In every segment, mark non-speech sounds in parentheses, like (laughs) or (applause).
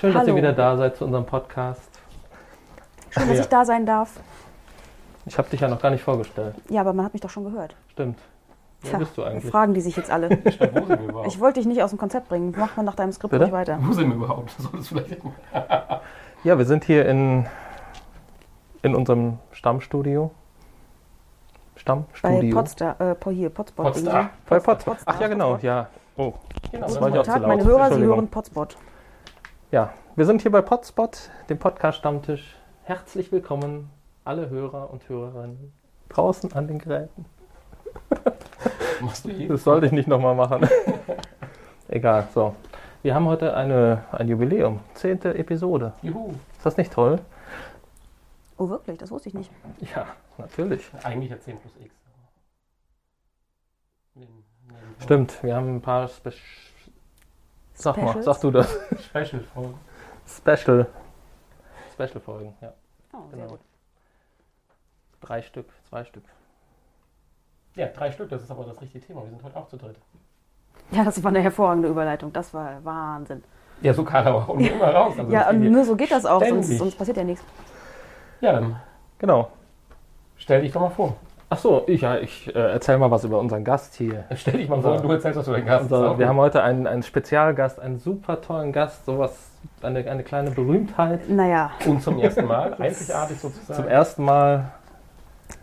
Schön, dass Hallo. ihr wieder da seid zu unserem Podcast. Schön, dass Ja. ich da sein darf. Ich habe dich ja noch gar nicht vorgestellt. Ja, aber man hat mich doch schon gehört. Stimmt. Wer Tja, bist du eigentlich? fragen die sich jetzt alle. Wo sind wir überhaupt? Ich wollte dich nicht aus dem Konzept bringen. Mach mal nach deinem Skript Bitte? ruhig weiter. Wo sind wir überhaupt? (laughs) Ja, wir sind hier in, in unserem Stammstudio. Bei Stammstudio. Potsdam, äh, hier. Potsdam. Bei. Potsdam. Ach ja, genau. Ja. Oh, Genau, Das war ich auch Guten zu Tag, meine laut. Hörer, Sie hören Potspot. Ja, wir sind hier bei Potspot, dem Podcast-Stammtisch. Herzlich willkommen, alle Hörer und Hörerinnen draußen an den Geräten. (laughs) machst du hier. Das sollte ich nicht nochmal machen. (laughs) Egal, so. Wir haben heute eine, ein Jubiläum, zehnte Episode. Juhu. Ist das nicht toll? Oh, wirklich? Das wusste ich nicht. Ja, natürlich. Eigentlich ja 10 plus X. Stimmt, wir haben ein paar Spe Sag mal, Specials? sag du das. Special-Folgen. Special. Special-Folgen, ja. Oh, sehr Genau. gut. Drei Stück, zwei Stück. Ja, drei Stück, das ist aber das richtige Thema. Wir sind heute auch zu dritt. Ja, das war eine hervorragende Überleitung. Das war Wahnsinn. Ja, so kann aber auch nicht immer raus. Also ja, und nur so geht das auch, sonst, sonst passiert ja nichts. ja, dann Genau. stell dich doch mal vor. Ach so, ich, ja, ich äh, erzähl mal was über unseren Gast hier. Stell dich mal Unser- vor du erzählst, was du deinen Gast hast. wir haben heute einen, einen Spezialgast, einen super tollen Gast, sowas, eine, eine kleine Berühmtheit. Naja, Und zum ersten Mal, (laughs) einzigartig sozusagen. Zum ersten Mal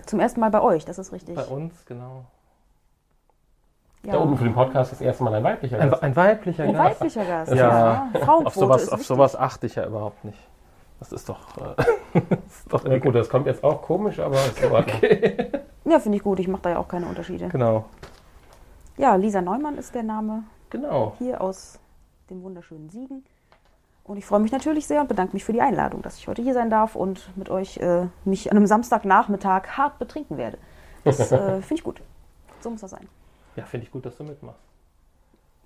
zum ersten Mal bei euch, das ist richtig. bei uns, genau. Ja. Da oben für den Podcast das erste Mal ein weiblicher Ein, Gast. ein weiblicher Ein Gast. weiblicher Gast. Ja. Ja. Auf sowas, ist auf sowas achte ich ja überhaupt nicht. Das ist doch. Äh, (laughs) das ist doch Ja, gut, das kommt jetzt auch komisch, aber ist (laughs) Ordnung. Ja, finde ich gut. Ich mache da ja auch keine Unterschiede. Genau. Ja, Lisa Neumann ist der Name Genau. hier aus dem wunderschönen Siegen. Und ich freue mich natürlich sehr und bedanke mich für die Einladung, dass ich heute hier sein darf und mit euch äh, mich an einem Samstagnachmittag hart betrinken werde. Das äh, (laughs) finde ich gut. So muss das sein. Ja, finde ich gut, dass du mitmachst.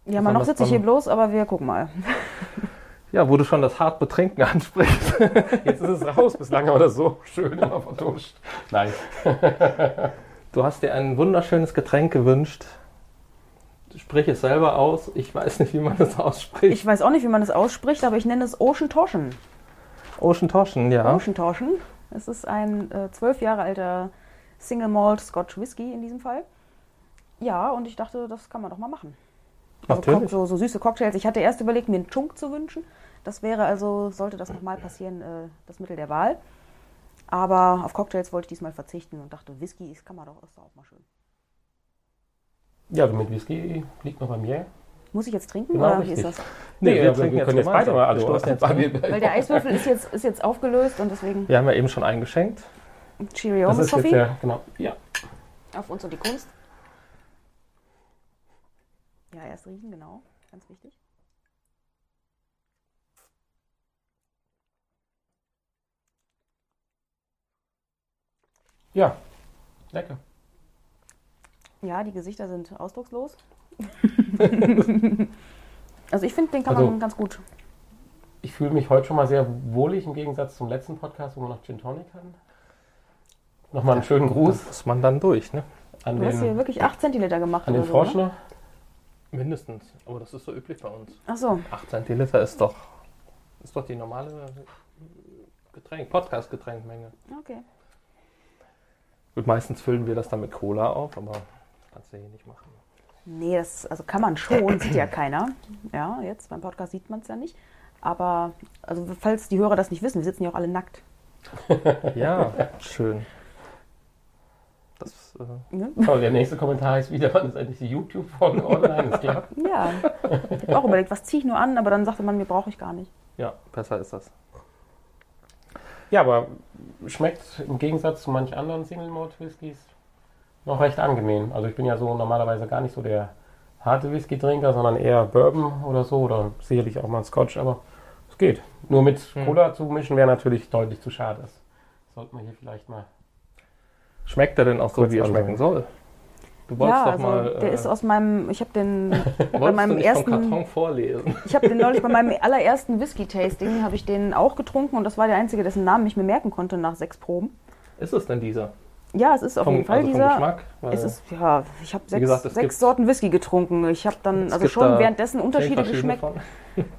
Ja, mal noch sitze ich hier bloß, aber wir gucken mal. (laughs) Ja, wo du schon das hart Betrinken (laughs) ansprichst. Jetzt ist es raus. Bislang das so schön immer vertuscht. Nein. Du hast dir ein wunderschönes Getränk gewünscht. Sprich es selber aus. Ich weiß nicht, wie man das ausspricht. Ich weiß auch nicht, wie man das ausspricht, aber ich nenne es Ocean Toshen. Ocean Toschen, ja. Ocean Toshen. Es ist ein äh, zwölf Jahre alter Single Malt Scotch Whisky in diesem Fall. Ja, und ich dachte, das kann man doch mal machen. Natürlich. So, so süße Cocktails. Ich hatte erst überlegt, mir einen Chunk zu wünschen. Das wäre also, sollte das nochmal passieren, äh, das Mittel der Wahl. Aber auf Cocktails wollte ich diesmal verzichten und dachte, Whisky ist, kann man doch, ist doch auch mal schön. Ja, also mit Whisky liegt noch bei mir. Muss ich jetzt trinken Genau, oder wie richtig. ist das? Nee, wir aber trinken jetzt können jetzt beide mal. Wir Also, stoßen (laughs) jetzt weil wir- der Eiswürfel ist jetzt, ist jetzt aufgelöst und deswegen Wir haben ja eben schon eingeschenkt. Cheerio, das ist jetzt Sophie. ja, genau. Ja. Auf uns und die Kunst. Ja, erst riechen, genau. Ganz wichtig. ja, lecker. Ja, die Gesichter sind ausdruckslos. (laughs) also ich finde, den kann Also- man ganz gut. Ich fühle mich heute schon mal sehr wohlig im Gegensatz zum letzten Podcast, wo wir noch Gin Tonic hatten. Nochmal einen schönen Gruß Das ist man dann durch, ne? an Du hast hier den, wirklich 8 Zentiliter gemacht. an den oder so, ne? Mindestens. Aber das ist so üblich bei uns. Ach so. 8 Zentiliter ist doch, ist doch die normale Getränk, Podcast-Getränkmenge. Okay. Gut, meistens füllen wir das dann mit Cola auf, aber das kannst du hier nicht machen. Nee, das also kann man schon, sieht ja keiner. Ja, jetzt beim Podcast sieht man es ja nicht. Aber also falls die Hörer das nicht wissen, wir sitzen ja auch alle nackt. (laughs) Ja, schön. Äh, Ne? Toll, der nächste Kommentar ist wieder, wann ist endlich die YouTube-Folge online? Ist klar. (laughs) Ja. Ich habe auch überlegt, was ziehe ich nur an, aber dann sagte man, mir brauche ich gar nicht. ja, besser ist das. Ja, aber schmeckt im Gegensatz zu manch anderen Single Malt Whiskys noch recht angenehm. Also ich bin ja so normalerweise gar nicht so der harte Whisky-Trinker, sondern eher Bourbon oder so oder sicherlich auch mal ein Scotch, aber es geht. Nur mit Hm. Cola zu mischen wäre natürlich deutlich zu schade. Das sollte man hier vielleicht mal. Schmeckt der denn auch so, wie er schmecken soll? Du wolltest Ja, doch also mal. der äh, ist aus meinem, ich habe den (laughs) bei meinem du nicht ersten, vom Karton vorlesen. (laughs) ich habe den neulich bei meinem allerersten Whisky-Tasting, habe ich den auch getrunken und das war der einzige, dessen Namen ich mir merken konnte nach sechs Proben. Ist es denn dieser? Ja, es ist auf Vom, jeden Fall also vom dieser. Geschmack. Es ist, ja, ich habe sechs, gesagt, es sechs gibt- Sorten Whisky getrunken. Ich habe dann also schon da währenddessen Unterschiede geschmeckt.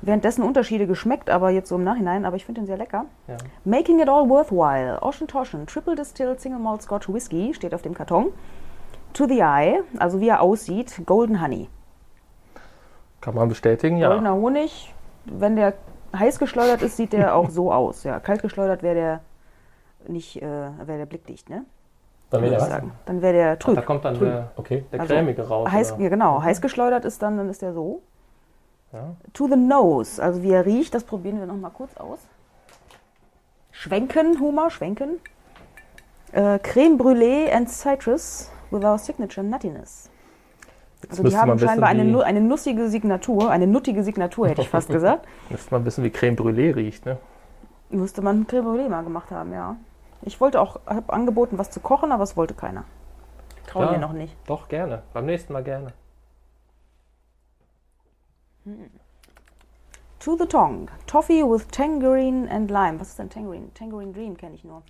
Währenddessen Unterschiede geschmeckt, aber jetzt so im Nachhinein. Aber ich finde den sehr lecker. Ja. Making it all worthwhile. Ocean Toshen, Triple Distilled Single Malt Scotch Whisky steht auf dem Karton. To the Eye, also wie er aussieht, Golden Honey. Kann man bestätigen, ja. Goldener Honig, wenn der heiß geschleudert ist, sieht der (laughs) auch so aus. Ja, kalt geschleudert wäre der nicht, äh, wäre der blickdicht, ne? Dann was? sagen. Dann wäre der Ach, trüb. da kommt dann trüb. der, Okay. der Also, cremige raus. Heiß, ja, genau. Heiß geschleudert ist dann, dann ist der so. Ja. To the nose, also wie er riecht, das probieren wir noch mal kurz aus. Schwenken, Humor, schwenken. Äh, Creme Brûlée and Citrus with our signature nuttiness. Jetzt Also die haben wissen, scheinbar eine, eine nussige Signatur, eine nuttige Signatur, hätte ich fast (laughs) gesagt. müsste man wissen, wie Creme Brûlée riecht. Ne? Müsste man Creme Brûlée mal gemacht haben, ja. Ich wollte auch, habe angeboten, was zu kochen, aber es wollte keiner. Trauen wir noch nicht. Doch, gerne. Beim nächsten Mal gerne. To the Tongue. Toffee with Tangerine and Lime. Was ist denn Tangerine? Tangerine Dream kenne ich nur.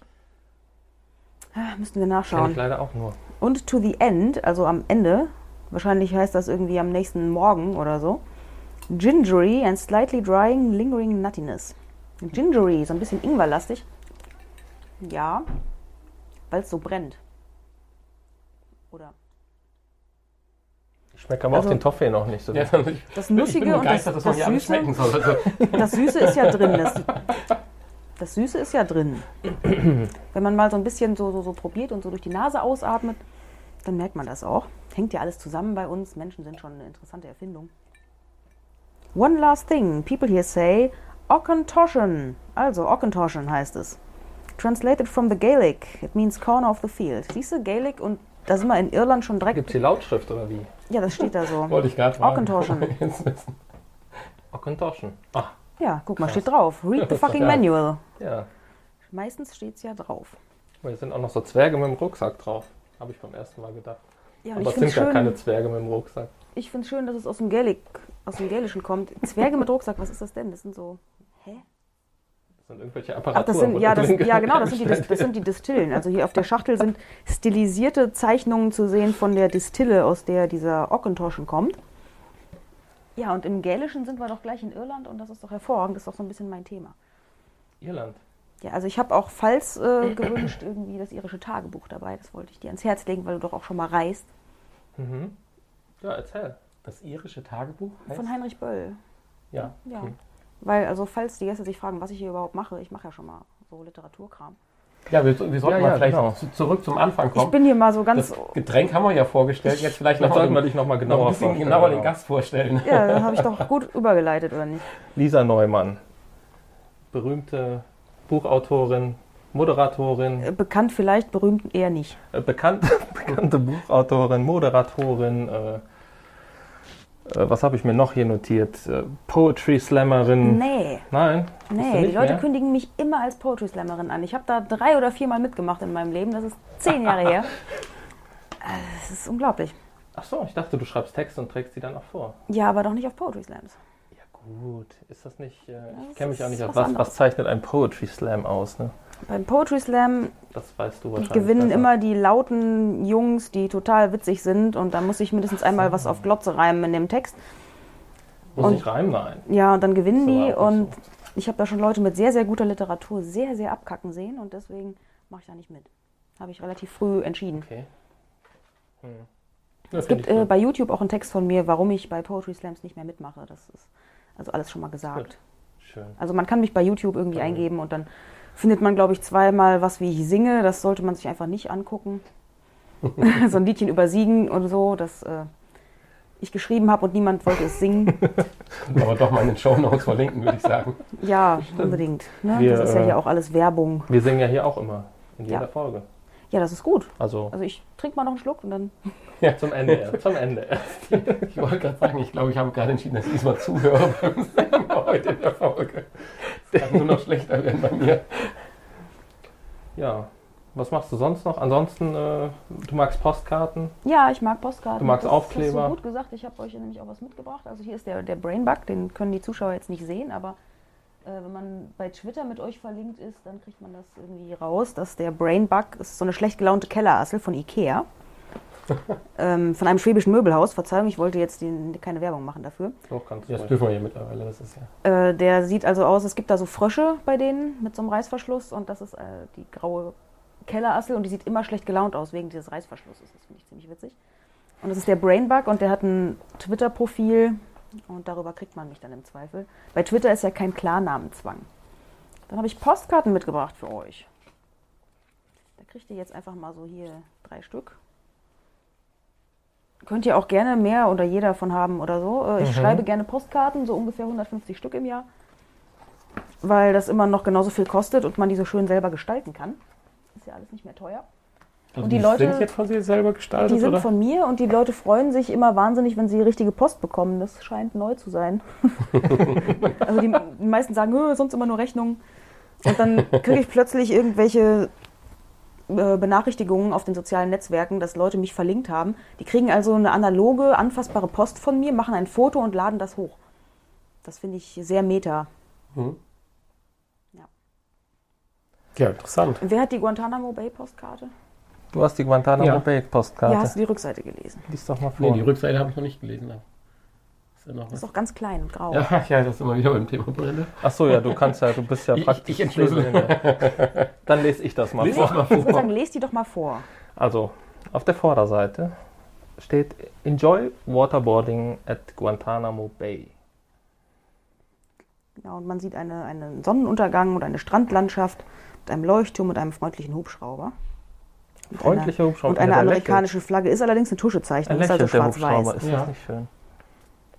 Ah, Müssten wir nachschauen. ich leider auch nur. Und to the end, also am Ende, wahrscheinlich heißt das irgendwie am nächsten Morgen oder so. Gingery and slightly drying, lingering nuttiness. Gingery, so ein bisschen ingwerlastig. Ja, weil es so brennt. Oder? Ich schmecke aber Also- auch den Toffee noch nicht so. Ja, (laughs) Das Nussige und das, das, hier alles Süße, schmecken soll. Also, (laughs) das Süße ist ja drin. Das, das Süße ist ja drin. (clears throat) Wenn man mal so ein bisschen so, so, so probiert und so durch die Nase ausatmet, dann merkt man das auch. Hängt ja alles zusammen bei uns. Menschen sind schon eine interessante Erfindung. One last thing. People here say Ockentoshen. Also Ockentoshen heißt es. Translated from the Gaelic. It means corner of the field. Siehst du, Gaelic und da sind wir in Irland schon direkt. Gibt es die Lautschrift oder wie? Ja, das steht da so. wollte ich gerade fragen. Wissen. Ockentoshen. Ach, Ja, guck mal, steht drauf. Read the (laughs) fucking Ja. manual. ja. Meistens steht es ja drauf. Weil es sind auch noch so Zwerge mit dem Rucksack drauf. Habe ich beim ersten Mal gedacht. Ja, Aber es finde sind ja schön, keine Zwerge mit dem Rucksack. ich find's schön, dass es aus dem Gaelic, aus dem Gälischen kommt. Zwerge mit Rucksack, was ist das denn? Das sind so. Hä? Sind irgendwelche Ach, Apparaturen. das sind, ja, da das, ja, genau, das sind, die, das sind die Distillen. Also hier auf der Schachtel sind stilisierte Zeichnungen zu sehen von der Distille, aus der dieser Ockentoschen kommt. Ja, und im Gälischen sind wir doch gleich in Irland und das ist doch hervorragend, das ist doch so ein bisschen mein Thema. Irland. Ja, also ich habe auch falls äh, gewünscht, irgendwie das irische Tagebuch dabei. Das wollte ich dir ans Herz legen, weil du doch auch schon mal reist. Mhm. Ja, erzähl. Das irische Tagebuch heißt? Von Heinrich Böll. Ja. Ja. okay. Weil, also falls die Gäste sich fragen, was ich hier überhaupt mache, ich mache ja schon mal so Literaturkram. Ja, wir, wir sollten Ja, mal ja, vielleicht genau. zu, zurück zum Anfang Ich kommen. bin hier mal so ganz. das Getränk haben wir ja vorgestellt. Jetzt vielleicht noch, sollten wir dich nochmal noch genauer ein bisschen vorstellen, genauer den genau. Gast vorstellen. Ja, da habe (laughs) ich doch gut übergeleitet, oder nicht? Lisa Neumann. Berühmte Buchautorin, Moderatorin, Äh, Bekannt vielleicht, berühmt eher nicht. äh, bekannt, (laughs) bekannte Buchautorin, Moderatorin. Äh, was habe ich mir noch hier notiert? Äh, Poetry Slammerin. Nee, Nein. nee, die Leute mehr? kündigen mich immer als Poetry Slammerin an. Ich habe da drei oder viermal mitgemacht in meinem Leben, das ist zehn Jahre her. (laughs) Äh, Das ist unglaublich. Ach so, ich dachte, du schreibst Texte und trägst sie dann auch vor. Ja, aber doch nicht auf Poetry Slams. Ja gut, ist das nicht... Äh, ich kenne mich auch nicht aus. was Was, was zeichnet ein Poetry Slam aus? Ne? Beim Poetry Slam Das weißt du wahrscheinlich. gewinnen besser. immer die lauten Jungs, die total witzig sind und da muss ich mindestens einmal was auf Glotze reimen in dem Text. Muss und- ich reimen? Nein. Ja, und dann gewinnen So die und nicht ich habe da schon Leute mit sehr, sehr guter Literatur sehr, sehr abkacken sehen und deswegen mache ich da nicht mit. Habe ich relativ früh entschieden. Okay. Hm. Ja, Es gibt äh, bei YouTube auch einen Text von mir, warum ich bei Poetry Slams nicht mehr mitmache. Das ist also alles schon mal gesagt. Gut. Schön. Also man kann mich bei YouTube irgendwie Mhm. eingeben und dann findet man, glaube ich, zweimal was, wie ich singe. Das sollte man sich einfach nicht angucken. (laughs) so ein Liedchen über Siegen und so, das äh, ich geschrieben habe und niemand wollte es singen. (laughs) Aber doch mal in den Shownotes verlinken, würde ich sagen. Ja, unbedingt. Ne? Wir, das ist ja äh, hier auch alles Werbung. Wir singen ja hier auch immer. In jeder Ja. Folge. Ja, das ist gut. Also Also ich trinke mal noch einen Schluck und dann. (laughs) zum Ende. Zum Ende erst. (laughs) Ich wollte gerade sagen, ich glaube, ich habe gerade entschieden, dass ich diesmal zuhöre beim heute in der Folge. Es kann nur noch schlechter werden bei mir. Ja. Was machst du sonst noch? Ansonsten, äh, du magst Postkarten. Ja, ich mag Postkarten. Du magst das Aufkleber. hast du gut gesagt. Ich habe euch nämlich auch was mitgebracht. Also hier ist der, der Brainbug, den können die Zuschauer jetzt nicht sehen, aber wenn man bei Twitter mit euch verlinkt ist, dann kriegt man das irgendwie raus, dass der Brainbug ist so eine schlecht gelaunte Kellerassel von Ikea. (laughs) ähm, von einem schwäbischen Möbelhaus. Verzeihung, ich wollte jetzt die, keine Werbung machen dafür. So kannst du Das dürfen wir ja mittlerweile, das ist ja. Äh, der sieht also aus, es gibt da so Frösche bei denen mit so einem Reißverschluss und das ist äh, die graue Kellerassel und die sieht immer schlecht gelaunt aus wegen dieses Reißverschlusses. Das finde ich ziemlich witzig. Und das ist der Brainbug und der hat ein Twitter-Profil und darüber kriegt man mich dann im Zweifel. Bei Twitter ist ja kein Klarnamenzwang. Dann habe ich Postkarten mitgebracht für euch. Da kriegt ihr jetzt einfach mal so hier drei Stück. Könnt ihr auch gerne mehr oder jeder von haben oder so. Äh, Ich schreibe gerne Postkarten, so ungefähr 150 Stück im Jahr. Weil das immer noch genauso viel kostet und man die so schön selber gestalten kann. Ist ja alles nicht mehr teuer. Also Und die Leute- sind jetzt von dir selber gestaltet, Die sind oder? von mir und die Leute freuen sich immer wahnsinnig, wenn sie richtige Post bekommen. Das scheint neu zu sein. (laughs) also die, die meisten sagen, "Hö, sonst immer nur Rechnungen. Und dann kriege ich plötzlich irgendwelche äh, Benachrichtigungen auf den sozialen Netzwerken, dass Leute mich verlinkt haben. Die kriegen also eine analoge, anfassbare Post von mir, machen ein Foto und laden das hoch. Das finde ich sehr meta. Mhm. Ja. Ja, interessant. Wer hat die Guantanamo Bay Postkarte? Du hast die Guantanamo Ja. Bay Postkarte. Ja, hast du die Rückseite gelesen? Lies doch mal vor. Nee, die Rückseite habe ich noch nicht gelesen. da Ist ja noch was? ist auch ganz klein und grau. Ja, (laughs) ja, das ist immer wieder beim Thema Brille. Ach so, ja, du kannst ja, du bist ja (laughs) Ich- praktisch. ich entschlüssele. (laughs) Dann lese ich das mal Lies vor. mal Ich würde vor. sagen, lest die doch mal vor. Also, auf der Vorderseite steht Enjoy Waterboarding at Guantanamo Bay. Genau, und man sieht eine, einen Sonnenuntergang und eine Strandlandschaft mit einem Leuchtturm und einem freundlichen Hubschrauber. Und Freundlicher Hubschrauber. Und eine amerikanische Flagge ist allerdings eine. Tuschezeichnung, ist also schwarz-weiß. Ist Ja. das nicht schön?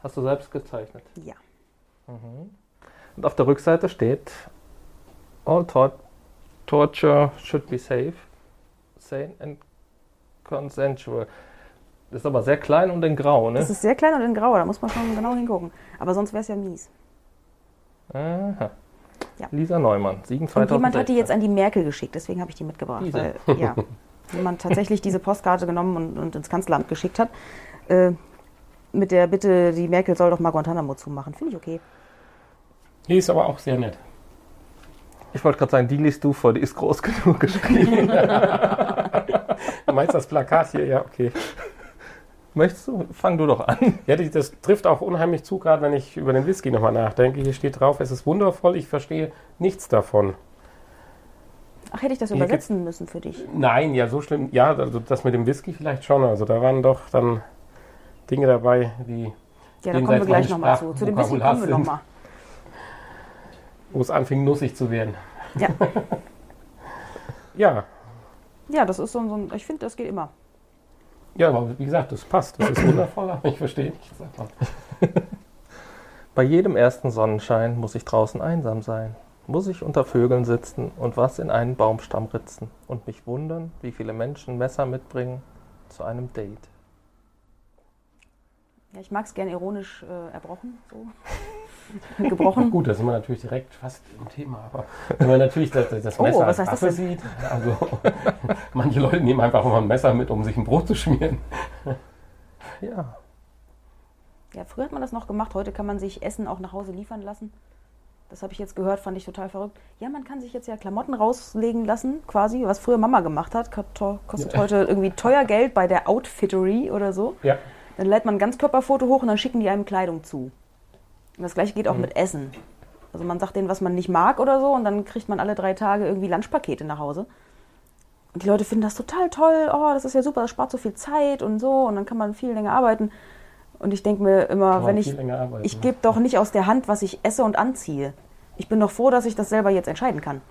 Hast du selbst gezeichnet. Ja. Und auf der Rückseite steht All tor torture should be safe, sane and consensual. Das ist aber sehr klein und in grau, ne? Das ist sehr klein und in grau, da muss man schon genau hingucken. Aber sonst wäre es ja mies. Aha. Ja. Lisa Neumann, Siegen Und 2016. jemand hat die jetzt an die Merkel geschickt, deswegen habe ich die mitgebracht. Weil, ja, (laughs) jemand tatsächlich diese Postkarte genommen und, und ins Kanzleramt geschickt hat. Äh, mit der Bitte, die Merkel soll doch mal Guantanamo zumachen. Finde ich okay. Die ist aber auch sehr nett. Ich wollte gerade sagen, die liest du vor, die ist groß genug geschrieben. (laughs) Du meinst das Plakat hier? Ja, okay. Möchtest du? Fang du doch an. Ja, das trifft auch unheimlich zu, gerade wenn ich über den Whisky nochmal nachdenke. Hier steht drauf, es ist wundervoll, ich verstehe nichts davon. Ach, hätte ich das übersetzen müssen für dich? Nein, ja, so schlimm. Ja, also das mit dem Whisky vielleicht schon. Also da waren doch dann Dinge dabei, wie Ja, da kommen wir gleich nochmal zu. Zu dem Whisky kommen wir nochmal. wo es anfing, nussig zu werden. Ja. (laughs) Ja, ja, das ist so ein, so ein ich finde, das geht immer. ja, aber wie gesagt, das passt. Das ist wundervoll, aber ich verstehe nichts davon. (laughs) Bei jedem ersten Sonnenschein muss ich draußen einsam sein. Muss ich unter Vögeln sitzen und was in einen Baumstamm ritzen und mich wundern, wie viele Menschen Messer mitbringen zu einem Date. Ja, ich mag es gerne ironisch äh, erbrochen, so. (laughs) Gebrochen. Gut, da sind wir natürlich direkt fast im Thema, aber wenn man natürlich das, das Oh, Messer was als das Waffe sieht, also (laughs) manche Leute nehmen einfach mal ein Messer mit, um sich ein Brot zu schmieren. Ja, Ja, früher hat man das noch gemacht, heute kann man sich Essen auch nach Hause liefern lassen. Das habe ich jetzt gehört, fand ich total verrückt. Ja, man kann sich jetzt ja Klamotten rauslegen lassen, quasi, was früher Mama gemacht hat. Ko- Kostet heute irgendwie teuer Geld bei der Outfittery oder so. Ja, Dann lädt man ein Ganzkörperfoto hoch und dann schicken die einem Kleidung zu. Und das gleiche geht auch mit Essen. Also man sagt denen, was man nicht mag oder so und dann kriegt man alle drei Tage irgendwie Lunchpakete nach Hause. Und die Leute finden das total toll. Oh, das ist ja super, das spart so viel Zeit und so und dann kann man viel länger arbeiten. Und ich denke mir immer, wenn ich, ich gebe doch nicht aus der Hand, was ich esse und anziehe. Ich bin doch froh, dass ich das selber jetzt entscheiden kann.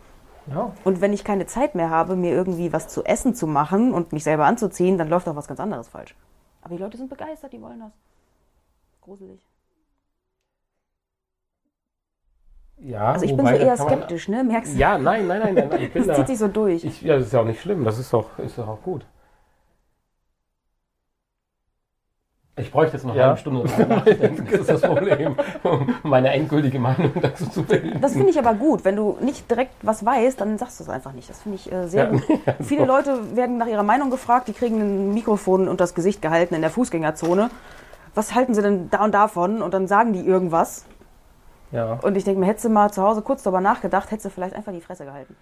ja. Und wenn ich keine Zeit mehr habe, mir irgendwie was zu essen zu machen und mich selber anzuziehen, dann läuft doch was ganz anderes falsch. Aber die Leute sind begeistert, die wollen das. Gruselig. ja, Also ich bin so eher kann man- skeptisch, ne? Merkst du? Ja, nein, nein, nein, nein, nein ich (laughs) bin Das da. zieht sich so durch. Ich, ja, das ist ja auch nicht schlimm. Das ist doch, ist doch auch gut. Ich bräuchte jetzt noch Ja. eine halbe Stunde drüber nachdenken. Das ist das Problem, um meine endgültige Meinung dazu zu bilden. Das finde ich aber gut. Wenn du nicht direkt was weißt, dann sagst du es einfach nicht. Das finde ich äh, sehr Ja. gut. (laughs) Viele Leute werden nach ihrer Meinung gefragt, die kriegen ein Mikrofon unter das Gesicht gehalten in der Fußgängerzone. Was halten sie denn da und davon? Und dann sagen die irgendwas. Ja. Und ich denke mir, hättest du mal zu Hause kurz darüber nachgedacht, hättest du vielleicht einfach die Fresse gehalten.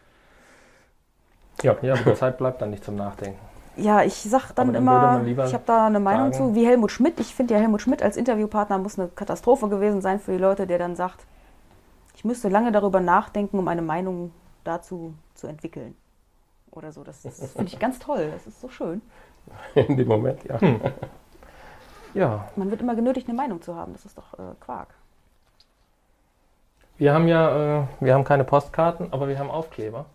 Ja. Ja, aber die Zeit bleibt dann nicht zum Nachdenken. Ja, ich sag dann, dann immer, ich habe da eine Meinung sagen- zu, wie Helmut Schmidt. Ich finde ja, Helmut Schmidt als Interviewpartner muss eine Katastrophe gewesen sein für die Leute, der dann sagt, ich müsste lange darüber nachdenken, um eine Meinung dazu zu entwickeln. Oder so. Das, das finde ich ganz toll. Das ist so schön. (laughs) In dem Moment, ja. Ja, Man wird immer genötigt, eine Meinung zu haben. Das ist doch äh, Quark. wir haben ja, äh, wir haben keine Postkarten, aber wir haben Aufkleber.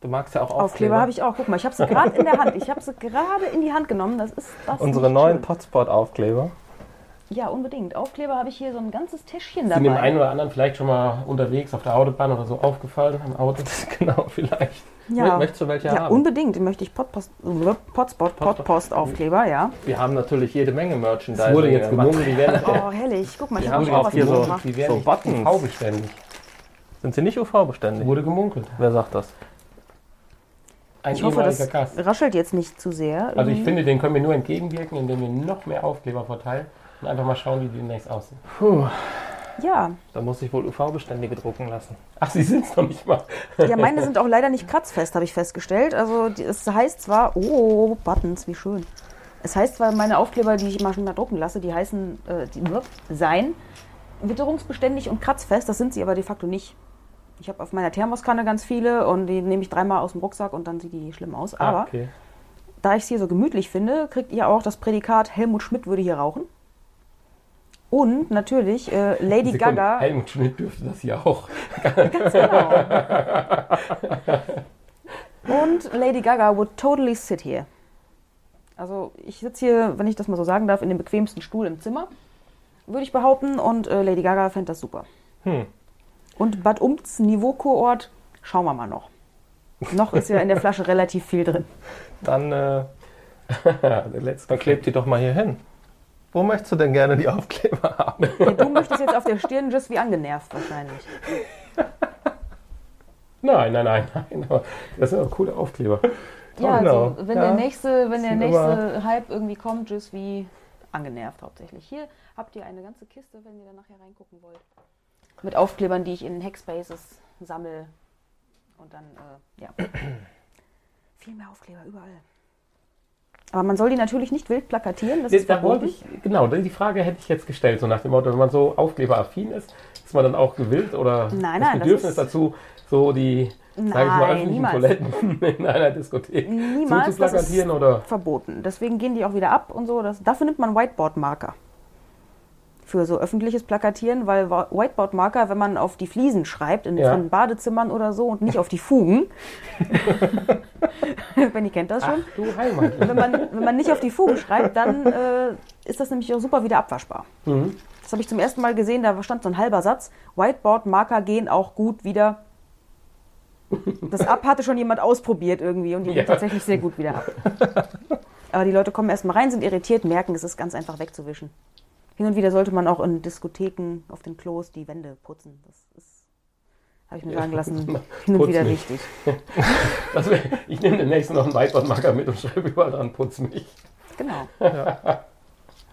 Du magst ja auch Aufkleber. Aufkleber habe ich auch. Guck mal, ich habe sie gerade in der Hand. Ich habe sie gerade in die Hand genommen. Das ist das. Unsere neuen. Potspot-Aufkleber. Ja, unbedingt. Aufkleber habe ich hier so ein ganzes Täschchen Sind dem dabei. einen oder anderen vielleicht schon mal unterwegs auf der Autobahn oder so aufgefallen am Auto? (laughs) genau, vielleicht. Ja. Möchtest du welche Ja, haben? unbedingt. Den möchte ich Potpost, Potspot, Potpost-Aufkleber, ja. Wir haben natürlich jede Menge Merchandise. Es wurde jetzt gemunkelt, die werden (laughs) Oh, herrlich. Guck mal, ich habe auch was hier so- mitgebracht. die werden So Buttons. UV-beständig. Sind sie nicht UV-beständig? Wurde gemunkelt. Wer sagt das? Ein Ich hoffe, das Gast. raschelt jetzt nicht zu sehr. Also ich finde, den können wir nur entgegenwirken, indem wir noch mehr Aufkleber verteilen und einfach mal schauen, wie die demnächst aussehen. Puh, Ja. da muss ich wohl UV-beständige drucken lassen. Ach, sie sind es noch nicht mal. ja, meine sind auch leider nicht kratzfest, habe ich festgestellt. Also es heißt zwar, oh, Buttons, wie schön. Es heißt zwar, meine Aufkleber, die ich immer schon mal drucken lasse, die heißen, äh, die seien witterungsbeständig und kratzfest. Das sind sie aber de facto nicht. Ich habe auf meiner Thermoskanne ganz viele und die nehme ich dreimal aus dem Rucksack und dann sieht die schlimm aus. Aber Ah, okay. da ich es hier so gemütlich finde, kriegt ihr auch das Prädikat Helmut Schmidt würde hier rauchen. Und natürlich äh, Lady Sekunde, Gaga. Helmut Schmidt dürfte das hier auch. (laughs) Ganz genau. Und Lady Gaga would totally sit here. Also ich sitze hier, wenn ich das mal so sagen darf, in dem bequemsten Stuhl im Zimmer, würde ich behaupten. Und äh, Lady Gaga fände das super. Hm. Und Bad Umts Niveaukurort, schauen wir mal noch. Noch ist ja in der Flasche relativ viel drin. Dann, äh, (laughs) dann klebt die doch mal hier hin. Wo möchtest du denn gerne die Aufkleber haben? (laughs) Ja, du möchtest jetzt auf der Stirn just wie angenervt wahrscheinlich. Nein, nein, nein, nein. Das sind auch coole Aufkleber. Ja, Genau. also wenn Ja. der nächste, wenn der nächste Hype irgendwie kommt, just wie angenervt hauptsächlich. Hier habt ihr eine ganze Kiste, wenn ihr da nachher reingucken wollt. Mit Aufklebern, die ich in Hackspaces sammle. Und dann, äh, ja. (clears throat) Viel mehr Aufkleber überall. Aber man soll die natürlich nicht wild plakatieren, das ist da wollte verboten. ich, genau, die Frage hätte ich jetzt gestellt, so nach dem Motto, wenn man so aufkleberaffin ist, ist man dann auch gewillt oder Nein, das nein, das Bedürfnis ist- dazu, so die, sag ich mal, öffentlichen niemals. Toiletten (laughs) in einer Diskothek Niemals, zu plakatieren oder verboten. Deswegen gehen die auch wieder ab und so. Das, dafür nimmt man Whiteboard-Marker. Für so öffentliches Plakatieren, weil Whiteboard-Marker, wenn man auf die Fliesen schreibt, in Ja. von Badezimmern oder so und nicht (laughs) auf die Fugen. (laughs) Benny kennt das Ach schon. du Heimat. Wenn man, wenn man nicht auf die Fugen schreibt, dann äh, ist das nämlich auch super wieder abwaschbar. Mhm. Das habe ich zum ersten Mal gesehen, da stand so ein halber Satz. Whiteboard-Marker gehen auch gut wieder. Das ab hatte schon jemand ausprobiert irgendwie und die Ja. gehen tatsächlich sehr gut wieder ab. (laughs) Aber die Leute kommen erstmal rein, sind irritiert, merken, es ist ganz einfach wegzuwischen. Hin und wieder sollte man auch in Diskotheken auf den Klos die Wände putzen. Das ist, habe ich mir sagen lassen, (laughs) hin und wieder mich. wichtig. (laughs) Wär, ich nehme demnächst noch einen Whiteboard-Marker mit und schreibe überall dran, putz mich. Genau.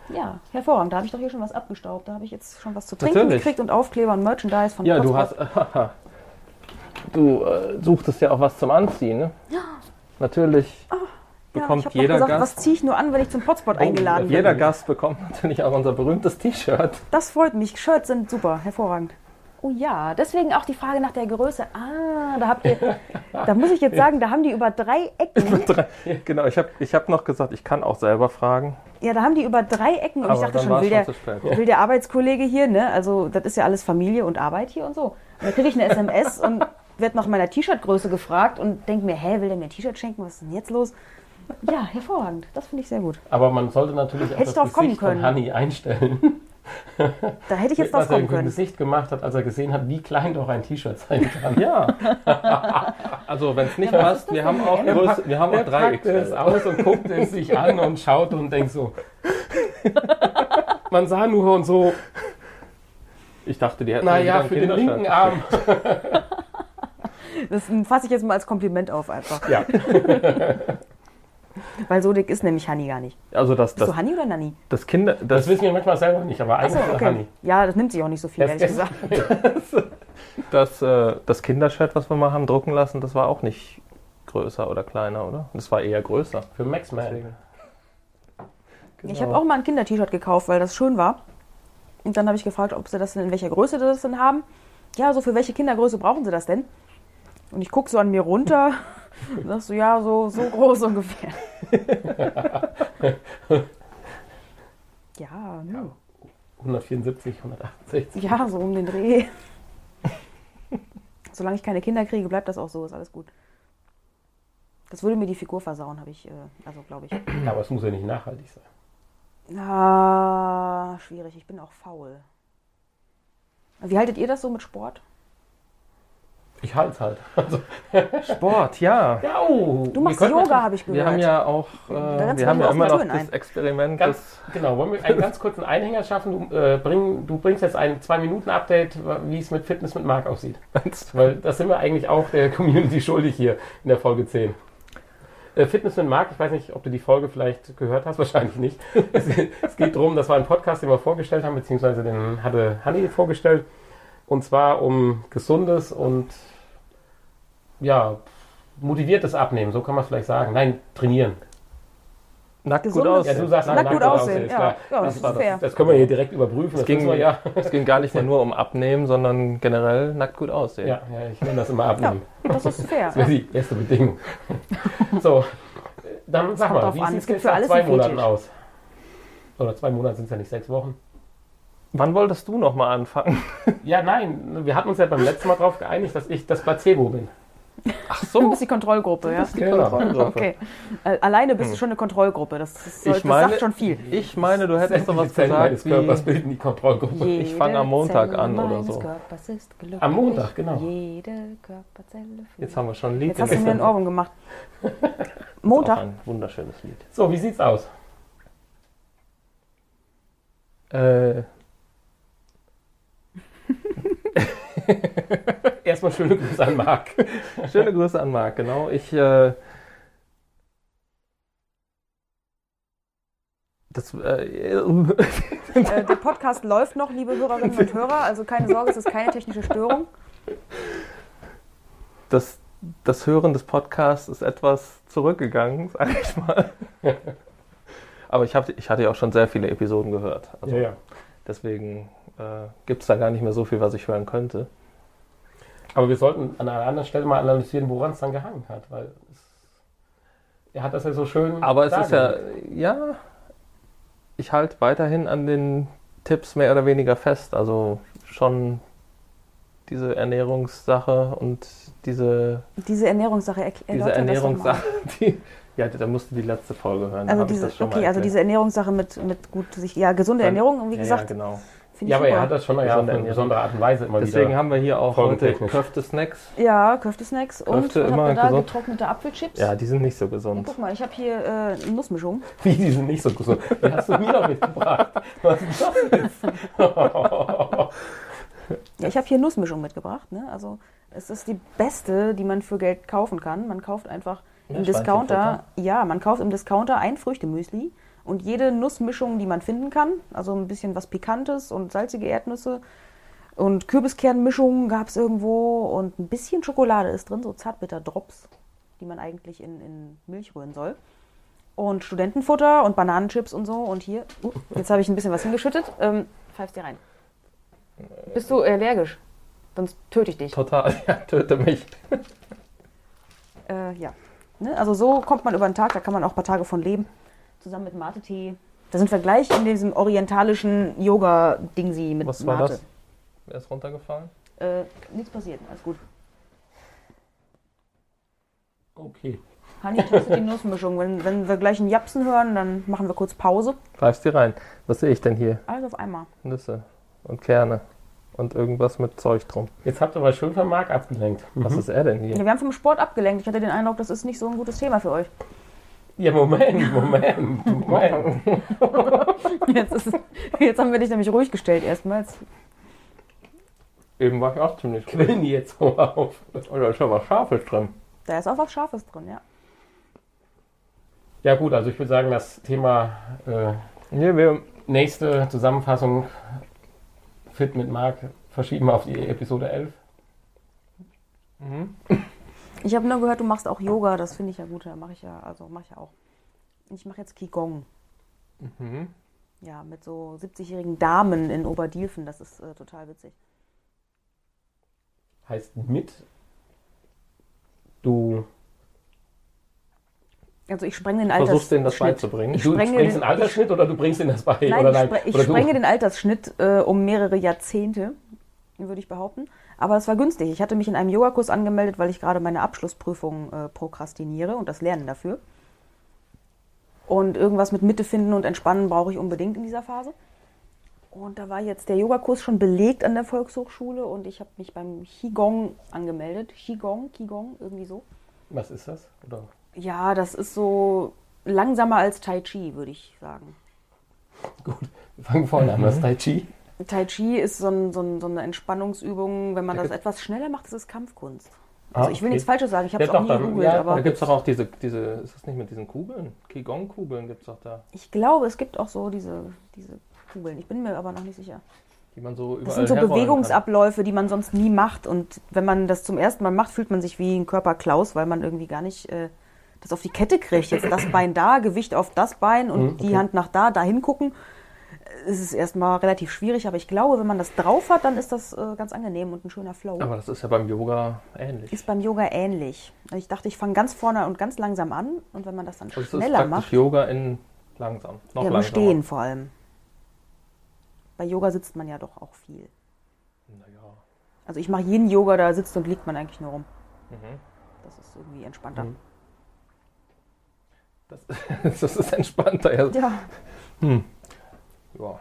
Ja, (laughs) hervorragend. Da habe ich doch hier schon was abgestaubt. Da habe ich jetzt schon was zu trinken Natürlich. gekriegt und Aufkleber und Merchandise von Ja, du Potspot. hast. du äh, suchtest ja auch was zum Anziehen, ne? Natürlich Ja, bekommt ich habe jeder gesagt, Gast. was ziehe ich nur an, wenn ich zum Potspot eingeladen bin. jeder Gast bekommt natürlich auch unser berühmtes T-Shirt. Das freut mich. Shirts sind super, hervorragend. Oh ja, deswegen auch die Frage nach der Größe. Ah, da habt ihr, (laughs) da muss ich jetzt sagen, da haben die über drei Ecken. Genau, ich habe ich hab noch gesagt, ich kann auch selber fragen. Ja, da haben die über drei Ecken und Aber ich dachte schon, will schon der, spät. will der Arbeitskollege hier, ne? Also das ist ja alles Familie und Arbeit hier und so. Und da kriege ich eine SMS und werde nach meiner T-Shirt-Größe gefragt und denke mir, hä, will der mir ein T-Shirt schenken? Was ist denn jetzt los? Ja, hervorragend. Das finde ich sehr gut. Aber man sollte natürlich auch Hätte ich das kommen Gesicht von können. Honey einstellen. (laughs) Da hätte ich jetzt drauf was er kommen im können. Gesicht gemacht hat, als er gesehen hat, wie klein doch ein T-Shirt sein kann. Ja. (laughs) Also wenn es nicht Ja, was passt, wir haben auch, Größe, wir haben auch Er drei es aus und guckt es sich an und schaut und denkt so. Man sah nur und so, Ich dachte, die hätten naja, für ein den linken Arm. Das fasse ich jetzt mal als Kompliment auf einfach. Ja. (laughs) Weil so dick ist nämlich Honey gar nicht. Also das, Bist das, du Honey oder Nanny? das Kinder, Das das, wissen wir manchmal selber nicht, aber eigentlich ist okay. Honey. Ja, das nimmt sich auch nicht so viel, Das- ehrlich das- gesagt. (laughs) das, äh, das Kindershirt, was wir mal haben drucken lassen, das war auch nicht größer oder kleiner, oder? Das war eher größer. Für Max Man. Deswegen. Ich Genau. habe auch mal ein Kinder-T-Shirt gekauft, weil das schön war. Und dann habe ich gefragt, ob sie das denn, in welcher Größe sie das denn haben. Ja, so für welche Kindergröße brauchen sie das denn? Und ich gucke so an mir runter (laughs) und (laughs) sagst so, ja, so, so groß ungefähr. (laughs) ja, hm. 174, 168. ja, so um den Dreh. (laughs) Solange ich keine Kinder kriege, bleibt das auch so, ist alles gut. Das würde mir die Figur versauen, habe ich, äh, also glaube ich. Ja, (clears throat) aber es muss ja nicht nachhaltig sein. Ah, schwierig, ich bin auch faul. Wie haltet ihr das so mit Sport? Ich halte es halt. (laughs) Also, Sport, ja. (laughs) ja, oh, Du machst Yoga, habe ich gehört. Wir haben ja auch, äh, wir haben ja immer noch das ein. Experiment Ganz, genau, wollen wir einen ganz kurzen Einhänger schaffen? Du, äh, bring, du bringst jetzt ein 2-Minuten-Update, wie es mit Fitness mit Marc aussieht. Weil das sind wir eigentlich auch der Community schuldig hier in der Folge 10. Äh, Fitness mit Marc, ich weiß nicht, ob du die Folge vielleicht gehört hast, (laughs) wahrscheinlich nicht. Es, es geht darum, das war ein Podcast, den wir vorgestellt haben, beziehungsweise den hatte Hanni vorgestellt. Und zwar um gesundes und ja, motiviertes Abnehmen, so kann man es vielleicht sagen. Nein, trainieren. nackt gut aussehen. Ja, du sagst Nackt gut aussehen, ja. klar. Ja, das ist war fair. Das können wir hier direkt überprüfen. Das ging- wir ja. Es ging gar nicht mal nur um Abnehmen, sondern generell nackt gut aussehen. Ja, ja, ich nenne das immer abnehmen. Das ist fair. (laughs) Das wäre die erste Bedingung. so, dann sag mal, wie sieht Es es nach alles zwei Monaten aus? Oder zwei Monate sind es ja nicht, sechs Wochen. Wann wolltest du noch mal anfangen? Ja, nein, wir hatten uns ja beim letzten Mal darauf geeinigt, dass ich das Placebo bin. Ach Du so, bist die Kontrollgruppe, ja? die Genau. Kontrollgruppe. Okay. Äh, Alleine bist du schon eine Kontrollgruppe. Das, Ich das meine, sagt schon viel. Ich meine, du hättest doch was Die Zellen meines gesagt Körpers bilden die Kontrollgruppe. Ich fange am Montag Jede an Zelle oder so. Ist. Am Montag, genau. Jede Körperzelle fühlt. Jetzt haben wir schon ein Lied. Jetzt hast du mir ein Ohrwurm gemacht. (laughs) Montag. ein wunderschönes Lied. So, wie sieht's aus? Äh, (laughs) Erstmal schöne Grüße an Marc. (laughs) schöne Grüße an Marc, genau. Ich... Äh, das... Äh, (laughs) Äh, der Podcast läuft noch, liebe Hörerinnen und Hörer. Also keine Sorge, es ist keine technische Störung. das, das Hören des Podcasts ist etwas zurückgegangen, sage ich mal. Aber ich, hab, ich hatte ja auch schon sehr viele Episoden gehört. Also Ja, ja. Deswegen äh, gibt es da gar nicht mehr so viel, was ich hören könnte. Aber wir sollten an einer anderen Stelle mal analysieren, woran es dann gehangen hat. Weil es, er hat das ja so schön. Aber es ist ja, ja, ich halte weiterhin an den Tipps mehr oder weniger fest. Also schon diese Ernährungssache und diese, Diese Ernährungssache erklärt diese Ernährungssache, (laughs) die, ja, da musst du die letzte Folge hören. da Also diese, das schon mal okay, also diese Ernährungssache mit, mit gut sich, ja, gesunde Dann- Ernährung, wie ja, gesagt, Ja, genau. Finde Ja, ich aber er super. hat das schon ja, auf eine besondere Art und Weise immer Deswegen wieder. haben wir hier auch heute. Köfte-Snacks. Ja, Köftesnacks und immer ihr da? gesund. Getrocknete Apfelchips. Ja, die sind nicht so Ja, gesund. guck mal, ich habe hier äh, eine Nussmischung. (laughs) Wie, die sind nicht so gesund. Die hast du mir doch mitgebracht. Was ist das jetzt? Ja, ich habe hier Nussmischung mitgebracht. Ne? Also es ist die beste, die man für Geld kaufen kann. Man kauft einfach im Ja, Discounter, ja, man kauft im Discounter ein Früchtemüsli und jede Nussmischung, die man finden kann, also ein bisschen was Pikantes und salzige Erdnüsse und Kürbiskernmischung gab es irgendwo und ein bisschen Schokolade ist drin, so zartbitter Drops, die man eigentlich in, in Milch rühren soll. Und Studentenfutter und Bananenchips und so. Und hier, uh, jetzt habe ich ein bisschen was hingeschüttet. Ähm, pfeifst dir rein. Bist du allergisch? Sonst töte ich dich. Total, (laughs) ja, töte mich. Äh, ja. Ne? Also so kommt man über den Tag, da kann man auch ein paar Tage von leben. Zusammen mit Mate-Tee. Da sind wir gleich in diesem orientalischen Yoga-Dingsi mit Was war Mate. das? Wer ist runtergefallen? Äh, nichts passiert, alles gut. Okay. Hani testet die Nussmischung. Wenn, wenn wir gleich einen Japsen hören, dann machen wir kurz Pause. Pfeifst dir rein. Was sehe ich denn hier? Alles auf einmal. Nüsse und Kerne und irgendwas mit Zeug drum. Jetzt habt ihr aber schön von Marc abgelenkt. Was ist er denn Ja, hier? wir haben vom Sport abgelenkt. Ich hatte den Eindruck, das ist nicht so ein gutes Thema für euch. Ja, Moment, Moment, (laughs) Moment. Jetzt, ist, jetzt haben wir dich nämlich ruhig gestellt erstmals. Eben war ich auch ziemlich die jetzt so auf. Oh, da ist ja was Scharfes drin. Da ist auch was Scharfes drin, ja. Ja gut, also ich würde sagen, das Thema äh, Nee, wir, nächste Zusammenfassung Fit mit Marc verschieben wir auf die Episode 11. Ich habe nur gehört, du machst auch Yoga, das finde ich ja gut. Da mache ich ja, also mache ich ja auch. Ich mache jetzt Qigong. mhm. Ja, mit so 70-jährigen Damen in Oberdielfen. Das ist äh, total witzig. Heißt mit, du, Also ich sprenge den Alters versuchst denen das Schnitt. beizubringen. Ich du sprenge bringst den- den Altersschnitt oder du bringst ihn das bei? Nein, oder ich, spre ich sprenge den Altersschnitt äh, um mehrere Jahrzehnte, würde ich behaupten. Aber es war günstig. Ich hatte mich in einem Yogakurs angemeldet, weil ich gerade meine Abschlussprüfung äh, prokrastiniere und das Lernen dafür. Und irgendwas mit Mitte finden und entspannen brauche ich unbedingt in dieser Phase. Und da war jetzt der Yogakurs schon belegt an der Volkshochschule und ich habe mich beim Qigong angemeldet. Qigong, Qigong, irgendwie so. Was ist das? Oder? Ja, das ist so langsamer als Tai Chi, würde ich sagen. Gut, wir fangen vorne an. Was Tai Chi? Tai Chi ist so, ein, so, ein, so eine Entspannungsübung. Wenn man Da das etwas schneller macht, ist es Kampfkunst. Ah, Also ich will okay. nichts Falsches sagen, ich habe Ja, es auch nie dann- gegoogelt, ja, aber Da gibt es doch auch diese, diese, ist das nicht mit diesen Kugeln? Qigong-Kugeln gibt es doch da, ich glaube, es gibt auch so diese, diese Kugeln. Ich bin mir aber noch nicht sicher. die man so überall Das sind so Bewegungsabläufe, die man sonst nie macht. Und wenn man das zum ersten Mal macht, fühlt man sich wie ein Körperklaus, weil man irgendwie gar nicht äh, das auf die Kette kriegt. Jetzt das Bein da, Gewicht auf das Bein und Mhm, die okay. Hand nach da, da hingucken. Es ist erstmal relativ schwierig, aber ich glaube, wenn man das drauf hat, dann ist das äh, ganz angenehm und ein schöner Flow. Aber das ist ja beim Yoga ähnlich. Ist beim Yoga ähnlich. Also Ich dachte, ich fange ganz vorne und ganz langsam an und wenn man das dann Also es ist schneller praktisch macht, Yoga in langsam. Noch ja, langsamer. Stehen vor allem. Bei Yoga sitzt man ja doch auch viel. Naja. Also ich mache jeden Yoga, da sitzt und liegt man eigentlich nur rum. Mhm. Das ist irgendwie entspannter. Mhm. Das, (laughs) das ist entspannter. Ja. Ja, Ja.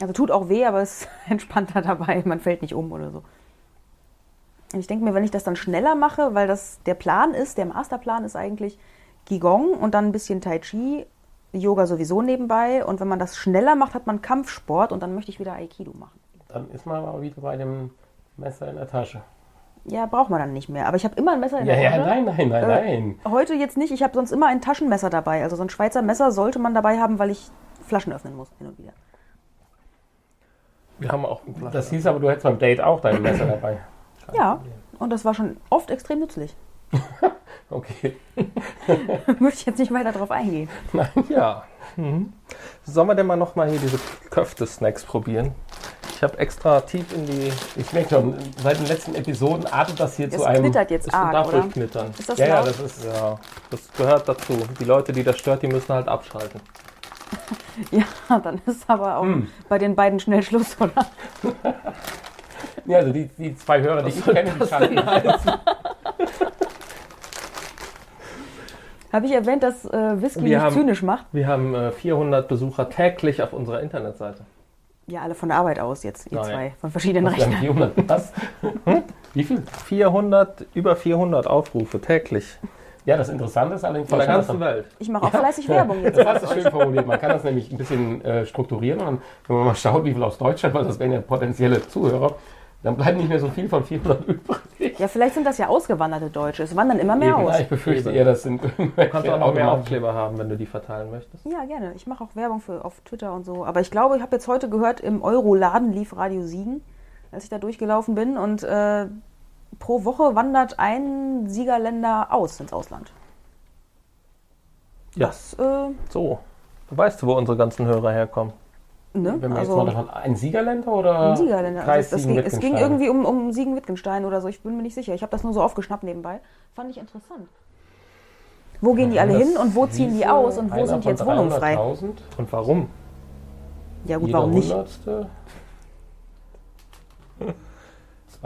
also tut auch weh, aber es ist (laughs) entspannter dabei. Man fällt nicht um oder so. Und ich denke mir, wenn ich das dann schneller mache, weil das der Plan ist, der Masterplan ist eigentlich Qigong und dann ein bisschen Tai Chi, Yoga sowieso nebenbei. Und wenn man das schneller macht, hat man Kampfsport und dann möchte ich wieder Aikido machen. Dann ist man aber wieder bei dem Messer in der Tasche. Ja, braucht man dann nicht mehr. Aber ich habe immer ein Messer in Ja, der ja, Tasche. nein, nein, nein, Äh, nein. Heute jetzt nicht. Ich habe sonst immer ein Taschenmesser dabei. Also so ein Schweizer Messer sollte man dabei haben, weil ich Flaschen öffnen muss hin und wieder. Wir haben auch. Das hieß aber, du hättest beim Date auch dein Messer dabei. Ja, und das war schon oft extrem nützlich. (laughs) Okay. (laughs) Möchte ich jetzt nicht weiter drauf eingehen. Ja. Mhm. Sollen wir denn mal nochmal hier diese Köfte-Snacks probieren? Ich habe extra tief in die. Ich merke schon, seit den letzten Episoden artet das hier Es zu einem. knittert jetzt Es darf arg, oder? knittern. Ist das Ja, ja, das ist. Ja, das gehört dazu. Die Leute, die das stört, die müssen halt abschalten. (laughs) Ja, dann ist aber auch Hm. bei den beiden schnell Schluss, oder? (laughs) Ja, also die, die zwei Hörer, die ich kenne, die schalten (laughs) Habe ich erwähnt, dass äh, Whisky Wir nicht haben- zynisch macht? Wir haben äh, 400 Besucher täglich auf unserer Internetseite. Ja, alle von der Arbeit aus jetzt, ihr Nein. zwei, von verschiedenen Rechnern. 400. Was? Wie viel? 400, über 400 Aufrufe täglich. Ja, das Interessante ist allerdings, Von der ganzen Welt. Ich mache auch (laughs) fleißig Werbung jetzt. das hast du schön formuliert. Man kann das nämlich ein bisschen äh, strukturieren und wenn man mal schaut, wie viel aus Deutschland, weil das wären ja potenzielle Zuhörer, dann bleibt nicht mehr so viel von 400 (laughs) übrig. Ja, vielleicht sind das ja ausgewanderte Deutsche. Es wandern immer mehr Eben, aus. ja, ich befürchte Eben. eher, das sind Du kannst auch noch mehr. Aufkleber haben, wenn du die verteilen möchtest. Ja, gerne. Ich mache auch Werbung für, auf Twitter und so. Aber ich glaube, ich habe jetzt heute gehört, im Euro-Laden lief Radio Siegen, als ich da durchgelaufen bin. Und äh, pro Woche wandert ein Siegerländer aus ins Ausland. Ja, Das, äh, so. Du weißt, wo unsere ganzen Hörer herkommen. ne? Wenn wir also, jetzt mal davon, ein Siegerländer oder ein Siegerländer. Also das ging, es ging irgendwie um, um Siegen-Wittgenstein oder so. Ich bin mir nicht sicher. Ich habe das nur so aufgeschnappt nebenbei. Fand ich interessant. Wo gehen die alle Das hin und wo ziehen die aus und wo sind jetzt Wohnungen frei? 300.000, Und warum? Ja gut, jeder warum nicht? Hundertste.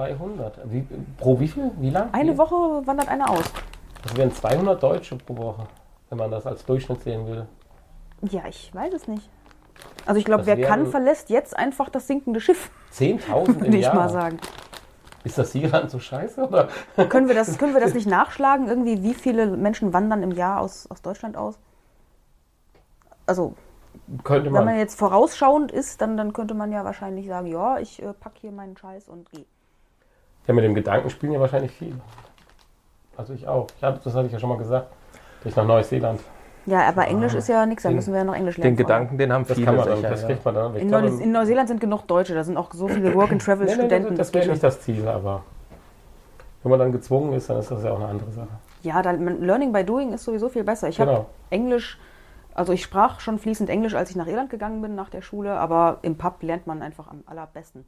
200. Wie, pro wie viel? Wie lang? Eine Woche wandert einer aus. Das wären 200 Deutsche pro Woche, wenn man das als Durchschnitt sehen will. Ja, ich weiß es nicht. Also ich glaube, wer kann, verlässt jetzt einfach das sinkende Schiff, (laughs) 10.000 im würde ich Jahr. mal sagen. Ist das Siegerland so scheiße? Oder? (laughs) Können wir, das, können wir das (laughs) nicht nachschlagen, irgendwie, wie viele Menschen wandern im Jahr aus, aus Deutschland aus? Also, Könnte wenn man. man jetzt vorausschauend ist, dann, dann könnte man ja wahrscheinlich sagen, ja, ich äh, pack hier meinen Scheiß und gehe. Ja, mit dem Gedanken spielen ja wahrscheinlich viele. Also ich auch. Ich hab, das hatte ich ja schon mal gesagt. Ich nach Neuseeland Ja, aber Englisch ist ja nichts, da müssen wir ja noch Englisch lernen. Den. Gedanken, den haben Das viele kann man sicher, das kriegt man dann. In, glaube, in Neuseeland sind genug Deutsche, da sind auch so viele (coughs) Nee, nee, nee, Work-and-Travel-Studenten. das wäre nicht das Ziel, aber wenn man dann gezwungen ist, dann ist das ja auch eine andere Sache. Ja, dann, Learning by Doing ist sowieso viel besser. Ich habe Genau. Englisch, also ich sprach schon fließend Englisch, als ich nach Irland gegangen bin nach der Schule, aber im Pub lernt man einfach am allerbesten.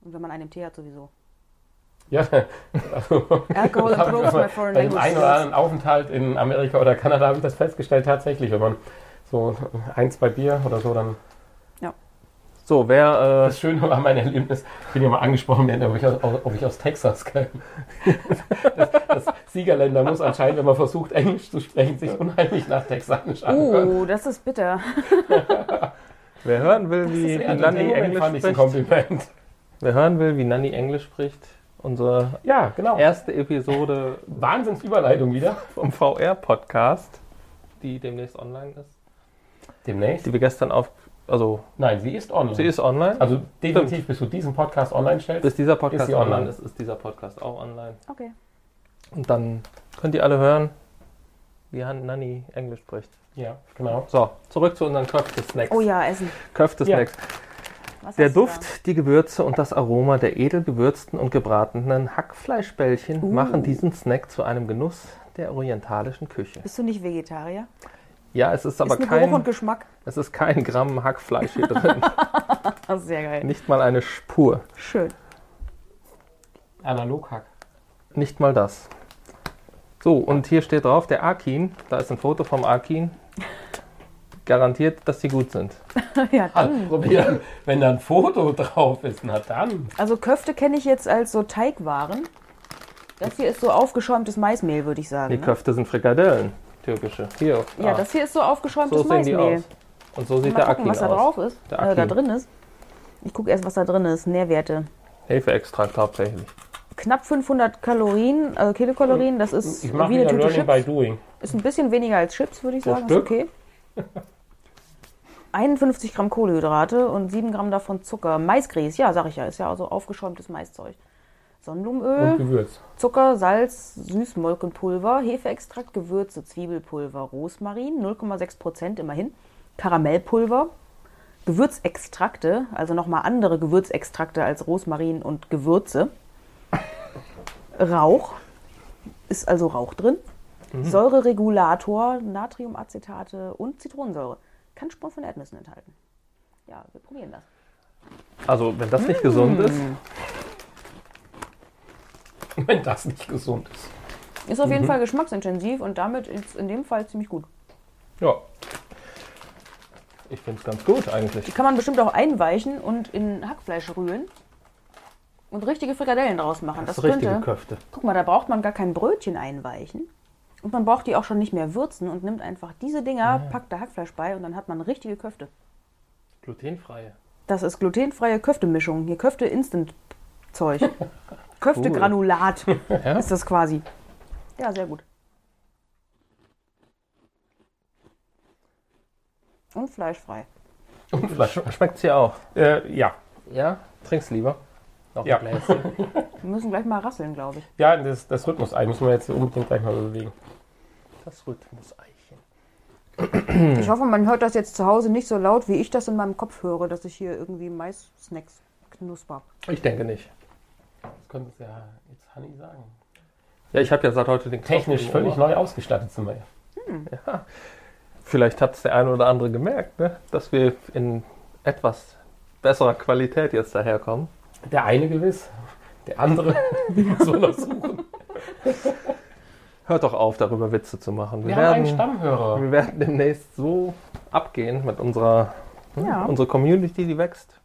Und wenn man einen Tee hat, sowieso. Ja, also, ich improves my foreign bei dem language einen oder anderen Aufenthalt in Amerika oder Kanada habe ich das festgestellt, tatsächlich, wenn man so ein, zwei Bier oder so dann. So, wer, Das Schöne war mein Erlebnis, ich bin ja mal angesprochen werden, ob ich aus, ob ich aus Texas käme. Das, das Siegerländer muss anscheinend, wenn man versucht, Englisch zu sprechen, sich unheimlich nach Texanisch anhören. Oh, das ist bitter. äh, (laughs) wer hören will, wie, Ja, Moment Englisch spricht, Kompliment. wer hören will, wie Nanni Englisch spricht, unsere Ja, genau. erste Episode Wahnsinnsüberleitung wieder. vom VR-Podcast, die demnächst online ist, Demnächst. die wir gestern auf, also Nein, sie ist online. sie ist online. also definitiv, bis du diesen Podcast online stellst. Bis dieser Podcast Ist sie online online? ist, ist dieser Podcast auch online. Okay. Und dann könnt ihr alle hören, wie Han- Nanni Englisch spricht. Ja, genau. So, zurück zu unseren Köfte-Snacks. Oh ja, Essen. Köfte-Snacks. Was Der Duft, die Gewürze und das Aroma der edel gewürzten und gebratenen Hackfleischbällchen Uh. machen diesen Snack zu einem Genuss der orientalischen Küche. Bist du nicht Vegetarier? Ja, es ist aber ist mit Geruch und kein, Geschmack. es ist kein Gramm Hackfleisch hier drin. (laughs) Das ist sehr geil. Nicht mal eine Spur. Schön. Analoghack. Nicht mal das. So, und hier steht drauf, der Akin, da ist ein Foto vom Akin. Garantiert, dass die gut sind. (laughs) ja, dann. probieren. Wenn da ein Foto drauf ist, na dann. Also Köfte kenne ich jetzt als so Teigwaren. Das hier ist so aufgeschäumtes Maismehl, würde ich sagen. Die ne? Köfte sind Frikadellen, türkische. Hier. Ja, ah, das hier ist so aufgeschäumtes so sehen die Maismehl. aus. Und so sieht Mal der gucken, Akin was da aus. drauf ist. Der Äh, da drin ist. Ich gucke erst, was da drin ist. Nährwerte. Hefeextrakt hauptsächlich. Knapp 500 Kalorien, äh, Kilokalorien. Das ist Ich wie eine Tüte Learning by Chips. Doing. Ist ein bisschen weniger als Chips, würde ich sagen. Ist okay. (laughs) 51 Gramm Kohlenhydrate und 7 Gramm davon Zucker. Maisgrieß, ja, sag ich ja, ist ja also aufgeschäumtes Maiszeug. Sonnenblumenöl, Und Gewürz. Zucker, Salz, Süßmolkenpulver, Hefeextrakt, Gewürze, Zwiebelpulver, Rosmarin, 0,6 Prozent immerhin, Karamellpulver, Gewürzextrakte, also nochmal andere Gewürzextrakte als Rosmarin und Gewürze, Rauch, ist also Rauch drin, Säureregulator, Natriumacetate und Zitronensäure. Kann Spuren von Erdnüssen enthalten. Ja, wir probieren das. Also, wenn das nicht gesund ist, (laughs) Wenn das nicht gesund ist. Ist auf jeden Fall geschmacksintensiv und damit ist in dem Fall ziemlich gut. ja. Ich finde es ganz gut eigentlich. Die kann man bestimmt auch einweichen und in Hackfleisch rühren und richtige Frikadellen draus machen. Das, Das ist richtige könnte. Köfte. Guck mal, da braucht man gar kein Brötchen einweichen. Und man braucht die auch schon nicht mehr würzen und nimmt einfach diese Dinger, packt da Hackfleisch bei und dann hat man richtige Köfte. Glutenfreie. Das ist glutenfreie Köftemischung. Hier Köfte Instant Zeug. (laughs) Köftegranulat Ja? ist das quasi. Ja, sehr gut. Und fleischfrei. Und Flasche. Schmeckt es hier auch? Äh, ja. Ja? Trink's lieber. Noch Ja. Wir müssen gleich mal rasseln, glaube ich. Ja, das, das Rhythmus-Ei müssen wir jetzt unbedingt gleich mal bewegen. Das Rhythmus-Eichen. Ich hoffe, man hört das jetzt zu Hause nicht so laut, wie ich das in meinem Kopf höre, dass ich hier irgendwie Mais-Snacks knusper. Ich denke nicht. Das könnte es ja jetzt Hanni sagen. Ja, ich habe ja seit heute den Knopf Technisch völlig Ohr. neu ausgestattet sind wir ja. Vielleicht hat es der eine oder andere gemerkt, ne? dass wir in etwas besserer Qualität jetzt daherkommen. Der eine gewiss, der andere (laughs) muss man noch suchen. (laughs) Hört doch auf, darüber Witze zu machen. Wir, Wir haben einen werden, Stammhörer. wir werden demnächst so abgehen mit unserer hm, Ja. unsere Community, die wächst.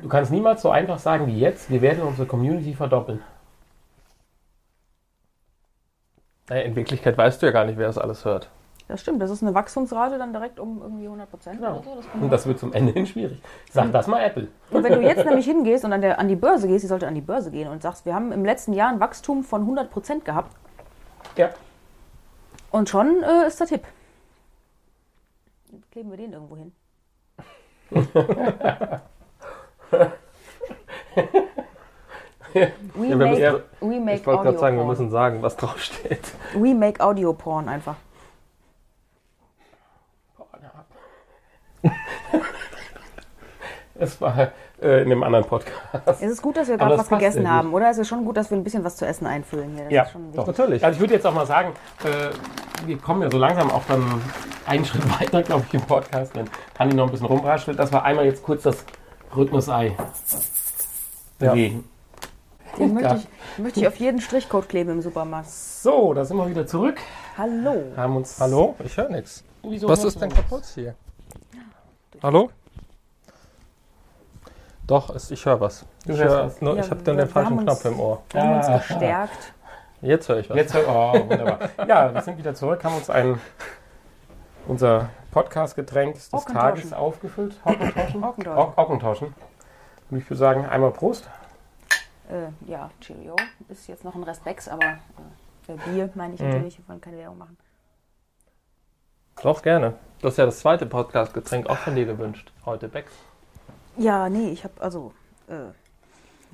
Du kannst niemals so einfach sagen wie jetzt, wir werden unsere Community verdoppeln. Naja, in Wirklichkeit weißt du ja gar nicht, wer das alles hört. Das stimmt, das ist eine Wachstumsrate dann direkt um irgendwie 100 Prozent Genau. oder so. Das Und das wird zum Ende hin schwierig. Sag das mal Apple. und wenn du jetzt (laughs) nämlich hingehst und an, der, an die Börse gehst, die sollte an die Börse gehen und sagst, wir haben im letzten Jahr ein Wachstum von 100 Prozent gehabt Ja. und schon äh, ist der Tipp. Kleben wir den irgendwo hin. (laughs) We, Ja, make, müssen- we make Ich wollte gerade sagen, wir müssen sagen, was draufsteht. We make Audio Porn einfach. Es war äh, in einem anderen Podcast. Es ist gut, dass wir gerade das was gegessen haben, oder? Es ist schon gut, dass wir ein bisschen was zu essen einfüllen hier. Das Ja, ist schon doch. Natürlich. Also ich würde jetzt auch mal sagen, äh, wir kommen ja so langsam auch dann einen (laughs) Schritt weiter, glaube ich, im Podcast, wenn Hanni noch ein bisschen rumraschelt, dass wir einmal jetzt kurz das Rhythmusei Ja. bewegen. Den möchte Ja. ich, möchte ich auf jeden Strichcode kleben im Supermarkt. So, da sind wir wieder zurück. Hallo. Haben uns Hallo? Ich höre nichts. Wieso Was ist denn kaputt hier? Hallo? Doch, es, ich höre was. Du ich hörst hör was. nur, Ja, ich habe dann den falschen Knopf im Ohr. Wir haben uns Ah. gestärkt. Jetzt höre ich was. Jetzt, hör- oh, wunderbar. Ja, wir sind wieder zurück, haben uns ein, unser Podcast-Getränk des. Tages aufgefüllt. Hockentauschen? Hockentauschen. Hock- Hockentauschen. Und ich würde sagen, einmal Prost. Äh, ja, Cheerio. Ist jetzt noch ein Restbecks, aber äh, Bier meine ich Mhm. natürlich. Wir wollen keine Werbung machen. Doch, gerne. Das ist ja das zweite Podcast-Getränk auch von dir gewünscht. Heute Becks. Ja, nee, ich habe also. Äh,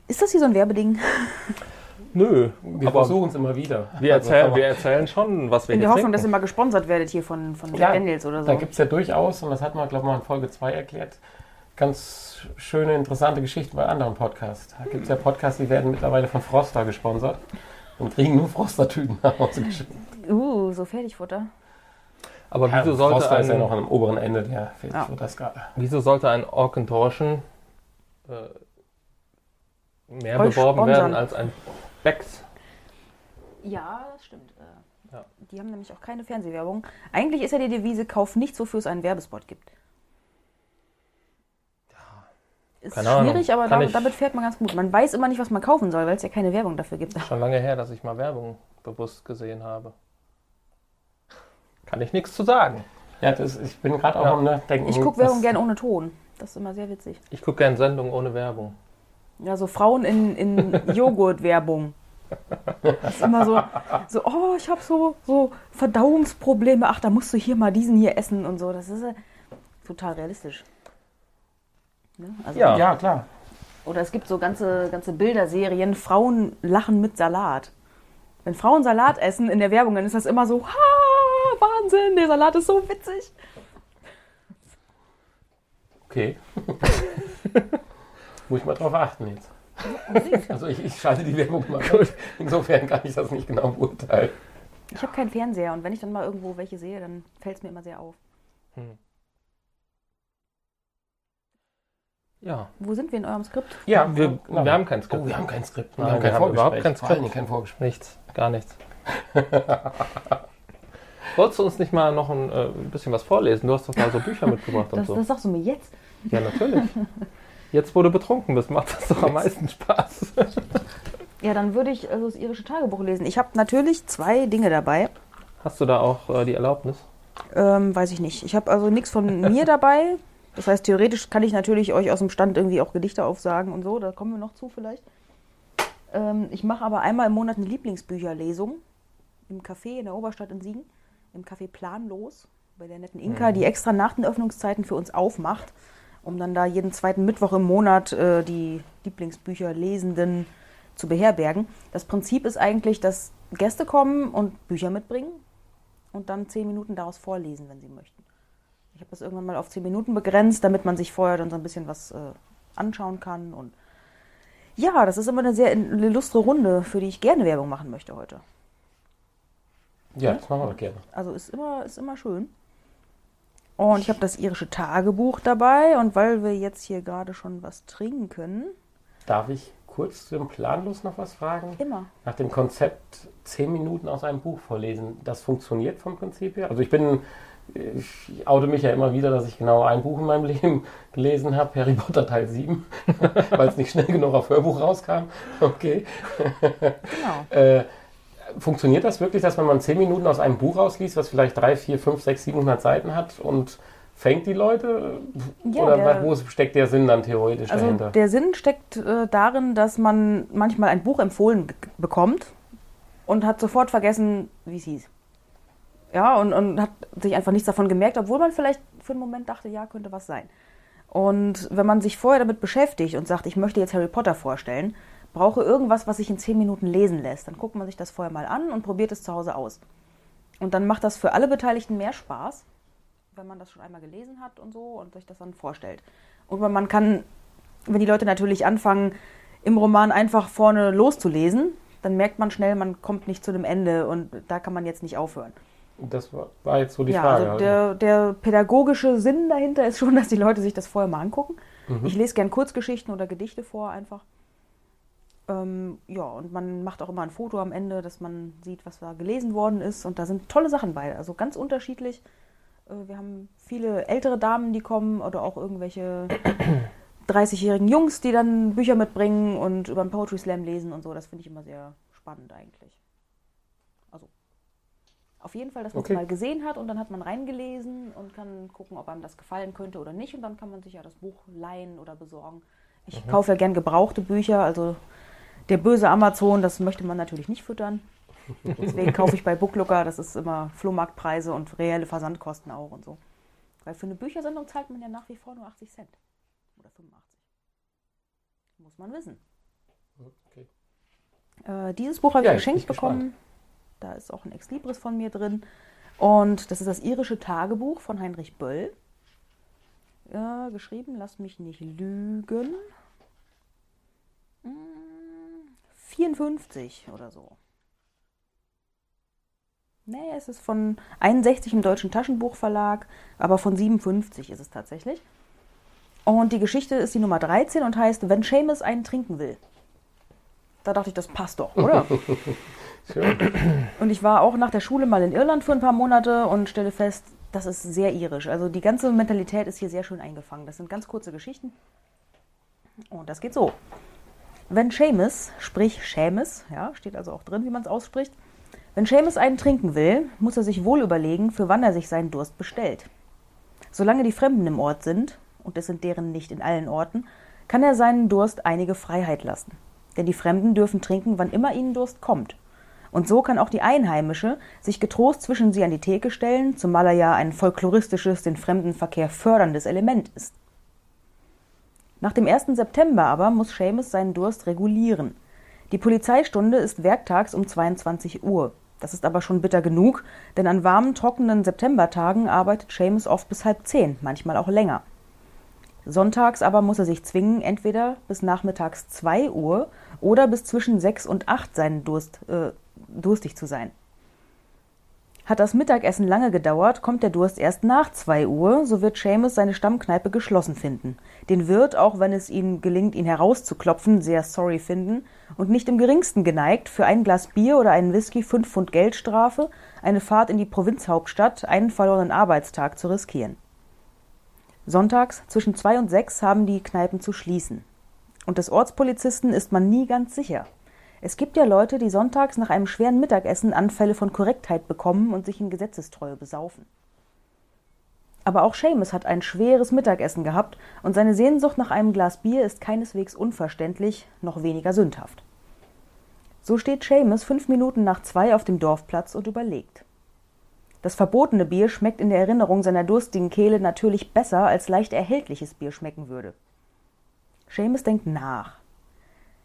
ist das hier so ein Werbeding? (laughs) Nö, Wir versuchen es immer wieder. wir Also, erzählen, wir erzählen schon, was wir In hier der Hoffnung, trinken. dass ihr mal gesponsert werdet hier von, von Ja, Daniels oder so. Da gibt es ja durchaus, und das hat man, glaube ich, mal in Folge 2 erklärt, ganz schöne, interessante Geschichten bei anderen Podcasts. Da gibt es ja Podcasts, die werden mittlerweile von Froster gesponsert und kriegen nur Froster-Tüten nach Hause geschickt. Uh, so Fertigfutter. Aber Ja, wieso sollte, Froster ist ja noch ein, am oberen Ende der Ja. Fertigfutterskala. wieso sollte ein Orkentorschen äh, mehr Euch beworben sponsern. werden als ein Becks? Ja, das stimmt. Äh, Ja. Die haben nämlich auch keine Fernsehwerbung. Eigentlich ist ja die Devise, kauf nichts, wofür es einen Werbespot gibt. Ist keine Ahnung. schwierig, aber Kann damit, ich- damit fährt man ganz gut. Man weiß immer nicht, was man kaufen soll, weil es ja keine Werbung dafür gibt. Schon lange her, dass ich mal Werbung bewusst gesehen habe. Kann ich nichts zu sagen. Ja, das, ich bin gerade auch Ja. am ne, Denken. Ich gucke Werbung gerne ohne Ton. Das ist immer sehr witzig. Ich gucke gerne Sendungen ohne Werbung. Ja, so Frauen in, in (laughs) Joghurt-Werbung. Das ist immer so, so oh, ich habe so, so Verdauungsprobleme. Ach, da musst du hier mal diesen hier essen und so. Das ist äh, total realistisch. Ne? Also, Ja. Ja, klar. Oder es gibt so ganze, ganze Bilderserien, Frauen lachen mit Salat. Wenn Frauen Salat essen in der Werbung, dann ist das immer so, ha, Wahnsinn, der Salat ist so witzig. Okay. (laughs) Muss ich mal drauf achten jetzt. Also ich, ich schalte die Werbung mal gut. Insofern kann ich das nicht genau beurteilen. Ich habe keinen Fernseher und wenn ich dann mal irgendwo welche sehe, dann fällt es mir immer sehr auf. Ja. Wo sind wir in eurem Skript? Ja, Wir, wir haben kein Skript. Oh, wir haben kein Skript. Nein, wir haben überhaupt kein Vor allen Dingen Skript. kein Vorgespräch. Nichts, gar nichts. (laughs) Wolltest du uns nicht mal noch ein äh, bisschen was vorlesen? Du hast doch mal so Bücher mitgebracht und Das, so. das sagst du mir jetzt. Ja, natürlich. Jetzt, wo du betrunken bist, macht das doch am meisten Spaß. Ja, dann würde ich also das irische Tagebuch lesen. Ich habe natürlich zwei Dinge dabei. Hast du da auch äh, die Erlaubnis? Ähm, weiß ich nicht. Ich habe also nichts von mir dabei. Das heißt, theoretisch kann ich natürlich euch aus dem Stand irgendwie auch Gedichte aufsagen und so. Da kommen wir noch zu vielleicht. Ähm, ich mache aber einmal im Monat eine Lieblingsbücherlesung im Café in der Oberstadt in Siegen. Im Café Planlos bei der netten Inka, die extra nach den Öffnungszeiten für uns aufmacht, um dann da jeden zweiten Mittwoch im Monat äh, die Lieblingsbücher Lesenden zu beherbergen. Das Prinzip ist eigentlich, dass Gäste kommen und Bücher mitbringen und dann zehn Minuten daraus vorlesen, wenn sie möchten. Ich habe das irgendwann mal auf zehn Minuten begrenzt, damit man sich vorher dann so ein bisschen was äh, anschauen kann. Und ja, das ist immer eine sehr illustre Runde, für die ich gerne Werbung machen möchte heute. Ja, das machen wir doch gerne. Also ist immer, ist immer schön. Und ich habe das irische Tagebuch dabei und weil wir jetzt hier gerade schon was trinken, Darf ich kurz zum Planlos noch was fragen? immer. Nach dem Konzept zehn Minuten aus einem Buch vorlesen, das funktioniert vom Prinzip her? Also ich bin, ich oute mich ja immer wieder, dass ich genau ein Buch in meinem (laughs) Leben gelesen habe, Harry Potter Teil 7, weil es nicht schnell genug auf Hörbuch rauskam. Okay. Genau. (laughs) Äh, funktioniert das wirklich, dass wenn man zehn Minuten aus einem Buch rausliest, was vielleicht drei, vier, fünf, sechs, 700 Seiten hat und fängt die Leute? Ja, Oder der- wo steckt der Sinn dann theoretisch Also dahinter? der Sinn steckt äh, darin, dass man manchmal ein Buch empfohlen bekommt und hat sofort vergessen, wie es hieß. Ja, und, und hat sich einfach nichts davon gemerkt, obwohl man vielleicht für einen Moment dachte, ja, könnte was sein. Und wenn man sich vorher damit beschäftigt und sagt, ich möchte jetzt Harry Potter vorstellen, brauche irgendwas, was sich in zehn Minuten lesen lässt. Dann guckt man sich das vorher mal an und probiert es zu Hause aus. Und dann macht das für alle Beteiligten mehr Spaß, wenn man das schon einmal gelesen hat und so und sich das dann vorstellt. Und man kann, wenn die Leute natürlich anfangen, im Roman einfach vorne loszulesen, dann merkt man schnell, man kommt nicht zu dem Ende und da kann man jetzt nicht aufhören. Das war, war jetzt so die ja, Frage. Also der, der pädagogische Sinn dahinter ist schon, (laughs) dass die Leute sich das vorher mal angucken. Mhm. Ich lese gern Kurzgeschichten oder Gedichte vor einfach. Ähm, ja, und man macht auch immer ein Foto am Ende, dass man sieht, was da gelesen worden ist. Und da sind tolle Sachen bei, also ganz unterschiedlich. Äh, wir haben viele ältere Damen, die kommen oder auch irgendwelche (coughs) 30-jährigen Jungs, die dann Bücher mitbringen und über den Poetry Slam lesen und so. Das finde ich immer sehr spannend eigentlich. Also auf jeden Fall, dass man es okay. mal gesehen hat und dann hat man reingelesen und kann gucken, ob einem das gefallen könnte oder nicht. Und dann kann man sich ja das Buch leihen oder besorgen. Ich mhm. kaufe ja gern gebrauchte Bücher, also der böse Amazon, das möchte man natürlich nicht füttern. Deswegen kaufe ich bei Booklooker, das ist immer Flohmarktpreise und reelle Versandkosten auch und so. Weil für eine Büchersendung zahlt man ja nach wie vor nur 80 Cent. Oder 85. Muss man wissen. Okay. Äh, dieses Buch habe ich geschenkt bekommen. Da ist auch ein Ex-Libris von mir drin. Und das ist das irische Tagebuch von Heinrich Böll. Ja, geschrieben, lass mich nicht lügen. 54 oder so. Nee, es ist von 61 im Deutschen Taschenbuchverlag, aber von 57 ist es tatsächlich. Und die Geschichte ist die Nummer 13 und heißt, wenn Seamus einen trinken will. Da dachte ich, das passt doch, oder? (laughs) und ich war auch nach der Schule mal in Irland für ein paar Monate und stelle fest, das ist sehr irisch. Also die ganze Mentalität ist hier sehr schön eingefangen. Das sind ganz kurze Geschichten. Und das geht so. Wenn Seamus, sprich Seamus, ja, steht also auch drin, wie man es ausspricht, wenn Seamus einen trinken will, muss er sich wohl überlegen, für wann er sich seinen Durst bestellt. Solange die Fremden im Ort sind, und es sind deren nicht in allen Orten, kann er seinen Durst einige Freiheit lassen. Denn die Fremden dürfen trinken, wann immer ihnen Durst kommt. Und so kann auch die Einheimische sich getrost zwischen sie an die Theke stellen, zumal er ja ein folkloristisches, den Fremdenverkehr förderndes Element ist. Nach dem 1. September aber muss Seamus seinen Durst regulieren. Die Polizeistunde ist werktags um 22 Uhr. Das ist aber schon bitter genug, denn an warmen, trockenen Septembertagen arbeitet Seamus oft bis halb zehn, manchmal auch länger. Sonntags aber muss er sich zwingen, entweder bis nachmittags 2 Uhr oder bis zwischen 6 und 8 seinen Durst, äh, durstig zu sein. Hat das Mittagessen lange gedauert, kommt der Durst erst nach 2 Uhr, so wird Seamus seine Stammkneipe geschlossen finden. Den Wirt, auch wenn es ihm gelingt, ihn herauszuklopfen, sehr sorry finden und nicht im geringsten geneigt, für ein Glas Bier oder einen Whisky 5 Pfund Geldstrafe, eine Fahrt in die Provinzhauptstadt, einen verlorenen Arbeitstag zu riskieren. Sonntags zwischen 2 und 6 haben die Kneipen zu schließen. Und des Ortspolizisten ist man nie ganz sicher. Es gibt ja Leute, die sonntags nach einem schweren Mittagessen Anfälle von Korrektheit bekommen und sich in Gesetzestreue besaufen. Aber auch Seamus hat ein schweres Mittagessen gehabt und seine Sehnsucht nach einem Glas Bier ist keineswegs unverständlich, noch weniger sündhaft. So steht Seamus fünf Minuten nach zwei auf dem Dorfplatz und überlegt. Das verbotene Bier schmeckt in der Erinnerung seiner durstigen Kehle natürlich besser, als leicht erhältliches Bier schmecken würde. Seamus denkt nach.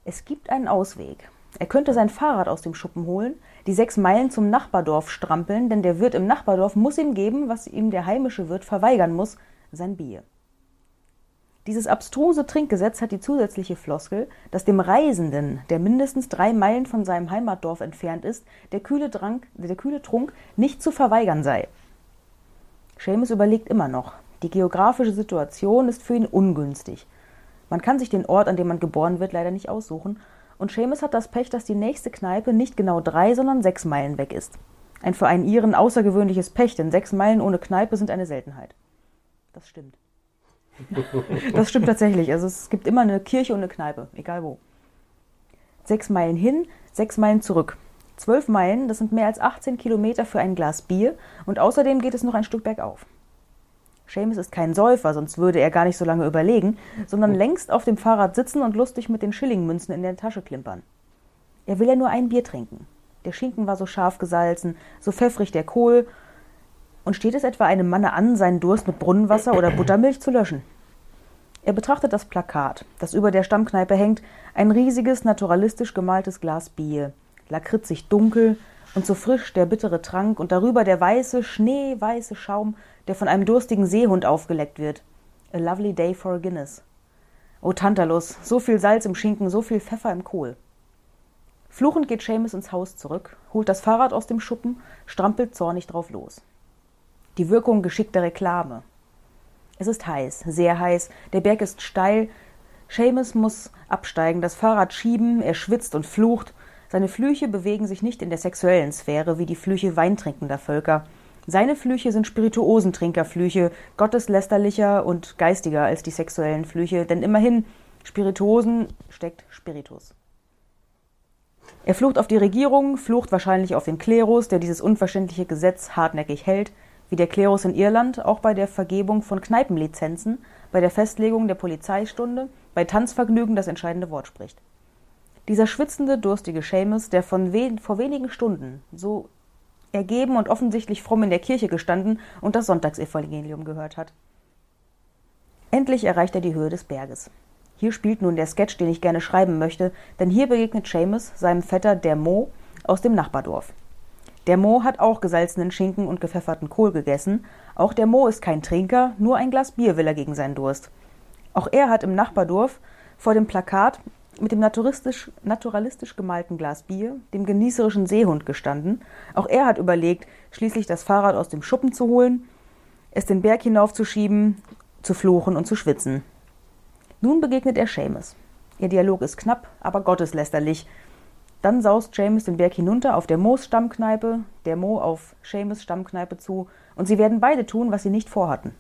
Es gibt einen Ausweg. Er könnte sein Fahrrad aus dem Schuppen holen, die sechs Meilen zum Nachbardorf strampeln, denn der Wirt im Nachbardorf muss ihm geben, was ihm der heimische Wirt verweigern muss, sein Bier. Dieses abstruse Trinkgesetz hat die zusätzliche Floskel, dass dem Reisenden, der mindestens drei Meilen von seinem Heimatdorf entfernt ist, der kühle, Trank, der kühle Trunk nicht zu verweigern sei. Seamus überlegt immer noch. Die geografische Situation ist für ihn ungünstig. Man kann sich den Ort, an dem man geboren wird, leider nicht aussuchen, und Seamus hat das Pech, dass die nächste Kneipe nicht genau drei, sondern sechs Meilen weg ist. Ein für einen Iren außergewöhnliches Pech, denn sechs Meilen ohne Kneipe sind eine Seltenheit. Das stimmt. (laughs) das stimmt tatsächlich. Also es gibt immer eine Kirche und eine Kneipe, egal wo. Sechs Meilen hin, sechs Meilen zurück. Zwölf Meilen, das sind mehr als 18 Kilometer für ein Glas Bier und außerdem geht es noch ein Stück bergauf. Seamus ist kein Säufer, sonst würde er gar nicht so lange überlegen, sondern längst auf dem Fahrrad sitzen und lustig mit den Schillingmünzen in der Tasche klimpern. Er will ja nur ein Bier trinken. Der Schinken war so scharf gesalzen, so pfeffrig der Kohl. Und steht es etwa einem Manne an, seinen Durst mit Brunnenwasser oder Buttermilch zu löschen? Er betrachtet das Plakat, das über der Stammkneipe hängt, ein riesiges, naturalistisch gemaltes Glas Bier, lakritzig dunkel und so frisch der bittere Trank und darüber der weiße, schneeweiße Schaum, der von einem durstigen Seehund aufgeleckt wird. A lovely day for a Guinness. O Tantalus, so viel Salz im Schinken, so viel Pfeffer im Kohl. Fluchend geht Seamus ins Haus zurück, holt das Fahrrad aus dem Schuppen, strampelt zornig drauf los. Die Wirkung geschickter Reklame. Es ist heiß, sehr heiß, der Berg ist steil, Seamus muss absteigen, das Fahrrad schieben, er schwitzt und flucht. Seine Flüche bewegen sich nicht in der sexuellen Sphäre wie die Flüche weintrinkender Völker. Seine Flüche sind Spirituosentrinkerflüche, gotteslästerlicher und geistiger als die sexuellen Flüche, denn immerhin Spirituosen steckt Spiritus. Er flucht auf die Regierung, flucht wahrscheinlich auf den Klerus, der dieses unverständliche Gesetz hartnäckig hält, wie der Klerus in Irland auch bei der Vergebung von Kneipenlizenzen, bei der Festlegung der Polizeistunde, bei Tanzvergnügen das entscheidende Wort spricht. Dieser schwitzende, durstige Seamus, der von we vor wenigen Stunden so ergeben und offensichtlich fromm in der Kirche gestanden und das Sonntagsevangelium gehört hat. Endlich erreicht er die Höhe des Berges. Hier spielt nun der Sketch, den ich gerne schreiben möchte, denn hier begegnet Seamus seinem Vetter der Mo aus dem Nachbardorf. Der Mo hat auch gesalzenen Schinken und gepfefferten Kohl gegessen. Auch der Mo ist kein Trinker, nur ein Glas Bier will er gegen seinen Durst. Auch er hat im Nachbardorf vor dem Plakat mit dem naturalistisch, naturalistisch gemalten Glas Bier, dem genießerischen Seehund gestanden. Auch er hat überlegt, schließlich das Fahrrad aus dem Schuppen zu holen, es den Berg hinaufzuschieben, zu fluchen und zu schwitzen. Nun begegnet er Seamus. Ihr Dialog ist knapp, aber gotteslästerlich. Dann saust Seamus den Berg hinunter auf der Moos Stammkneipe, der Mo auf Seamus Stammkneipe zu, und sie werden beide tun, was sie nicht vorhatten.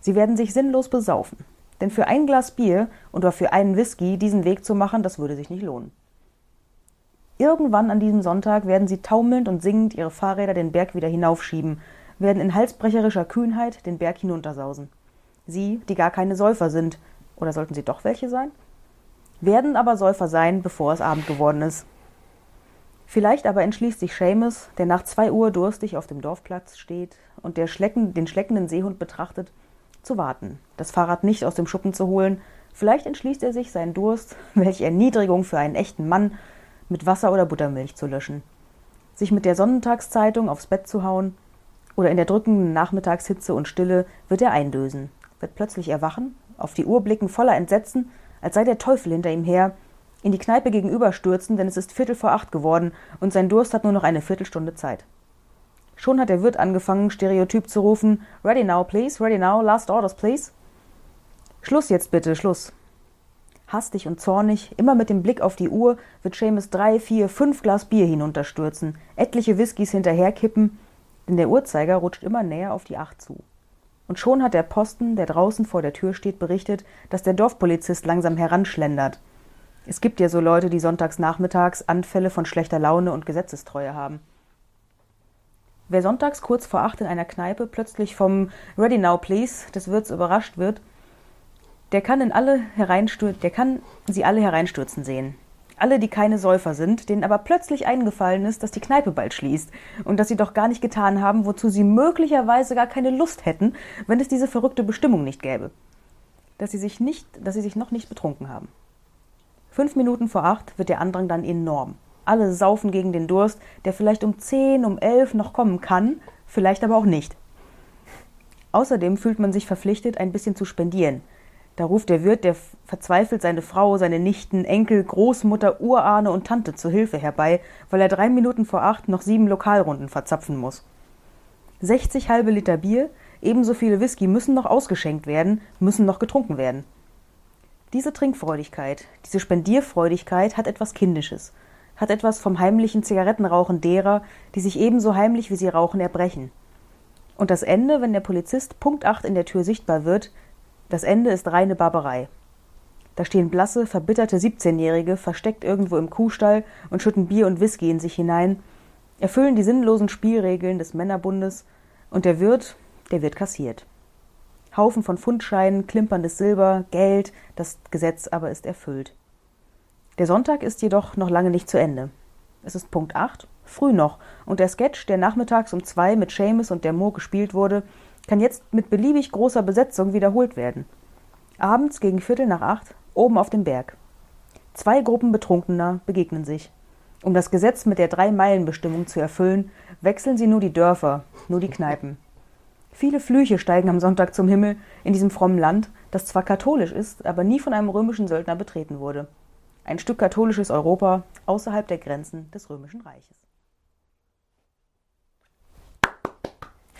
Sie werden sich sinnlos besaufen. Denn für ein Glas Bier oder für einen Whisky diesen Weg zu machen, das würde sich nicht lohnen. Irgendwann an diesem Sonntag werden sie taumelnd und singend ihre Fahrräder den Berg wieder hinaufschieben, werden in halsbrecherischer Kühnheit den Berg hinuntersausen. Sie, die gar keine Säufer sind, oder sollten sie doch welche sein? Werden aber Säufer sein, bevor es Abend geworden ist. Vielleicht aber entschließt sich Seamus, der nach zwei Uhr durstig auf dem Dorfplatz steht und der Schlecken, den schleckenden Seehund betrachtet, zu warten, das Fahrrad nicht aus dem Schuppen zu holen. Vielleicht entschließt er sich, seinen Durst, (laughs) welche Erniedrigung für einen echten Mann, mit Wasser oder Buttermilch zu löschen. Sich mit der Sonnentagszeitung aufs Bett zu hauen oder in der drückenden Nachmittagshitze und Stille wird er eindösen, wird plötzlich erwachen, auf die Uhr blicken voller Entsetzen, als sei der Teufel hinter ihm her, in die Kneipe gegenüberstürzen, denn es ist Viertel vor acht geworden und sein Durst hat nur noch eine Viertelstunde Zeit. Schon hat der Wirt angefangen, stereotyp zu rufen: Ready now, please, ready now, last orders, please. Schluss jetzt bitte, Schluss. Hastig und zornig, immer mit dem Blick auf die Uhr, wird Seamus drei, vier, fünf Glas Bier hinunterstürzen, etliche Whiskys hinterherkippen, denn der Uhrzeiger rutscht immer näher auf die Acht zu. Und schon hat der Posten, der draußen vor der Tür steht, berichtet, dass der Dorfpolizist langsam heranschlendert. Es gibt ja so Leute, die sonntags nachmittags Anfälle von schlechter Laune und Gesetzestreue haben. Wer sonntags kurz vor acht in einer Kneipe plötzlich vom Ready Now Please des Wirts überrascht wird, der kann in alle der kann sie alle hereinstürzen sehen. Alle, die keine Säufer sind, denen aber plötzlich eingefallen ist, dass die Kneipe bald schließt und dass sie doch gar nicht getan haben, wozu sie möglicherweise gar keine Lust hätten, wenn es diese verrückte Bestimmung nicht gäbe. Dass sie sich nicht, dass sie sich noch nicht betrunken haben. Fünf Minuten vor acht wird der Andrang dann enorm. Alle saufen gegen den Durst, der vielleicht um zehn, um elf noch kommen kann, vielleicht aber auch nicht. Außerdem fühlt man sich verpflichtet, ein bisschen zu spendieren. Da ruft der Wirt, der verzweifelt seine Frau, seine Nichten, Enkel, Großmutter, Urahne und Tante zur Hilfe herbei, weil er drei Minuten vor acht noch sieben Lokalrunden verzapfen muss. 60 halbe Liter Bier, ebenso viele Whisky müssen noch ausgeschenkt werden, müssen noch getrunken werden. Diese Trinkfreudigkeit, diese Spendierfreudigkeit hat etwas Kindisches hat etwas vom heimlichen Zigarettenrauchen derer, die sich ebenso heimlich wie sie rauchen erbrechen. Und das Ende, wenn der Polizist Punkt acht in der Tür sichtbar wird, das Ende ist reine Barbarei. Da stehen blasse, verbitterte 17-Jährige versteckt irgendwo im Kuhstall und schütten Bier und Whisky in sich hinein, erfüllen die sinnlosen Spielregeln des Männerbundes und der Wirt, der wird kassiert. Haufen von Pfundscheinen, klimperndes Silber, Geld, das Gesetz aber ist erfüllt. Der Sonntag ist jedoch noch lange nicht zu Ende. Es ist Punkt 8, früh noch, und der Sketch, der nachmittags um zwei mit Seamus und der Mo gespielt wurde, kann jetzt mit beliebig großer Besetzung wiederholt werden. Abends gegen Viertel nach acht, oben auf dem Berg. Zwei Gruppen Betrunkener begegnen sich. Um das Gesetz mit der Drei-Meilen-Bestimmung zu erfüllen, wechseln sie nur die Dörfer, nur die Kneipen. Viele Flüche steigen am Sonntag zum Himmel in diesem frommen Land, das zwar katholisch ist, aber nie von einem römischen Söldner betreten wurde. Ein Stück katholisches Europa außerhalb der Grenzen des römischen Reiches.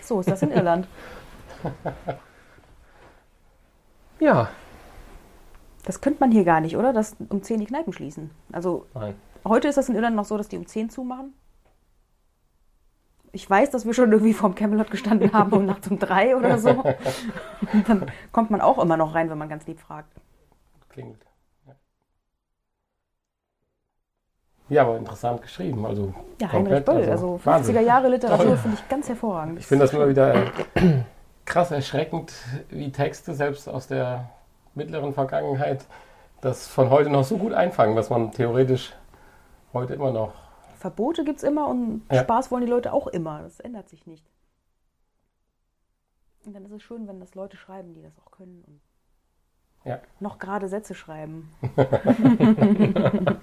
So ist das in (laughs) Irland. Ja, Das könnte man hier gar nicht, oder? Dass um 10 die Kneipen schließen. Also nein. heute ist das in Irland noch so, dass die um 10 zumachen. Ich weiß, dass wir schon irgendwie vorm Camelot gestanden haben um nachts um 3 oder so. Und (laughs) dann kommt man auch immer noch rein, wenn man ganz lieb fragt. Klingelt. Ja. aber interessant geschrieben. Also Ja, Heinrich komplett, Böll, also 50er Wahnsinn. Jahre Literatur finde ich ganz hervorragend. Ich finde das immer wieder äh, (clears throat) krass erschreckend, wie Texte selbst aus der mittleren Vergangenheit das von heute noch so gut einfangen, dass man theoretisch heute immer noch. Verbote gibt es immer und Ja. Spaß wollen die Leute auch immer. Das ändert sich nicht. Und dann ist es schön, wenn das Leute schreiben, die das auch können und Ja. noch gerade Sätze schreiben. (laughs) (laughs)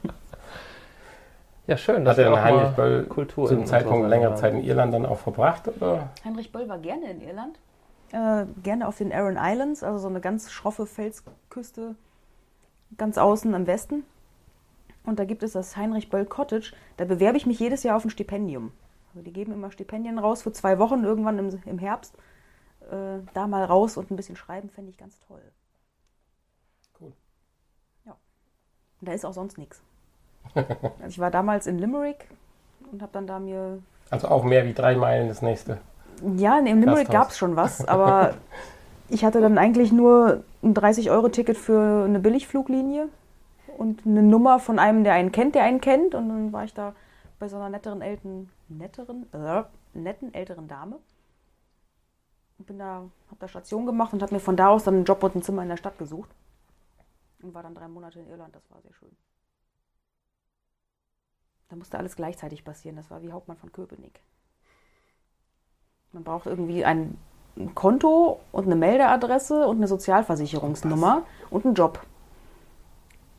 Ja, schön. Hat er Heinrich Böll Kultur zu in dem Zeitpunkt längere Zeit in Irland dann auch verbracht? Oder? Heinrich Böll war gerne in Irland. Äh, gerne auf den Aran Islands, also so eine ganz schroffe Felsküste ganz außen am Westen. Und da gibt es das Heinrich Böll Cottage. Da bewerbe ich mich jedes Jahr auf ein Stipendium. Also die geben immer Stipendien raus für zwei Wochen irgendwann im, im Herbst. Äh, da mal raus und ein bisschen schreiben, fände ich ganz toll. Cool. Ja. Und da ist auch sonst nichts. Also ich war damals in Limerick und habe dann da mir Also auch mehr wie drei Meilen das nächste. ja, in Limerick gab es schon was, aber ich hatte dann eigentlich nur ein 30-Euro-Ticket für eine Billigfluglinie und eine Nummer von einem, der einen kennt, der einen kennt. Und dann war ich da bei so einer netteren, älten, netteren, äh, netten älteren Dame. Und bin da, hab da Station gemacht und habe mir von da aus dann einen Job und ein Zimmer in der Stadt gesucht. Und war dann drei Monate in Irland, das war sehr schön. Da musste alles gleichzeitig passieren, das war wie Hauptmann von Köpenick. Man braucht irgendwie ein Konto und eine Meldeadresse und eine Sozialversicherungsnummer und einen Job.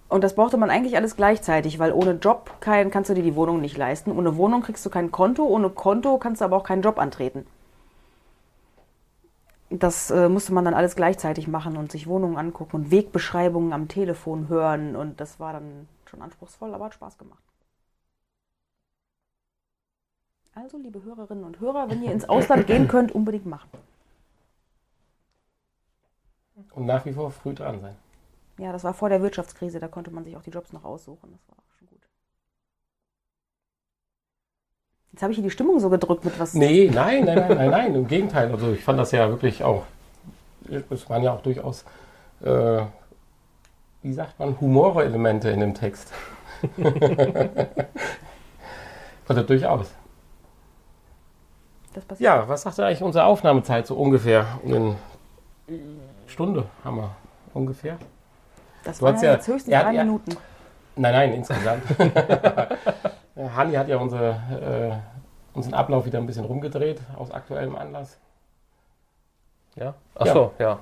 Und das brauchte man eigentlich alles gleichzeitig, weil ohne Job kein, kannst du dir die Wohnung nicht leisten. Ohne Wohnung kriegst du kein Konto, ohne Konto kannst du aber auch keinen Job antreten. Das äh, musste man dann alles gleichzeitig machen und sich Wohnungen angucken und Wegbeschreibungen am Telefon hören. Und das war dann schon anspruchsvoll, aber hat Spaß gemacht. Also, liebe Hörerinnen und Hörer, wenn ihr ins Ausland gehen könnt, unbedingt machen. Und nach wie vor früh dran sein. Ja, das war vor der Wirtschaftskrise, da konnte man sich auch die Jobs noch aussuchen. Das war schon gut. Jetzt habe ich hier die Stimmung so gedrückt mit was. Nee, nein, nein, nein, nein, nein, im Gegenteil. Also ich fand das ja wirklich auch, es waren ja auch durchaus, äh, wie sagt man, Humorelemente in dem Text. (laughs) also durchaus. Das passiert. Ja, was sagt eigentlich unsere Aufnahmezeit so ungefähr? In Stunde haben wir ungefähr. das du waren ja jetzt höchstens drei ja- Minuten. Nein, nein, insgesamt. (laughs) Hanni hat ja unsere, äh, unseren Ablauf wieder ein bisschen rumgedreht aus aktuellem Anlass. Ja? Ach Ja. so, ja.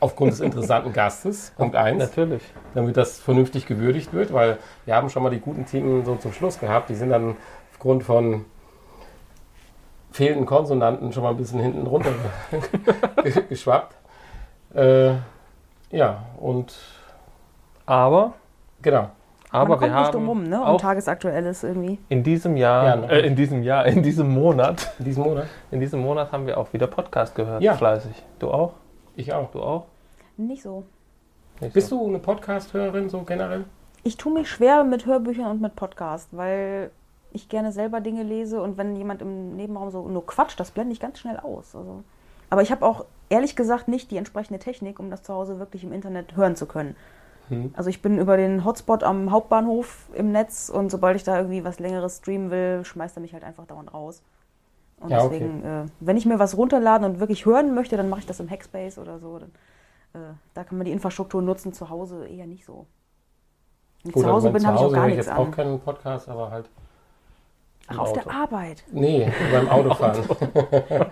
Aufgrund des interessanten Gastes, (laughs) Punkt 1, Natürlich. damit das vernünftig gewürdigt wird, weil wir haben schon mal die guten Themen so zum Schluss gehabt. Die sind dann aufgrund von fehlenden Konsonanten schon mal ein bisschen hinten runter (laughs) geschwappt. Äh, ja, und Aber, genau. aber Man kommt wir nicht haben drum rum, ne? Um auch tagesaktuelles irgendwie. in diesem Jahr, Ja, noch äh, nicht. in diesem Jahr, in diesem Monat, In diesem Monat. in diesem Monat haben wir auch wieder Podcast gehört. Ja. Fleißig. Du auch? Ich auch. Du auch? Nicht so. Nicht Bist so. du eine Podcast-Hörerin so generell? Ich tue mich schwer mit Hörbüchern und mit Podcast, weil ich gerne selber Dinge lese und wenn jemand im Nebenraum so nur quatscht, das blende ich ganz schnell aus. Also. Aber ich habe auch ehrlich gesagt nicht die entsprechende Technik, um das zu Hause wirklich im Internet hören zu können. Hm. Also ich bin über den Hotspot am Hauptbahnhof im Netz und sobald ich da irgendwie was längeres streamen will, schmeißt er mich halt einfach dauernd raus. Und Ja, okay. deswegen, äh, wenn ich mir was runterladen und wirklich hören möchte, dann mache ich das im Hackspace oder so. Dann, äh, da kann man die Infrastruktur nutzen, zu Hause eher nicht so. Wenn ich zu Hause also bin, habe ich auch gar höre ich nichts jetzt auch an. keinen Podcast, aber halt. Ach, auf Auto. der Arbeit. Nee, beim Autofahren.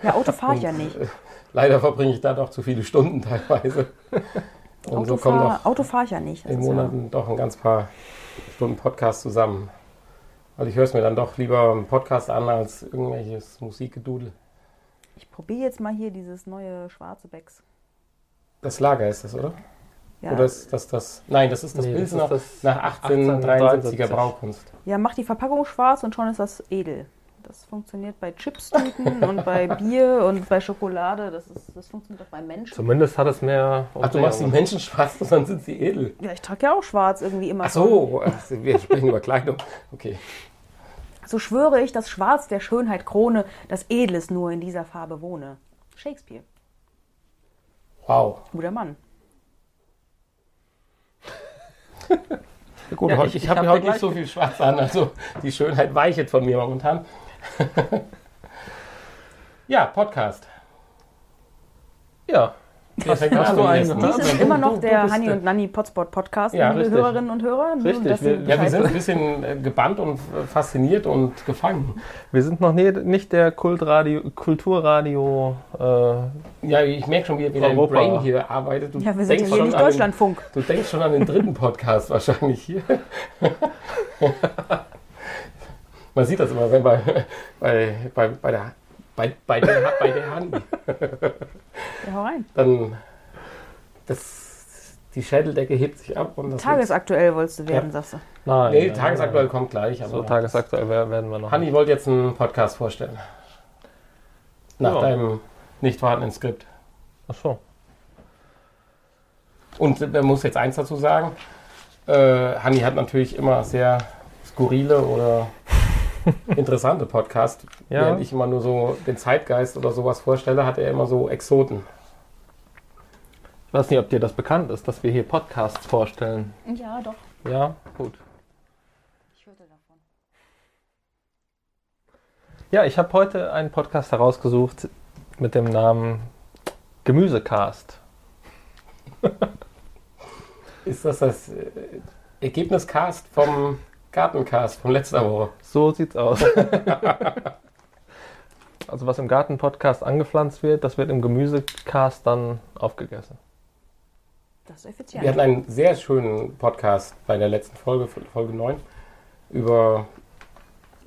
Ja, Auto fahre ich ja nicht. Leider verbringe ich da doch zu viele Stunden teilweise. Und Auto, so kommen noch Auto fahre ich ja nicht. In ist ja- Monaten doch ein ganz paar Stunden Podcast zusammen. Also ich höre es mir dann doch lieber einen Podcast an als irgendwelches Musikgedudel. Ich probiere jetzt mal hier dieses neue schwarze Becks. Das Lager ist das, oder? Ja, Oder ist das das? Nein, das ist das Nee, Pilsner ist das nach 1873er 1873. Braukunst. ja, mach die Verpackung schwarz und schon ist das edel. Das funktioniert bei Chipstüten (laughs) und bei Bier und bei Schokolade. Das, ist, das funktioniert auch bei Menschen. Zumindest hat es mehr. Ach, du machst die Menschen schwarz und dann sind sie edel. Ja, ich trage ja auch schwarz irgendwie immer. Ach so, ach, wir sprechen über Kleidung. Okay. So schwöre ich, dass Schwarz der Schönheit Krone, das Edles nur in dieser Farbe wohne. Shakespeare, Wow. guter Mann. Gut, Ja, ich- ich, ich habe hab heute nicht so viel schwarz an, also die Schönheit weicht von mir momentan. (laughs) ja, Podcast. Ja. Fängt hast an? du einen? Dies ist du- immer noch du- der der- und Nanny Potspot Podcast, Ja, liebe. Hörerinnen und Hörer. Richtig, wir- Ja, wir sind ein bisschen äh, gebannt und äh, fasziniert und gefangen. Wir sind noch nie, nicht der Kultradio, Kulturradio. Äh, Ja, ich merke schon, wie, wie dein Europa. Brain hier arbeitet. Du ja, wir sind ja hier schon nicht an den- Deutschlandfunk. Du denkst schon an den dritten Podcast wahrscheinlich hier. (laughs) Man sieht das immer, wenn bei, bei, bei, bei, der, bei, bei, der, bei der Hand Ja, hau rein. dann das, die Schädeldecke hebt sich ab. Und das Tagesaktuell wolltest du werden, Ja. sagst du. nein. Nee, nein, tagesaktuell nein. kommt gleich. So Aber tagesaktuell wer- werden wir noch. Hanni wollte jetzt einen Podcast vorstellen. Nach Ja. deinem nicht vorhandenen Skript. Ach so. Und man muss jetzt eins dazu sagen. Äh, Hanni hat natürlich immer sehr skurrile oder (laughs) interessante Podcasts. Ja. Während ich immer nur so den Zeitgeist oder sowas vorstelle, hat er immer so Exoten. Ich weiß nicht, ob dir das bekannt ist, dass wir hier Podcasts vorstellen. Ja, doch. Ja, gut. Ich hörte davon. Ja, ich habe heute einen Podcast herausgesucht mit dem Namen Gemüsecast. Ist das das äh, Ergebniscast vom Gartencast von letzter Woche? So sieht's aus. (laughs) also was im Garten-Podcast angepflanzt wird, das wird im Gemüsecast dann aufgegessen. Das ist Wir effizient. hatten einen sehr schönen Podcast bei der letzten Folge, Folge 9, über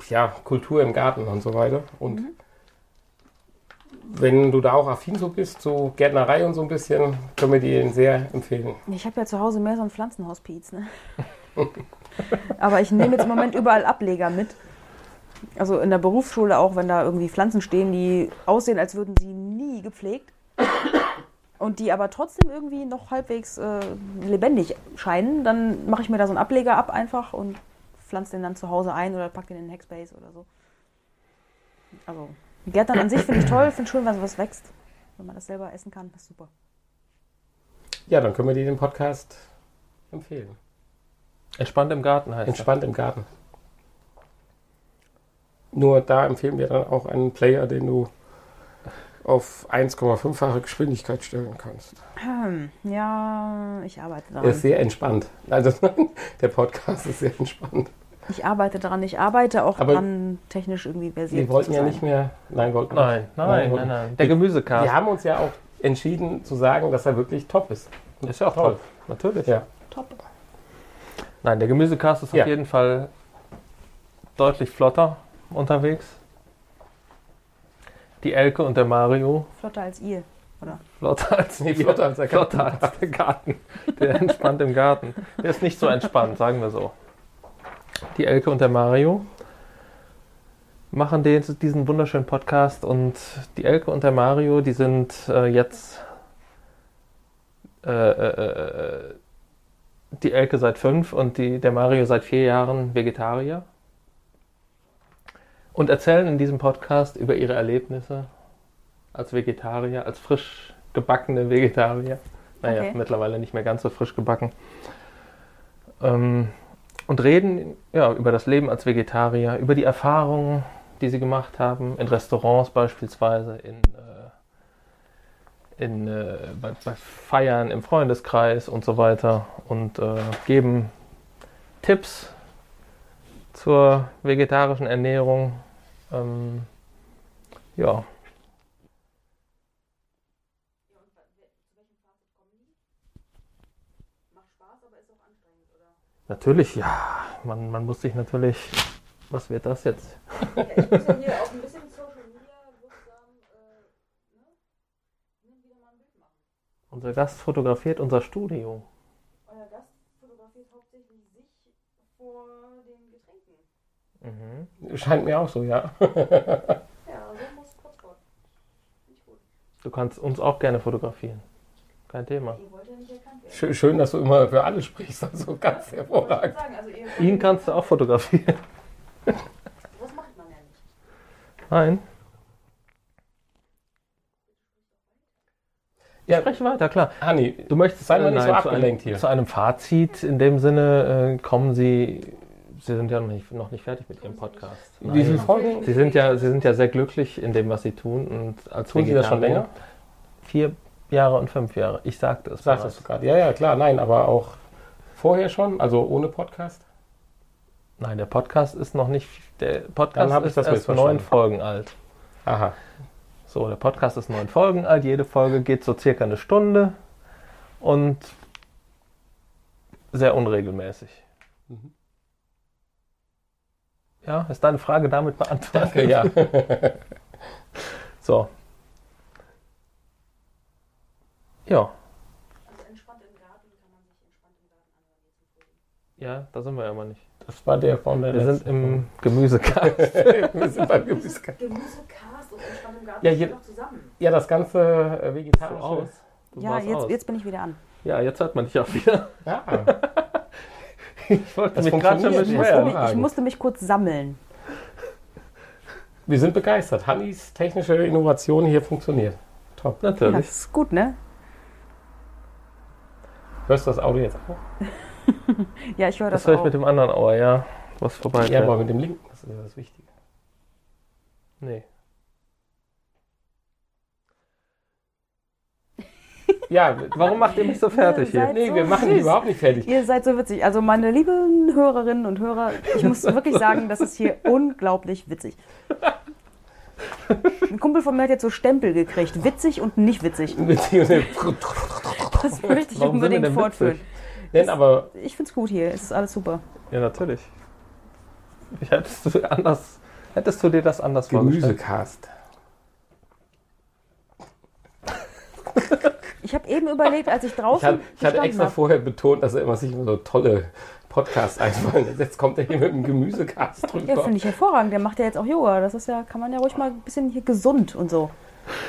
ja, Kultur im Garten und so weiter. Und wenn du da auch affin so bist, so Gärtnerei und so ein bisschen, können wir dir den sehr empfehlen. Ich habe ja zu Hause mehr so ein Pflanzenhospiz, ne? (laughs) Aber ich nehme jetzt im Moment überall Ableger mit. Also in der Berufsschule auch, wenn da irgendwie Pflanzen stehen, die aussehen, als würden sie nie gepflegt. Und die aber trotzdem irgendwie noch halbwegs äh, lebendig scheinen, dann mache ich mir da so einen Ableger ab einfach und pflanze den dann zu Hause ein oder pack den in den Hackspace oder so. Also Gärtnern an sich finde ich toll, finde schön, wenn was wächst. Wenn man das selber essen kann, ist super. Ja, dann können wir dir den Podcast empfehlen. Entspannt im Garten heißt Entspannt im Garten. Nur da empfehlen wir dann auch einen Player, den du auf 1,5-fache Geschwindigkeit stellen kannst. Hm, ja, ich arbeite Er daran. ist sehr entspannt. Also (laughs) der Podcast ist sehr entspannt. Ich arbeite daran. Ich arbeite auch Aber- dran, technisch irgendwie versiert Wir wollten zu ja nicht mehr. Nein, wollten er. Nein, nein, nein, wollten- nein. Der Gemüsecast. Wir haben uns ja auch entschieden zu sagen, dass er wirklich top ist. ist ja auch toll. Natürlich. Ja. Top. Nein, der Gemüsecast ist Ja. auf jeden Fall deutlich flotter unterwegs. Die Elke und der Mario Flotter als ihr. Oder? flotter als, Nee, flotter als der flotter als der Garten. Der entspannt im Garten. Der ist nicht so entspannt, sagen wir so. Die Elke und der Mario machen den, diesen wunderschönen Podcast und die Elke und der Mario, die sind äh, jetzt äh, äh, äh, die Elke seit fünf und die, der Mario seit vier Jahren Vegetarier und erzählen in diesem Podcast über ihre Erlebnisse als Vegetarier, als frisch gebackene Vegetarier. Naja, Okay. mittlerweile nicht mehr ganz so frisch gebacken. Ähm, und reden ja, über das Leben als Vegetarier, über die Erfahrungen, die sie gemacht haben, in Restaurants beispielsweise, in, in, äh, bei, bei Feiern im Freundeskreis und so weiter und äh, geben Tipps zur vegetarischen Ernährung. Ähm, ja. Natürlich, ja. Man, man muss sich natürlich. Was wird das jetzt? Ja, ich muss ja hier auch ein bisschen Social Media wirksam, äh, ne? Hin wieder mal ein Bild machen. Unser Gast fotografiert unser Studio. Euer Gast fotografiert hauptsächlich sich vor den Getränken. Mhm. Scheint mir auch so, ja. (laughs) Ja, so muss Potsdam. Finde ich gut. Du kannst uns auch gerne fotografieren. Kein Thema. Ihr wollt ja nicht erkannt werden. Schön, schön, dass du immer für alle sprichst. Also ganz wollte hervorragend. sagen, also ihr Ihn kannst du auch fotografieren. (laughs) das macht man ja nicht. Nein. Ja, Sprech weiter, klar. Hanni, Du möchtest Sei mal nicht so zu abgelenkt einem, hier. Zu einem Fazit. In dem Sinne äh, kommen Sie. Sie sind ja noch nicht, noch nicht fertig mit Ihrem Podcast. wie viele Nein. Folgen? Sie sind ja, Sie sind ja sehr glücklich in dem, was Sie tun und als Tun Sie das schon länger? Vier Jahre und fünf Jahre. Ich sagte es. Sagst du gerade. Ja, ja, klar. Nein, aber auch vorher schon, also ohne Podcast. Nein, der Podcast ist noch nicht. Der Dann Podcast ist das erst neun Folgen alt. Aha. So, der Podcast ist neun Folgen alt. Jede Folge geht so circa eine Stunde und sehr unregelmäßig. Mhm. Ja, ist deine Frage damit beantwortet? Danke, ja. (laughs) So. Ja, Also entspannt im Garten kann man sich entspannt im Garten anhören. jetzt im Frühling. ja, da sind wir ja immer nicht. Das war der von der Wir sind letzten im Gemüsegarten. (laughs) Wir sind beim Gemüse. Gemüsecast entspannt im Garten Ja, je- zusammen. Ja, das ganze äh, vegetarische. aus. Du Ja, jetzt, aus. jetzt bin ich wieder an. Ja, jetzt hört man dich auch wieder. Ja. (laughs) Ich wollte Das mich gerade schon Ich beschweren. mich, ich Hervorragend. musste mich kurz sammeln. Wir sind begeistert. Hannis technische Innovation hier funktioniert. Top. Ja, Natürlich. das ist gut, ne? Hörst du das Audio jetzt auch? (laughs) Ja, ich höre das, Das höre ich auch. mit dem anderen Ohr, ja. Was vorbei Ja, aber mit dem linken, das ist ja das Wichtige. Nee. Ja, Warum macht ihr mich so fertig hier? Nee, so wir machen die süß. überhaupt nicht fertig. Ihr seid so witzig. Also meine lieben Hörerinnen und Hörer, ich muss wirklich sagen, das ist hier unglaublich witzig. Ein Kumpel von mir hat jetzt so Stempel gekriegt. Witzig und nicht witzig. Das möchte ich Warum unbedingt fortführen. witzig? Denn aber, Ich find's gut hier. Es ist alles super. Ja, natürlich. Wie hättest du anders, hättest du dir das anders vorgestellt? Gemüsecast. Habe eben überlegt, als ich draußen ich hatte gestanden extra hab. vorher betont, dass er immer sich immer so tolle Podcasts einfallen. lässt. Jetzt kommt er hier mit einem Gemüsecast drüber. Ja, finde ich hervorragend. Der macht ja jetzt auch Yoga. Das ist ja, kann man ja ruhig mal ein bisschen hier gesund und so.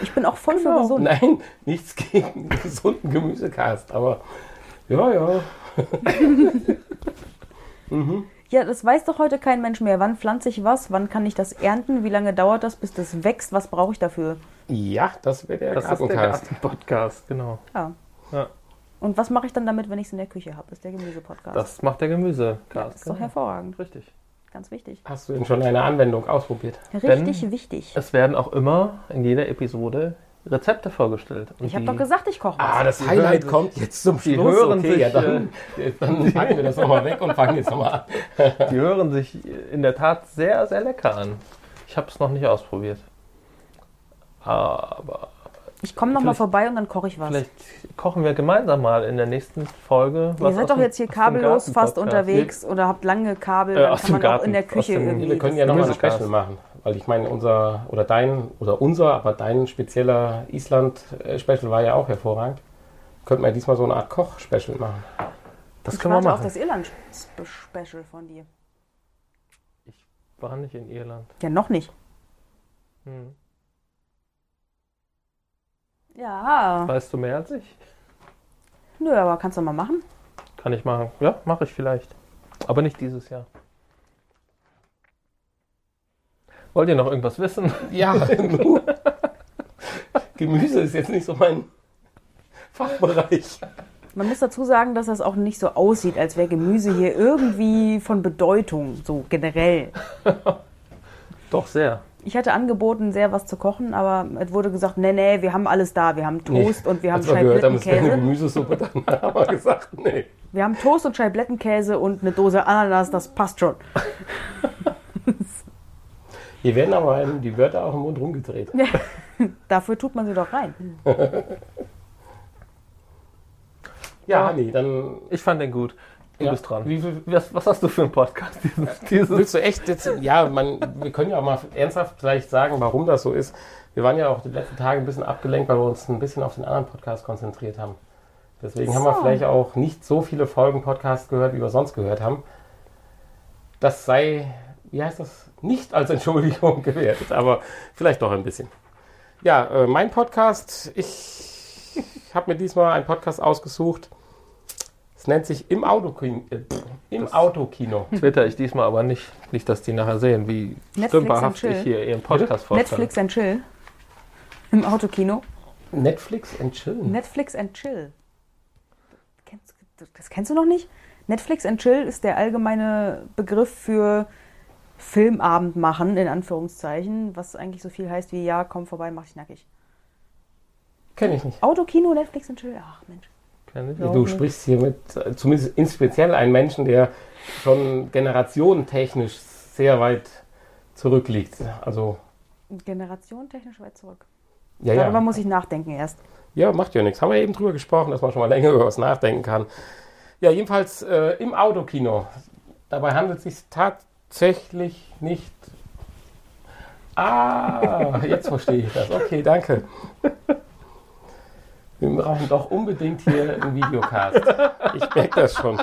Ich bin auch voll für Genau. gesund. Nein, nichts gegen einen gesunden Gemüsecast, aber ja, ja. (laughs) Ja, das weiß doch heute kein Mensch mehr. Wann pflanze ich was? Wann kann ich das ernten? Wie lange dauert das, bis das wächst? Was brauche ich dafür? Ja, das wäre der Das ist der. Garten-Podcast, genau. Ja. Ja. Und was mache ich dann damit, wenn ich es in der Küche habe? Ist der Gemüsepodcast. Das macht der Gemüsecast. das ist doch genau. hervorragend. Richtig. Ganz wichtig. Hast du denn schon eine Anwendung ausprobiert? Richtig wichtig. Es werden auch immer in jeder Episode Rezepte vorgestellt. Und Ich habe die- doch gesagt, ich koche was. Ah, das Die Highlight hören kommt jetzt zum die Schluss. hören okay, sich, ja, dann, (laughs) dann packen wir das nochmal weg und fangen jetzt nochmal an. (laughs) Die hören sich in der Tat sehr, sehr lecker an. Ich habe es noch nicht ausprobiert. Aber ich komme nochmal vorbei und dann koche ich was. vielleicht kochen wir gemeinsam mal in der nächsten Folge. Ihr seid doch jetzt hier kabellos fast unterwegs oder habt lange Kabel, Äh, dann aus kann dem man auch Garten, in der Küche dem- irgendwie. Wir können ja nochmal ein. Special machen, weil ich meine, unser oder dein oder unser, aber dein spezieller Island-Special war ja auch hervorragend. Könnten wir diesmal so eine Art Koch-Special machen. Das ich können wir warte auf machen. das Irland-Special von dir. War nicht in Irland. Ja, noch nicht. Hm. Ja. Weißt du mehr als ich? Nö, aber kannst du mal machen. Kann ich machen. Ja, mache ich vielleicht. Aber nicht dieses Jahr. Wollt ihr noch irgendwas wissen? Ja. (laughs) Gemüse ist jetzt nicht so mein Fachbereich. Man muss dazu sagen, dass das auch nicht so aussieht, als wäre Gemüse hier irgendwie von Bedeutung, so generell. (laughs) Doch sehr. Ich hatte angeboten, sehr was zu kochen, aber es wurde gesagt, nee, nee, wir haben alles da. Wir haben Toast und wir haben Als wir Scheiblettenkäse. Gemüsesuppe, dann (laughs) haben wir gesagt, nee. Wir haben Toast und Scheiblettenkäse und eine Dose Ananas, das passt schon. Hier werden aber einem die Wörter auch im Mund rumgedreht. (laughs) Dafür tut man sie doch rein. Ja, Hanni, dann Ich fand den gut. Du Ja. bist dran. Wie Was, was hast du für einen Podcast? Dieses, (laughs) dieses Willst du echt jetzt, ja, man, wir können ja auch mal ernsthaft vielleicht sagen, warum das so ist. Wir waren ja auch die letzten Tage ein bisschen abgelenkt, weil wir uns ein bisschen auf den anderen Podcast konzentriert haben. Deswegen haben wir So. vielleicht auch nicht so viele Folgen Podcast gehört, wie wir sonst gehört haben. Das sei, wie heißt das, nicht als Entschuldigung (laughs) gewertet, aber vielleicht doch ein bisschen. Ja, äh, mein Podcast, ich habe mir diesmal einen Podcast ausgesucht. Es nennt sich Im Autokino. Äh, Im Das- Autokino. Twitter ich diesmal aber nicht. Nicht, dass die nachher sehen, wie Netflix stümperhaft ich hier ihren Podcast vorstelle. Netflix and Chill. Im Autokino. Netflix and Chill. Netflix and Chill. Das kennst du noch nicht? Netflix and Chill ist der allgemeine Begriff für Filmabend machen, in Anführungszeichen, was eigentlich so viel heißt wie, ja, komm vorbei, mach dich nackig. Kenne ich nicht. Autokino, Netflix and Chill, ach Mensch. Kenn ich auch du nicht. sprichst hier mit, äh, zumindest in speziell einen Menschen, der schon generationentechnisch sehr weit zurückliegt. Also, Generation technisch weit zurück. ja, Darüber ja. muss ich nachdenken erst. Ja, macht ja nichts. Haben wir eben drüber gesprochen, dass man schon mal länger über was nachdenken kann. Ja, jedenfalls äh, im Autokino. Dabei handelt es sich tatsächlich nicht. Ah, jetzt verstehe ich das. Okay, danke. Wir brauchen doch unbedingt hier einen Videocast. Ich merke das schon.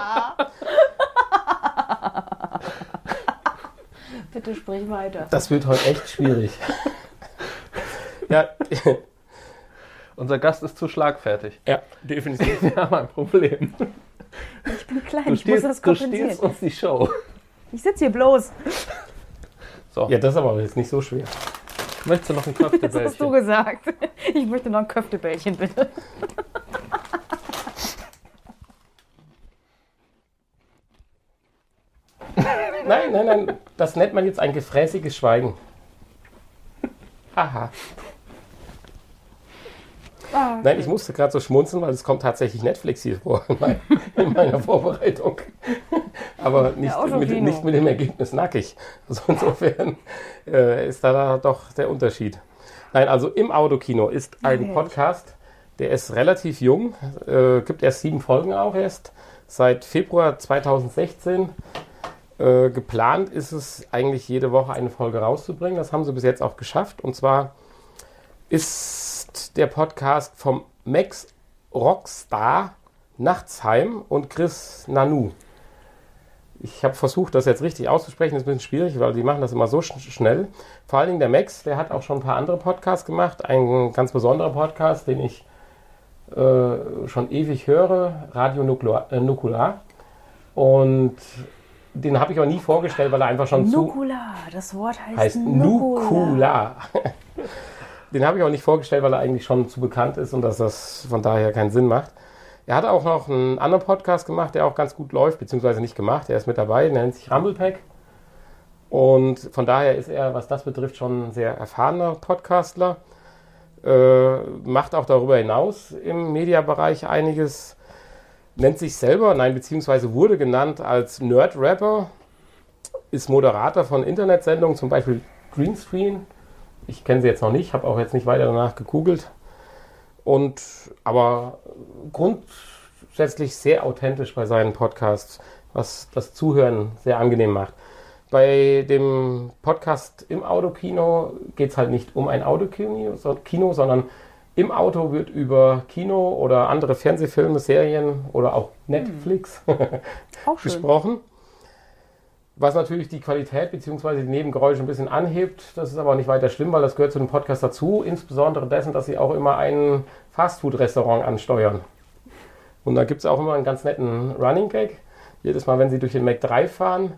Bitte sprich weiter. Das wird heute echt schwierig. Ja, Unser Gast ist zu schlagfertig. ja, definitiv. Wir haben ein Problem. Ich bin klein, Du ich muss stehst, das du stehst kompensieren. uns die Show. Ich sitze hier bloß. So, Ja, das ist aber jetzt nicht so schwer. möchtest du noch ein Das hast du Köftebällchen? gesagt. Ich möchte noch ein Köftebällchen, bitte. Nein, nein, nein, das nennt man jetzt ein gefräßiges Schweigen. Aha. Ah, Nein, ich musste gerade so schmunzeln, weil es kommt tatsächlich Netflix hier vor in, mein, in meiner Vorbereitung. (laughs) Aber nicht, Autokino. mit, nicht mit dem Ergebnis nackig. (laughs) Also insofern äh, ist da doch der Unterschied. Nein, also im Autokino ist ein Okay. Podcast, der ist relativ jung, äh, gibt erst sieben Folgen auch erst. Seit Februar 2016 äh, geplant ist es eigentlich jede Woche eine Folge rauszubringen. Das haben sie bis jetzt auch geschafft. Und zwar ist der Podcast vom Max Rockstar Nachtsheim und Chris Nanu. Ich habe versucht, das jetzt richtig auszusprechen. Das ist ein bisschen schwierig, weil die machen das immer so sch schnell. Vor allen Dingen der Max, der hat auch schon ein paar andere Podcasts gemacht. Ein ganz besonderer Podcast, den ich äh, schon ewig höre, Radio Nukular. Äh, Nukular. Und den habe ich auch nie vorgestellt, weil er einfach schon zu Nukular, das Wort heißt, heißt Nukular. (laughs) Den habe ich auch nicht vorgestellt, weil er eigentlich schon zu bekannt ist und dass das von daher keinen Sinn macht. Er hat auch noch einen anderen Podcast gemacht, der auch ganz gut läuft, beziehungsweise nicht gemacht. Er ist mit dabei, nennt sich Rumblepack. Und von daher ist er, was das betrifft, schon ein sehr erfahrener Podcastler. Äh, macht auch darüber hinaus im Mediabereich einiges. Nennt sich selber, nein, beziehungsweise wurde genannt als Nerd-Rapper. Ist Moderator von Internetsendungen, zum Beispiel Greenscreen. Ich kenne sie jetzt noch nicht, habe auch jetzt nicht weiter danach gegoogelt. Und aber grundsätzlich sehr authentisch bei seinen Podcasts, was das Zuhören sehr angenehm macht. Bei dem Podcast im Autokino geht es halt nicht um ein Autokino, so- Kino, sondern im Auto wird über Kino oder andere Fernsehfilme, Serien oder auch Netflix Auch (laughs) schön. gesprochen. Was natürlich die Qualität bzw. die Nebengeräusche ein bisschen anhebt. Das ist aber nicht weiter schlimm, weil das gehört zu dem Podcast dazu. Insbesondere dessen, dass sie auch immer ein Fastfood-Restaurant ansteuern. Und da gibt es auch immer einen ganz netten Running Gag. Jedes Mal, wenn sie durch den Mac 3 fahren,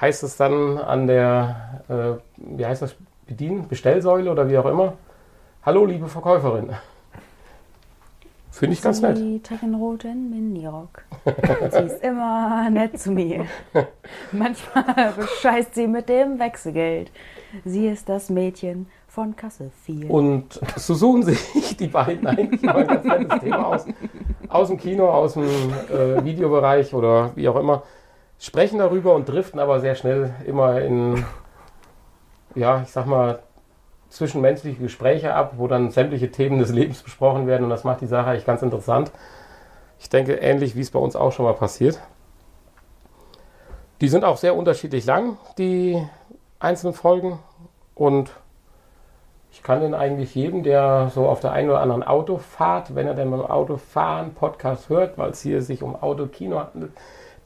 heißt es dann an der, äh, wie heißt das, Bedien-, Bestellsäule oder wie auch immer, Hallo, liebe Verkäuferin. Finde ich ganz nett. Sie trägt einen roten Minirock. sie ist immer nett zu mir. Manchmal (laughs) bescheißt sie mit dem Wechselgeld. Sie ist das Mädchen von Kasse 4. Und so suchen sich die beiden eigentlich mal ein ganz nettes Thema aus. Aus dem Kino, aus dem äh, Videobereich oder wie auch immer. Sprechen darüber und driften aber sehr schnell immer in, ja, ich sag mal, zwischenmenschliche Gespräche ab, wo dann sämtliche Themen des Lebens besprochen werden und das macht die Sache eigentlich ganz interessant. Ich denke, ähnlich wie es bei uns auch schon mal passiert. Die sind auch sehr unterschiedlich lang, die einzelnen Folgen. Und ich kann den eigentlich jedem, der so auf der einen oder anderen Autofahrt, wenn er denn beim Autofahren Podcast hört, weil es hier sich um Autokino handelt,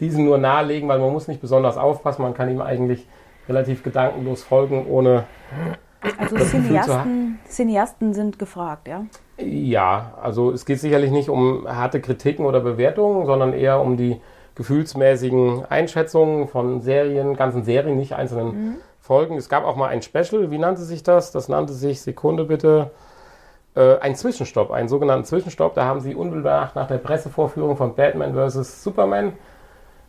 diesen nur nahelegen, weil man muss nicht besonders aufpassen, man kann ihm eigentlich relativ gedankenlos folgen, ohne Also Cineasten, Cineasten sind gefragt, ja? Ja, also es geht sicherlich nicht um harte Kritiken oder Bewertungen, sondern eher um die gefühlsmäßigen Einschätzungen von Serien, ganzen Serien, nicht einzelnen Folgen. Es gab auch mal ein Special, wie nannte sich das? Das nannte sich, Sekunde bitte, äh, ein Zwischenstopp, einen sogenannten Zwischenstopp. Da haben sie unmittelbar nach der Pressevorführung von Batman vs. Superman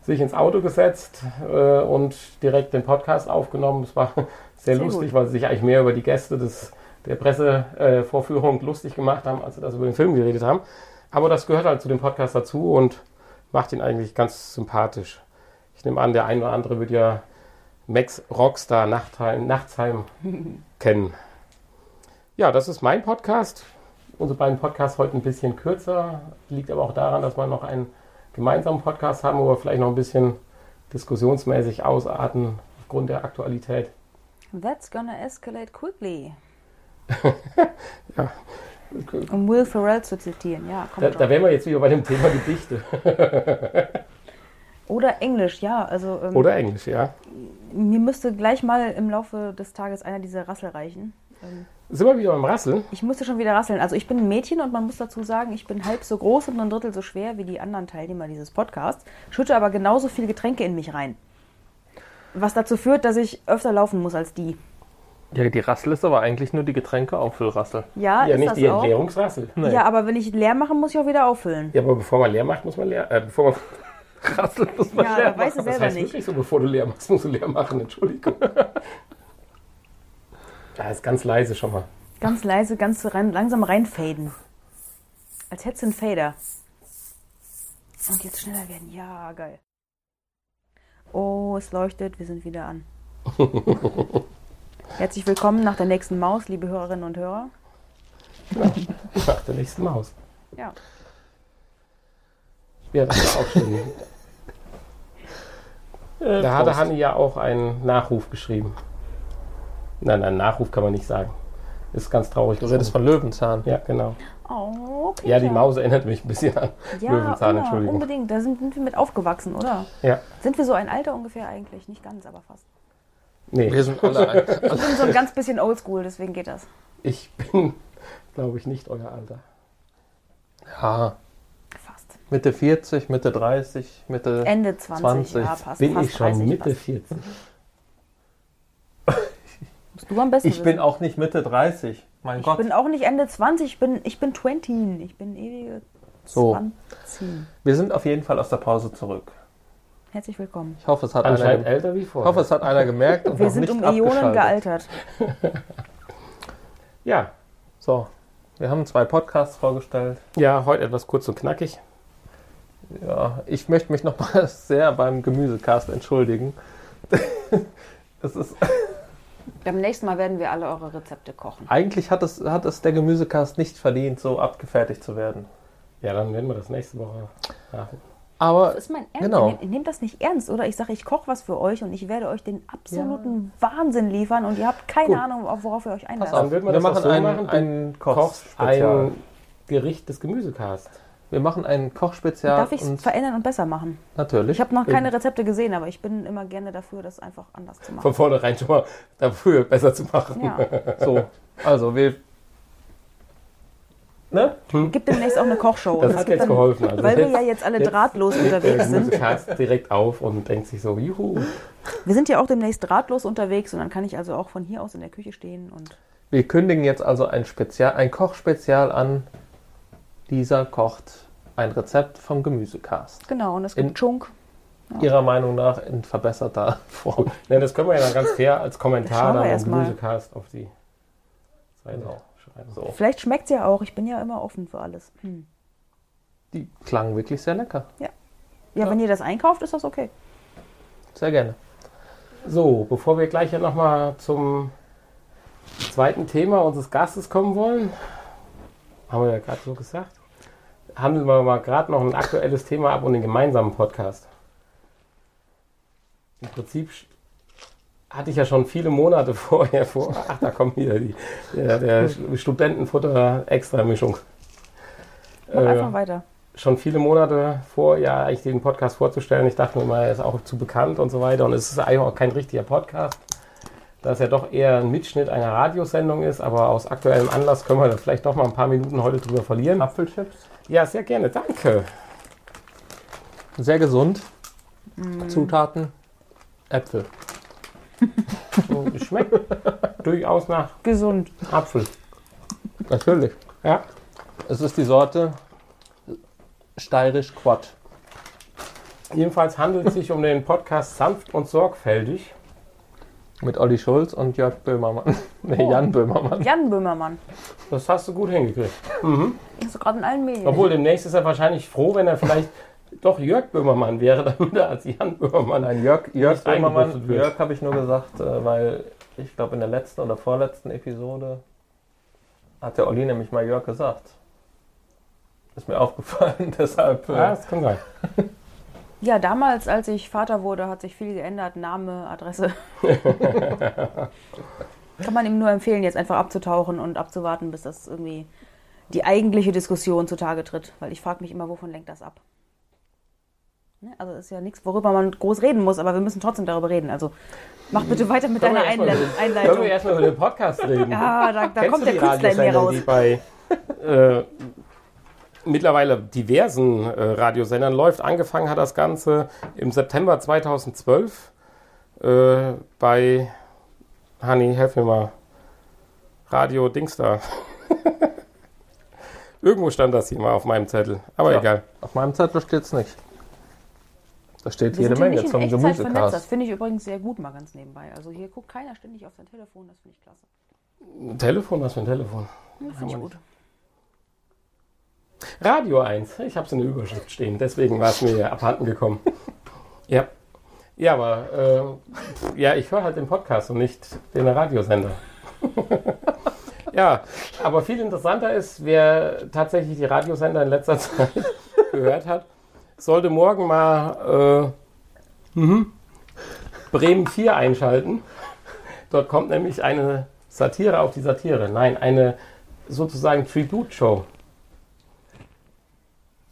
sich ins Auto gesetzt äh, und direkt den Podcast aufgenommen. Es war sehr, Sehr lustig, gut. weil sie sich eigentlich mehr über die Gäste des, der Pressevorführung äh, lustig gemacht haben, als sie das über den Film geredet haben. Aber das gehört halt zu dem Podcast dazu und macht ihn eigentlich ganz sympathisch. Ich nehme an, der ein oder andere wird ja Max Rockstar Nachtheim, Nachtsheim (laughs) kennen. Ja, das ist mein Podcast. Unsere beiden Podcasts heute ein bisschen kürzer. Liegt aber auch daran, dass wir noch einen gemeinsamen Podcast haben, wo wir vielleicht noch ein bisschen diskussionsmäßig ausarten aufgrund der Aktualität. That's gonna escalate quickly. (laughs) Ja. Um Will Ferrell zu zitieren, ja, Da, da wären wir jetzt wieder bei dem Thema Gedichte. (laughs) Oder Englisch, ja. Also ähm, Oder Englisch, ja. mir müsste gleich mal im Laufe des Tages einer dieser Rassel reichen. Ähm, Sind wir wieder beim Rasseln? ich musste schon wieder rasseln. Also ich bin ein Mädchen und man muss dazu sagen, ich bin halb so groß und ein Drittel so schwer wie die anderen Teilnehmer dieses Podcasts, schütte aber genauso viel Getränke in mich rein. Was dazu führt, dass ich öfter laufen muss als die. Ja, die Rassel ist aber eigentlich nur die Getränkeauffüllrassel. Ja, ja, ist nicht das die auch. Entleerungsrassel. Ja, aber wenn ich leer mache, muss ich auch wieder auffüllen. Ja, aber bevor man leer macht, muss man leer. Äh, bevor man, (laughs) Rassel muss man Ja, leer da weiß machen. es das selber heißt nicht. wirklich so, bevor du leer machst, musst du leer machen. Entschuldigung. (laughs) Ja, ist ganz leise schon mal. Ganz leise, ganz rein, langsam reinfaden. Als hättest du einen Fader. Und jetzt schneller werden. Ja, geil. Oh, es leuchtet. Wir sind wieder an. (laughs) Herzlich willkommen nach der nächsten Maus, liebe Hörerinnen und Hörer. Nach der nächsten Maus. Ja. Ja, das ist auch schön. Da hatte Hanni ja auch einen Nachruf geschrieben. Nein, einen Nachruf kann man nicht sagen. Ist ganz traurig. Du redest von Löwenzahn. Ja, genau. Oh, Peter. Ja, die Maus erinnert mich ein bisschen an Ja, Löwenzahn, immer, Entschuldigung. unbedingt. Da sind, sind wir mit aufgewachsen, oder? Ja, Sind wir so ein Alter ungefähr eigentlich? Nicht ganz, aber fast. nee. Wir sind alle ein. (laughs) Ich bin so ein ganz bisschen oldschool, deswegen geht das. Ich bin, glaube ich, nicht euer Alter. Ja, Fast. Mitte 40, Mitte 30, Mitte. Ende 20, 20. ja, passt. Bin fast ich schon 30 Mitte passt. 40? Musst du am besten Ich bin wissen. auch nicht Mitte 30. Mein Ich Gott. bin auch nicht Ende 20, ich bin, ich bin 20. Ich bin ewige So. 20. Wir sind auf jeden Fall aus der Pause zurück. Herzlich willkommen. Ich hoffe, es hat, einer, älter wie vorher. hoffe, es hat einer gemerkt und Wir noch sind nicht um Ionen gealtert. (laughs) ja. So, wir haben zwei Podcasts vorgestellt. ja, heute etwas kurz und knackig. Ja, ich möchte mich nochmal (laughs) sehr beim Gemüsecast entschuldigen. (laughs) es ist, Beim nächsten Mal werden wir alle eure Rezepte kochen. eigentlich hat es, hat es der Gemüsecast nicht verdient, so abgefertigt zu werden. Ja, dann werden wir das nächste Woche nachholen. Aber Das ist mein Ernst. Genau. Ihr, nehmt, das nicht ernst, oder? Ich sage, ich koche was für euch und ich werde euch den absoluten Wahnsinn liefern und ihr habt keine Gut. Ahnung, auf worauf ihr euch pass einlasst. auf, Dann würden wir wir machen so ein, machen. Du ein Kochst Kochspezial. ein Gericht des Gemüsecast. Wir machen ein Kochspezial. Darf ich es und verändern und besser machen? natürlich. Ich habe noch keine Rezepte gesehen, aber ich bin immer gerne dafür, das einfach anders zu machen. Von vornherein schon mal dafür besser zu machen. Ja. (laughs) so, also wir. Ne? Gibt demnächst auch eine Kochshow. Das Und hat jetzt geholfen. Also weil wir jetzt- ja jetzt alle jetzt drahtlos Der unterwegs sind. Gemüsecast direkt auf und denkt sich so, juhu. Wir sind ja auch demnächst drahtlos unterwegs und dann kann ich also auch von hier aus in der Küche stehen und Wir kündigen jetzt also ein Spezial, ein Kochspezial an. Dieser kocht ein Rezept vom Gemüsecast. genau, und es gibt In- Chunk. Ihrer Meinung nach in verbesserter (laughs) Form. Ne, das können wir ja dann ganz fair als Kommentar dann im. Gemüsecast auf die Seite Genau. schreiben. So. Vielleicht schmeckt es ja auch. Ich bin ja immer offen für alles. Hm. Die klangen wirklich sehr lecker. Ja, Ja. wenn ihr das einkauft, ist das okay. Sehr gerne. So, bevor wir gleich ja nochmal zum zweiten Thema unseres Gastes kommen wollen, haben wir ja gerade so gesagt, handeln wir mal gerade noch ein aktuelles Thema ab und den gemeinsamen Podcast. im Prinzip hatte ich ja schon viele Monate (laughs) vorher vor. Ach, da kommt wieder die, der, der Studentenfutter Extra-Mischung. Mach Äh, einfach weiter. schon viele Monate vor, ja, eigentlich den Podcast vorzustellen. Ich dachte mir immer, er ist auch zu bekannt und so weiter. Und es ist eigentlich auch kein richtiger Podcast, da es ja doch eher ein Mitschnitt einer Radiosendung ist. Aber aus aktuellem Anlass können wir da vielleicht doch mal ein paar Minuten heute drüber verlieren. Apfelchips. Ja, sehr gerne, danke. Sehr gesund. Mm. Zutaten. Äpfel. Schmeckt (laughs) durchaus nach Gesund. Apfel. Natürlich. Ja, Es ist die Sorte Steirisch Quad. jedenfalls handelt es sich um den Podcast Sanft und Sorgfältig. Mit Olli Schulz und Jörg Böhmermann. (laughs) Nee, Oh. Jan Böhmermann. Jan Böhmermann. Das hast du gut hingekriegt. Ist gerade in allen Medien. Obwohl demnächst ist er wahrscheinlich froh, wenn er vielleicht (laughs) doch Jörg Böhmermann wäre, damit er als Jan Böhmermann Nein, Jörg, Jörg Böhmermann. Jörg habe ich nur gesagt, äh, weil ich glaube in der letzten oder vorletzten Episode hat der Olli nämlich mal Jörg gesagt. Ist mir aufgefallen, (laughs) deshalb. äh, Ja, das kann sein. Ja, damals, als ich Vater wurde, hat sich viel geändert. Name, Adresse. (laughs) Kann man ihm nur empfehlen, jetzt einfach abzutauchen und abzuwarten, bis das irgendwie die eigentliche Diskussion zutage tritt. Weil ich frage mich immer, wovon lenkt das ab? Ne? Also ist ja nichts, worüber man groß reden muss, aber wir müssen trotzdem darüber reden. Also mach bitte weiter mit Können deiner Einle den- Können Einleitung. wir erstmal über den Podcast reden? Ja, da, da Kennst kommt der Künstler in mir raus. die bei (laughs) äh, mittlerweile diversen äh, Radiosendern läuft. Angefangen hat das Ganze im September 2012 äh, bei Hani, helf mir mal. Radio Dingsda. (laughs) Irgendwo stand das hier mal auf meinem Zettel. Aber Ja. egal. Auf meinem Zettel steht es nicht. Da steht Wir jede Menge nicht zum vernetzt. Das Gemüsecast. finde ich übrigens sehr gut mal ganz nebenbei. Also hier guckt keiner ständig auf sein Telefon, das finde ich klasse. Ein Telefon? Was für ein Telefon? Das finde ich gut. Radio 1. Ich habe es in der Überschrift stehen, deswegen war es mir abhanden gekommen. ja. Ja, aber äh, ja, ich höre halt den Podcast und nicht den Radiosender. (laughs) ja, aber viel interessanter ist, wer tatsächlich die Radiosender in letzter Zeit (laughs) gehört hat, sollte morgen mal äh, mhm, Bremen 4 einschalten. Dort kommt nämlich eine Satire auf die Satire. Nein, eine sozusagen Tribute-Show.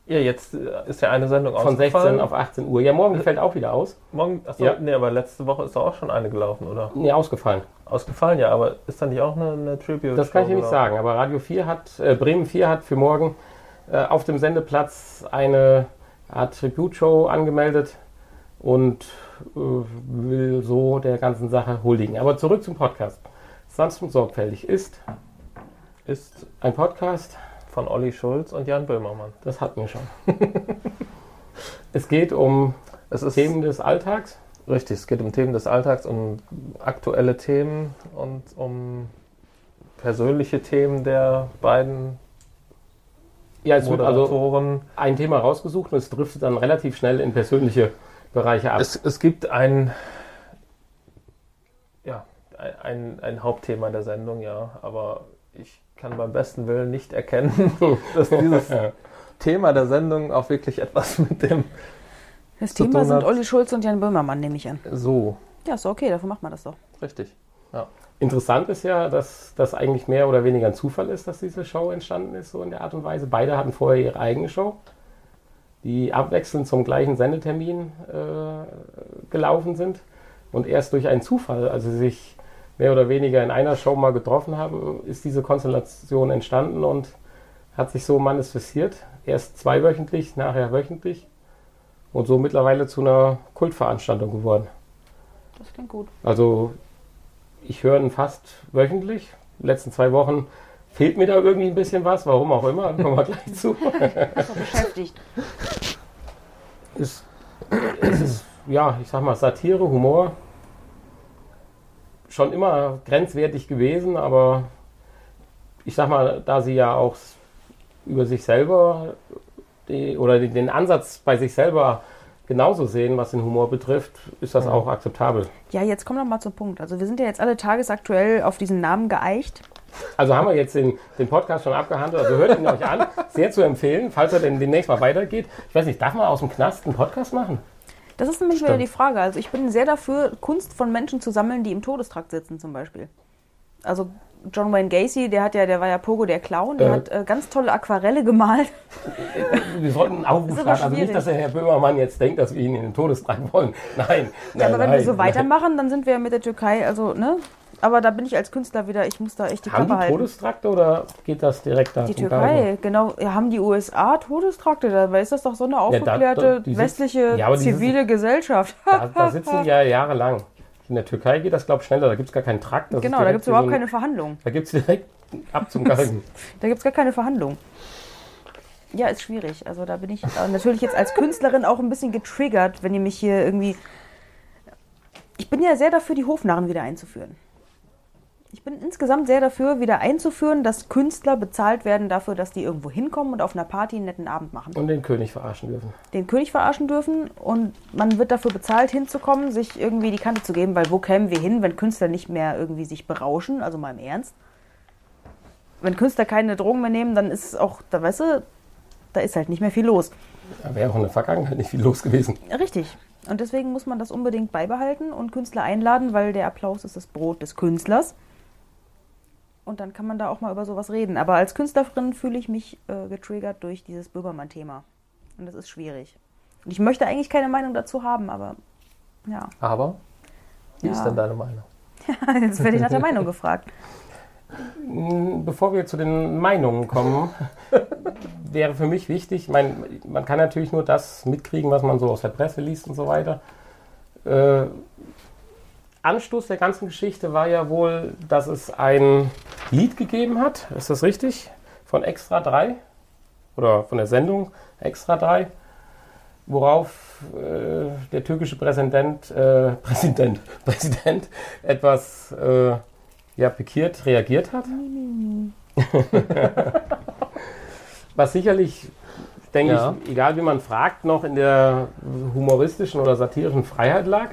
Ja, jetzt äh, ist ja eine Sendung Von 16 ausgefallen. auf 18 Uhr. Ja, morgen fällt auch wieder aus. Morgen, achso, Ja. nee, aber letzte Woche ist doch auch schon eine gelaufen, oder? Nee, ausgefallen. Ausgefallen, ja, aber ist da nicht auch eine, eine Tribute? Das kann ich nicht sagen. Aber Radio 4 hat, äh, Bremen 4 hat für morgen äh, auf dem Sendeplatz eine Art Tribute-Show angemeldet und äh, will so der ganzen Sache huldigen. Aber zurück zum Podcast. Sanft und sorgfältig ist Ist ein Podcast, von Olli Schulz und Jan Böhmermann. das hatten wir schon. (laughs) es geht um Es ist Themen des Alltags. richtig, es geht um Themen des Alltags, um aktuelle Themen und um persönliche Themen der beiden Ja, es wird also ein Thema rausgesucht und es driftet dann relativ schnell in persönliche Bereiche ab. Es, es gibt ein, ja, ein, ein Hauptthema der Sendung, ja, aber ich kann beim besten Willen nicht erkennen, (laughs) dass dieses Ja. Thema der Sendung auch wirklich etwas mit dem Das zu Thema tun sind. Olli Schulz und Jan Böhmermann, nehme ich an. so Ja, ist okay, dafür macht man das doch. richtig. Interessant ist ja, dass das eigentlich mehr oder weniger ein Zufall ist, dass diese Show entstanden ist, so in der Art und Weise. Beide hatten vorher ihre eigene Show, die abwechselnd zum gleichen Sendetermin äh, gelaufen sind. Und erst durch einen Zufall, also sich mehr oder weniger in einer Show mal getroffen haben, ist diese Konstellation entstanden und hat sich so manifestiert. Erst zweiwöchentlich, nachher wöchentlich und so mittlerweile zu einer Kultveranstaltung geworden. Das klingt gut. Also ich höre ihn fast wöchentlich. Die letzten zwei Wochen fehlt mir da irgendwie ein bisschen was, warum auch immer, kommen wir gleich zu. (laughs) Beschäftigt. Es ist, ja, ich sag mal, Satire, Humor. Schon immer grenzwertig gewesen, aber ich sag mal, da sie ja auch über sich selber die, oder den- Ansatz bei sich selber genauso sehen, was den Humor betrifft, ist das Mhm. auch akzeptabel. Ja, jetzt komm doch mal zum Punkt. Also wir sind ja jetzt alle tagesaktuell auf diesen Namen geeicht. Also haben wir jetzt den, den Podcast schon abgehandelt. Also hört ihn euch an. Sehr zu empfehlen, falls er denn demnächst mal weitergeht. Ich weiß nicht, darf man aus dem Knast einen Podcast machen? Das ist nämlich wieder Stimmt. die Frage. Also ich bin sehr dafür, Kunst von Menschen zu sammeln, die im Todestrakt sitzen zum Beispiel. Also John Wayne Gacy, der hat ja, der war ja Pogo der Clown, der Äh. hat äh, ganz tolle Aquarelle gemalt. Wir sollten (laughs) einen Aufruf. Also nicht, dass der Herr Böhmermann jetzt denkt, dass wir ihn in den Todestrang wollen. Nein, (laughs) nein, Ja, aber wenn nein, wir so nein. weitermachen, dann sind wir ja mit der Türkei, also, ne? Aber da bin ich als Künstler wieder, ich muss da echt die Haben Klappe die halten. Todestrakte oder geht das direkt da Die Türkei, genau. Ja, haben die USA Todestrakte? Dabei ist das doch so eine da- aufgeklärte die sitz- westliche Ja, zivile Gesellschaft. Da, da sitzen die ja jahrelang. In der Türkei geht das, glaube ich, schneller. Da gibt es gar keinen Trakt. Genau, da gibt es überhaupt so ein- keine Verhandlung. Da gibt es direkt ab zum (laughs) Galgen. Da gibt es gar keine Verhandlung. Ja, ist schwierig. Also da bin ich äh, natürlich jetzt als Künstlerin auch ein bisschen getriggert, wenn ihr mich hier irgendwie. Ich bin ja sehr dafür, die Hofnarren wieder einzuführen. Ich bin insgesamt sehr dafür, wieder einzuführen, dass Künstler bezahlt werden dafür, dass die irgendwo hinkommen und auf einer Party einen netten Abend machen. Und den König verarschen dürfen. Den König verarschen dürfen und man wird dafür bezahlt, hinzukommen, sich irgendwie die Kante zu geben, weil wo kämen wir hin, wenn Künstler nicht mehr irgendwie sich berauschen, also mal im Ernst. Wenn Künstler keine Drogen mehr nehmen, dann ist es auch, da weißt du, da ist halt nicht mehr viel los. Da wäre auch in der Vergangenheit nicht viel los gewesen. Richtig. Und deswegen muss man das unbedingt beibehalten und Künstler einladen, weil der Applaus ist das Brot des Künstlers. Und dann kann man da auch mal über sowas reden. Aber als Künstlerin fühle ich mich äh, getriggert durch dieses Böhmermann-Thema. Und das ist schwierig. Und ich möchte eigentlich keine Meinung dazu haben, aber ja, Aber, wie Ja. ist denn deine Meinung? (laughs) jetzt werde ich nach der Meinung gefragt. Mm, Bevor wir zu den Meinungen kommen, (laughs) wäre für mich wichtig, ich meine, man kann natürlich nur das mitkriegen, was man so aus der Presse liest und so weiter. Äh, Anstoß der ganzen Geschichte war ja wohl, dass es ein Lied gegeben hat, ist das richtig? Von Extra 3 oder von der Sendung Extra 3, worauf äh, der türkische Präsident, äh, (laughs) Präsident, Präsident etwas äh, ja, pikiert reagiert hat. (laughs) Was sicherlich, denke Ja. ich, egal wie man fragt, noch in der humoristischen oder satirischen Freiheit lag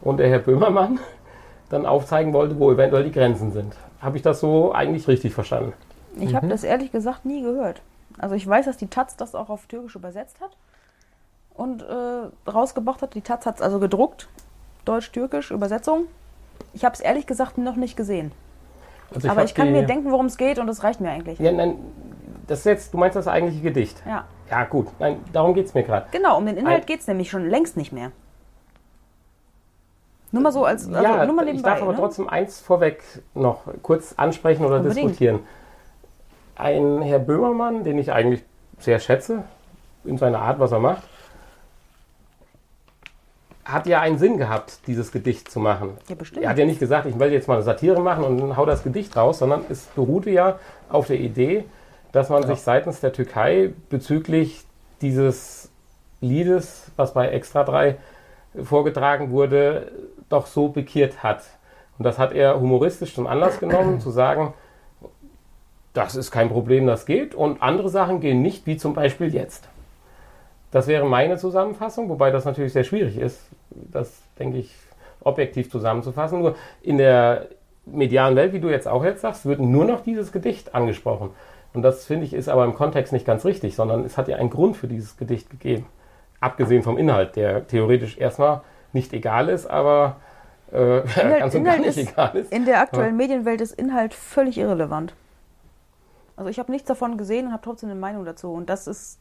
und der Herr Böhmermann (laughs) dann aufzeigen wollte, wo eventuell die Grenzen sind. Habe ich das so eigentlich richtig verstanden? Ich habe das ehrlich gesagt nie gehört. Also ich weiß, dass die Taz das auch auf Türkisch übersetzt hat und äh, rausgebracht hat. Die Taz hat es also gedruckt, Deutsch-Türkisch, Übersetzung. Ich habe es ehrlich gesagt noch nicht gesehen. Also Aber hab ich kann die- mir denken, worum es geht und das reicht mir eigentlich. Ja, nein, das ist jetzt, du meinst das eigentliche Gedicht. Ja, Ja, gut. Nein, darum geht es mir gerade. genau, um den Inhalt geht es nämlich schon längst nicht mehr. Nur mal so als, also ja, nur mal ich nebenbei. darf aber ne? trotzdem eins vorweg noch kurz ansprechen oder Unbedingt. diskutieren. Ein Herr Böhmermann, den ich eigentlich sehr schätze, in seiner Art, was er macht, hat ja einen Sinn gehabt, dieses Gedicht zu machen. Ja, bestimmt. Er hat ja nicht gesagt, ich will jetzt mal eine Satire machen und hau das Gedicht raus, sondern es beruhte ja auf der Idee, dass man sich seitens der Türkei bezüglich dieses Liedes, was bei Extra 3 vorgetragen wurde, doch so bekehrt hat. Und das hat er humoristisch zum Anlass genommen, zu sagen, das ist kein Problem, das geht. Und andere Sachen gehen nicht, wie zum Beispiel jetzt. Das wäre meine Zusammenfassung, wobei das natürlich sehr schwierig ist, das, denke ich, objektiv zusammenzufassen. Nur in der medialen Welt, wie du jetzt auch jetzt sagst, wird nur noch dieses Gedicht angesprochen. Und das, finde ich, ist aber im Kontext nicht ganz richtig, sondern es hat ja einen Grund für dieses Gedicht gegeben. Abgesehen vom Inhalt, der theoretisch erstmal nicht egal ist, aber äh, (laughs) ganz und gar Inhalt nicht ist- egal ist. In der aktuellen Medienwelt ist Inhalt völlig irrelevant. Also ich habe nichts davon gesehen und habe trotzdem eine Meinung dazu. Und das ist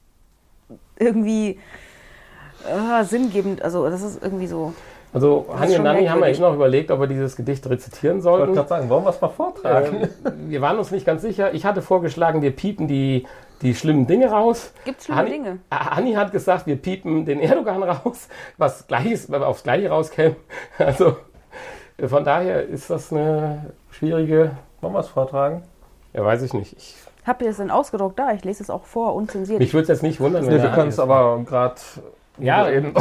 irgendwie äh, sinngebend. Also das ist irgendwie so. Also Hanni und Nanni haben ja eben noch überlegt, ob wir dieses Gedicht rezitieren Ich wollte sollten. gerade sagen, wollen wir es mal vortragen? Ähm, wir waren uns nicht ganz sicher. Ich hatte vorgeschlagen, wir piepen die, die schlimmen Dinge raus. Gibt's schlimme Hanni, Dinge? Ah, Hanni hat gesagt, wir piepen den Erdogan raus, was gleiches, wenn wir aufs Gleiche rauskämen. (laughs) Also von daher ist das eine schwierige, Wollen wir es vortragen? ja weiß ich nicht. Ich, Habt ihr es denn ausgedruckt da? Ich lese es auch vor, unzensiert. mich würde es jetzt nicht wundern, Nee, wir können es aber gerade Ja, reden.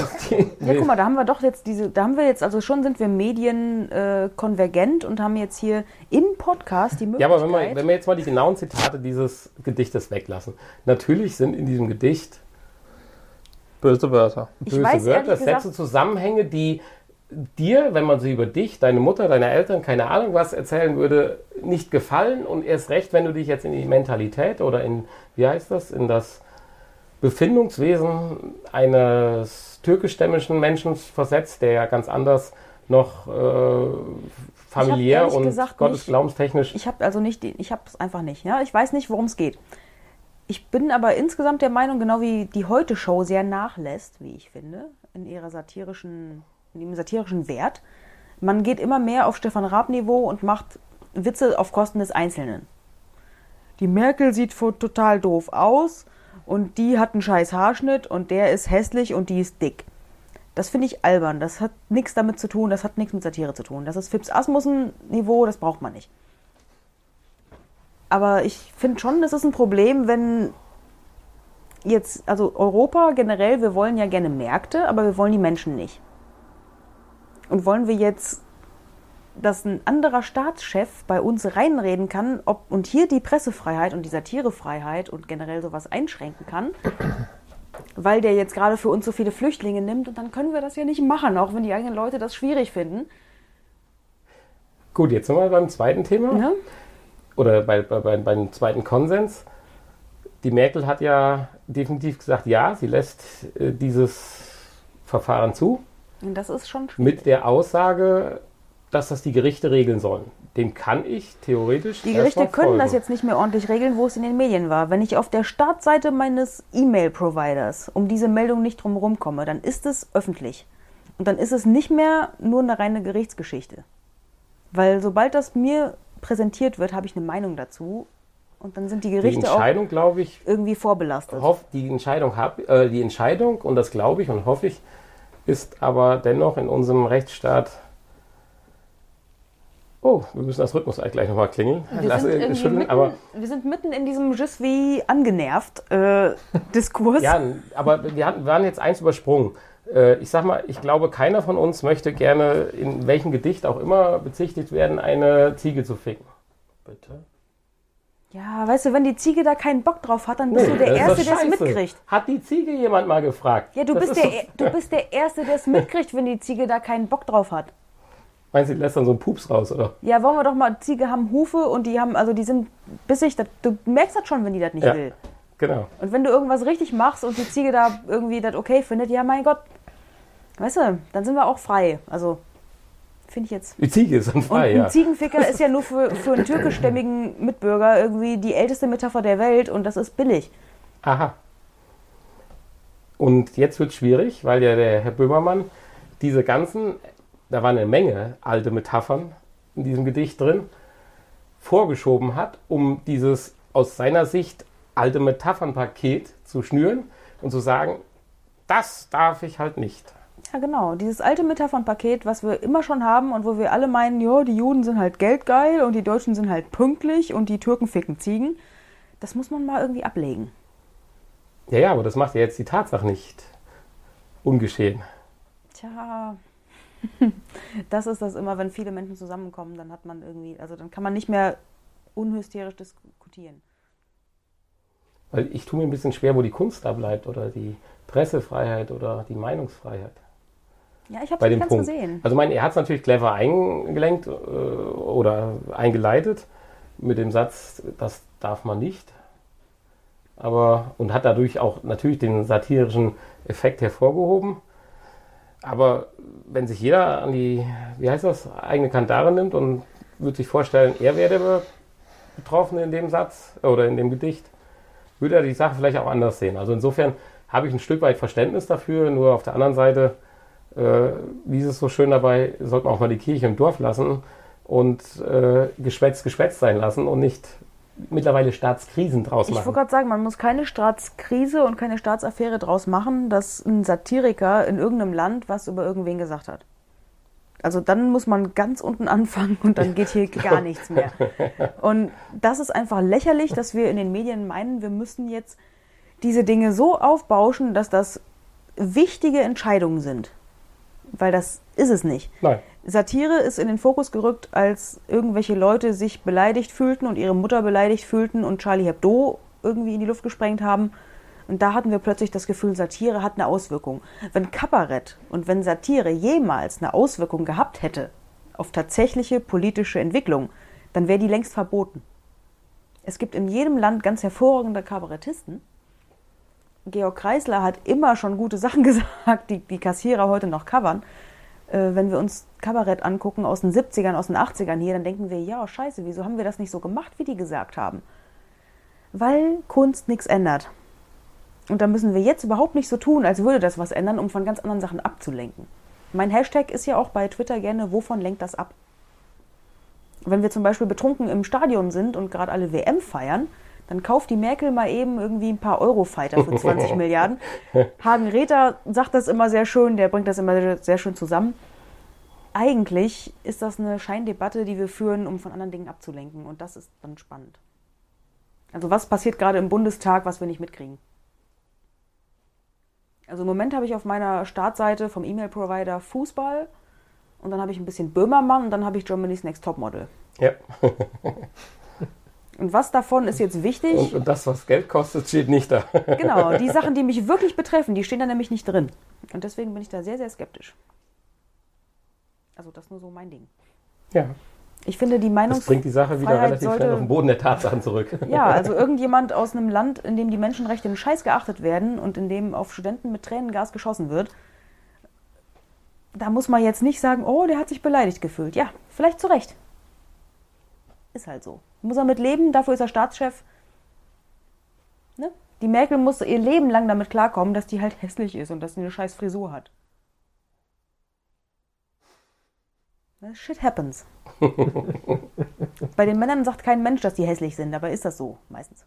Ja, guck mal, da haben wir doch jetzt diese, da haben wir jetzt, also schon sind wir medienkonvergent äh, und haben jetzt hier im Podcast die Ja, Möglichkeit. aber wenn wir, wenn wir jetzt mal die genauen Zitate dieses Gedichtes weglassen. Natürlich sind in diesem Gedicht Böse Wörter. Ich böse weiß Wörter, Sätze, Zusammenhänge, die dir, wenn man sie über dich, deine Mutter, deine Eltern, keine Ahnung was erzählen würde, nicht gefallen und erst recht, wenn du dich jetzt in die Mentalität oder in, wie heißt das, in das Befindungswesen eines türkischstämmigen Menschen versetzt, der ja ganz anders noch äh, familiär und gesagt gottesglaubenstechnisch. Ich habe also nicht, ich habe es einfach nicht. Ja? Ich weiß nicht, worum es geht. Ich bin aber insgesamt der Meinung, genau wie die Heute-Show sehr nachlässt, wie ich finde, in ihrer satirischen, in ihrem satirischen Wert. Man geht immer mehr auf Stefan Raab-Niveau und macht Witze auf Kosten des Einzelnen. Die Merkel sieht total doof aus und die hat einen scheiß Haarschnitt und der ist hässlich und die ist dick. Das finde ich albern. Das hat nichts damit zu tun, das hat nichts mit Satire zu tun. Das ist Fips Asmussen-Niveau, das braucht man nicht. Aber ich finde schon, es ist ein Problem, wenn jetzt, also Europa generell, wir wollen ja gerne Märkte, aber wir wollen die Menschen nicht. Und wollen wir jetzt, dass ein anderer Staatschef bei uns reinreden kann, ob und hier die Pressefreiheit und die Satirefreiheit und generell sowas einschränken kann, weil der jetzt gerade für uns so viele Flüchtlinge nimmt und dann können wir das ja nicht machen, auch wenn die eigenen Leute das schwierig finden. Gut, jetzt sind wir beim zweiten Thema. Ne? Oder bei, bei, bei, beim zweiten Konsens. Die Merkel hat ja definitiv gesagt, ja, sie lässt äh, dieses Verfahren zu, Und das ist schon schwierig. mit der Aussage, dass das die Gerichte regeln sollen. Dem kann ich theoretisch. Die Gerichte können das jetzt nicht mehr ordentlich regeln, wo es in den Medien war. Wenn ich auf der Startseite meines E-Mail-Providers um diese Meldung nicht drumherum komme, dann ist es öffentlich. Und dann ist es nicht mehr nur eine reine Gerichtsgeschichte. Weil sobald das mir präsentiert wird, habe ich eine Meinung dazu. Und dann sind die Die Gerichte auch Entscheidung, glaube ich, irgendwie vorbelastet. hoff, die Entscheidung hab, äh, die Entscheidung und das glaube ich und hoffe ich, ist aber dennoch in unserem Rechtsstaat. Oh, wir müssen das Rhythmuseid gleich nochmal klingeln. Wir Lass- sind, irgendwie mitten, aber wir sind mitten in diesem Just wie angenervt äh, (laughs) Diskurs. ja, aber wir hatten, wir waren jetzt eins übersprungen. Äh, ich sag mal, ich glaube, keiner von uns möchte gerne in welchem Gedicht auch immer bezichtigt werden, eine Ziege zu ficken. Bitte. Ja, weißt du, wenn die Ziege da keinen Bock drauf hat, dann bist du der Erste, der es mitkriegt. Hat die Ziege jemand mal gefragt? Ja, du Das bist, ist der, doch- du bist der Erste, der es mitkriegt, wenn die Ziege da keinen Bock drauf hat. Meinst du, die lässt dann so einen Pups raus, oder? Ja, wollen wir doch mal, Ziege haben Hufe und die haben, also die sind bissig, das, du merkst das schon, wenn die das nicht Ja. will. Genau. Und wenn du irgendwas richtig machst und die Ziege da irgendwie das okay findet, ja mein Gott, weißt du, dann sind wir auch frei. Also, finde ich jetzt. Die Ziege ist dann Und frei, ein ja. Ziegenficker ist ja nur für, für einen türkischstämmigen Mitbürger irgendwie die älteste Metapher der Welt und das ist billig. Aha. Und jetzt wird schwierig, weil ja der Herr Böhmermann diese ganzen, da waren eine Menge alte Metaphern in diesem Gedicht drin, vorgeschoben hat, um dieses aus seiner Sicht alte Metaphernpaket zu schnüren und zu sagen, das darf ich halt nicht. Ja, genau. Dieses alte Metaphernpaket, was wir immer schon haben und wo wir alle meinen, ja, die Juden sind halt geldgeil und die Deutschen sind halt pünktlich und die Türken ficken Ziegen, das muss man mal irgendwie ablegen. Ja, ja, aber das macht ja jetzt die Tatsache nicht ungeschehen. Tja, (laughs) das ist das immer, wenn viele Menschen zusammenkommen, dann hat man irgendwie, also dann kann man nicht mehr unhysterisch diskutieren. Weil ich tue mir ein bisschen schwer, wo die Kunst da bleibt oder die Pressefreiheit oder die Meinungsfreiheit. Ja, ich habe es dem ganz Punkt. gesehen. Also mein, er hat es natürlich clever eingelenkt äh, oder eingeleitet mit dem Satz, das darf man nicht. Aber und hat dadurch auch natürlich den satirischen Effekt hervorgehoben. Aber wenn sich jeder an die, wie heißt das, eigene Kantare nimmt und würde sich vorstellen, er wäre der Betroffene in dem Satz oder in dem Gedicht, würde er die Sache vielleicht auch anders sehen. Also insofern habe ich ein Stück weit Verständnis dafür, nur auf der anderen Seite äh, wie ist es so schön dabei, sollte man auch mal die Kirche im Dorf lassen und äh, Geschwätz geschwätzt sein lassen und nicht mittlerweile Staatskrisen draus Ich wollte machen. gerade sagen, man muss keine Staatskrise und keine Staatsaffäre draus machen, dass ein Satiriker in irgendeinem Land was über irgendwen gesagt hat. Also dann muss man ganz unten anfangen und dann (laughs) geht hier gar nichts mehr. Und das ist einfach lächerlich, dass wir in den Medien meinen, wir müssen jetzt diese Dinge so aufbauschen, dass das wichtige Entscheidungen sind. Weil das ist es nicht. Nein, Satire ist in den Fokus gerückt, als irgendwelche Leute sich beleidigt fühlten und ihre Mutter beleidigt fühlten und Charlie Hebdo irgendwie in die Luft gesprengt haben. Und da hatten wir plötzlich das Gefühl, Satire hat eine Auswirkung. Wenn Kabarett und wenn Satire jemals eine Auswirkung gehabt hätte auf tatsächliche politische Entwicklung, dann wäre die längst verboten. Es gibt in jedem Land ganz hervorragende Kabarettisten. Georg Kreisler hat immer schon gute Sachen (laughs) gesagt, die die Kassierer heute noch covern. Äh, wenn wir uns Kabarett angucken aus den 70ern, aus den 80ern hier, dann denken wir, ja, scheiße, wieso haben wir das nicht so gemacht, wie die gesagt haben? Weil Kunst nichts ändert. Und da müssen wir jetzt überhaupt nicht so tun, als würde das was ändern, um von ganz anderen Sachen abzulenken. Mein Hashtag ist ja auch bei Twitter gerne, wovon lenkt das ab? Wenn wir zum Beispiel betrunken im Stadion sind und gerade alle WM feiern, dann kauft die Merkel mal eben irgendwie ein paar Eurofighter für 20 (laughs) Milliarden. Hagen Räther sagt das immer sehr schön, der bringt das immer sehr schön zusammen. Eigentlich ist das eine Scheindebatte, die wir führen, um von anderen Dingen abzulenken. Und das ist dann spannend. Also was passiert gerade im Bundestag, was wir nicht mitkriegen? Also im Moment habe ich auf meiner Startseite vom E-Mail-Provider Fußball und dann habe ich ein bisschen Böhmermann und dann habe ich Germany's Next Topmodel. Ja. (laughs) Und was davon ist jetzt wichtig? Und, und das, was Geld kostet, steht nicht da. (laughs) Genau, die Sachen, die mich wirklich betreffen, die stehen da nämlich nicht drin. Und deswegen bin ich da sehr, sehr skeptisch. Also das ist nur so mein Ding. Ja. Ich finde, die Das Meinungs bringt die Sache wieder Freiheit relativ schnell sollte- auf den Boden der Tatsachen zurück. (laughs) Ja, also irgendjemand aus einem Land, in dem die Menschenrechte im Scheiß geachtet werden und in dem auf Studenten mit Tränengas geschossen wird, da muss man jetzt nicht sagen, oh, der hat sich beleidigt gefühlt. Ja, vielleicht zu Recht. Ist halt so. Muss er mit leben, dafür ist er Staatschef. Ne? Die Merkel muss ihr Leben lang damit klarkommen, dass die halt hässlich ist und dass sie eine scheiß Frisur hat. Shit happens. (laughs) Bei den Männern sagt kein Mensch, dass die hässlich sind, dabei ist das so, meistens.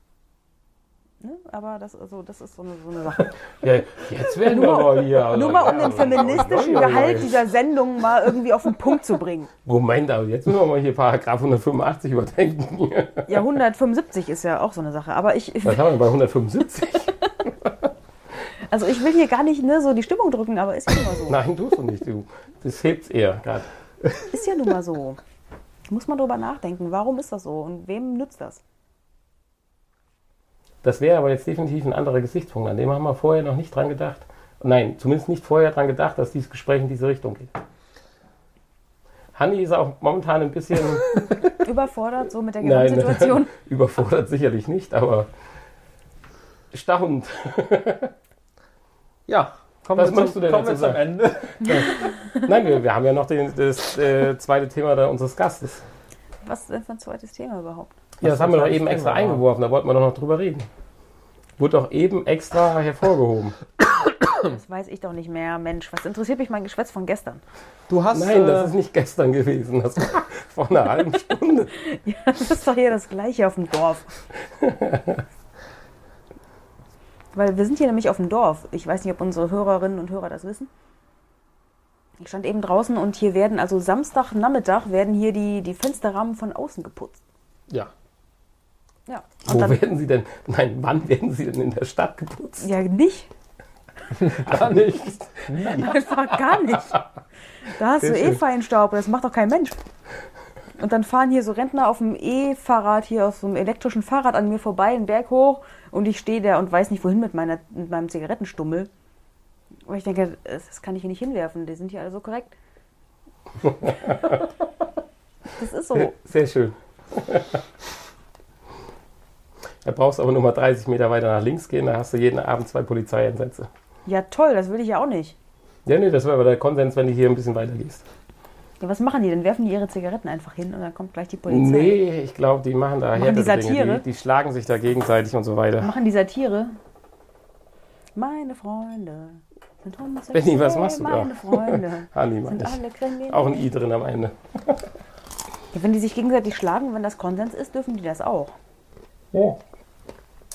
Ne? Aber das, also, das ist so eine, so eine Sache. (laughs) Ja, jetzt werden wir Nur- aber hier. also, Nur mal um den feministischen. Gehalt dieser Sendung mal irgendwie auf den Punkt zu bringen. Moment, aber jetzt müssen wir mal hier Paragraph 185 überdenken. Ja, 175 ist ja auch so eine Sache. Aber ich, Was haben wir bei 175? (laughs) also ich will hier gar nicht ne, so die Stimmung drücken, aber ist ja nun mal so. Nein, tust du nicht, du. Das hebt's eher gerade. Ist ja nun mal so. Muss man drüber nachdenken, warum ist das so und wem nützt das? Das wäre aber jetzt definitiv ein anderer Gesichtspunkt. An dem haben wir vorher noch nicht dran gedacht. Nein, zumindest nicht vorher dran gedacht, dass dieses Gespräch in diese Richtung geht. Hanni ist auch momentan ein bisschen (laughs) Überfordert so mit der nein, Gesamtsituation. (laughs) überfordert sicherlich nicht, aber staunend. (laughs) Ja, kommen Was wir, zum, du denn kommen wir zum? Ende. Nein, wir, wir haben ja noch den, das äh, zweite Thema da unseres Gastes. Was ist denn für ein zweites Thema überhaupt? Ja, das haben wir doch eben extra Thema? eingeworfen, da wollten wir doch noch drüber reden. Wurde doch eben extra hervorgehoben. Das weiß ich doch nicht mehr. Mensch, was interessiert mich mein Geschwätz von gestern? Du hast. Nein, das äh, ist nicht gestern gewesen, das war (laughs) vor einer halben Stunde. Ja, das ist doch hier das Gleiche auf dem Dorf. Weil wir sind hier nämlich auf dem Dorf. Ich weiß nicht, ob unsere Hörerinnen und Hörer das wissen. Ich stand eben draußen und hier werden, also Samstagnachmittag, werden hier die, die Fensterrahmen von außen geputzt. Ja. Ja. Wo Und dann, werden sie denn, nein, wann werden sie denn in der Stadt geputzt? ja, nicht. (laughs) Gar nicht. (laughs) Einfach gar nicht. Da hast Sehr du eh. Feinstaub, das macht doch kein Mensch. Und dann fahren hier so Rentner auf dem E-Fahrrad, hier auf so einem elektrischen Fahrrad an mir vorbei, einen Berg hoch. Und ich stehe da und weiß nicht, wohin mit, meiner, mit meinem Zigarettenstummel. Und ich denke, das das kann ich hier nicht hinwerfen, die sind hier alle so korrekt. (laughs) Das ist so. Sehr schön. Da brauchst du aber nur mal 30 Meter weiter nach links gehen, da hast du jeden Abend zwei Polizeieinsätze. Ja, toll, das will ich ja auch nicht. Ja, nee, das wäre aber der Konsens, wenn du hier ein bisschen weiter gehst. Ja, was machen die denn? Werfen die ihre Zigaretten einfach hin und dann kommt gleich die Polizei? Nee, ich glaube, die machen da Machen die härtere Dinge. Satire? Die, die schlagen sich da gegenseitig und so weiter. Machen die Satire? Meine Freunde sind homosexuell. Benni, was machst du da? Meine Freunde (laughs) Hanni, meine sind ich. Auch ein I drin am Ende. Ja, wenn die sich gegenseitig schlagen, wenn das Konsens ist, dürfen die das auch. Ja.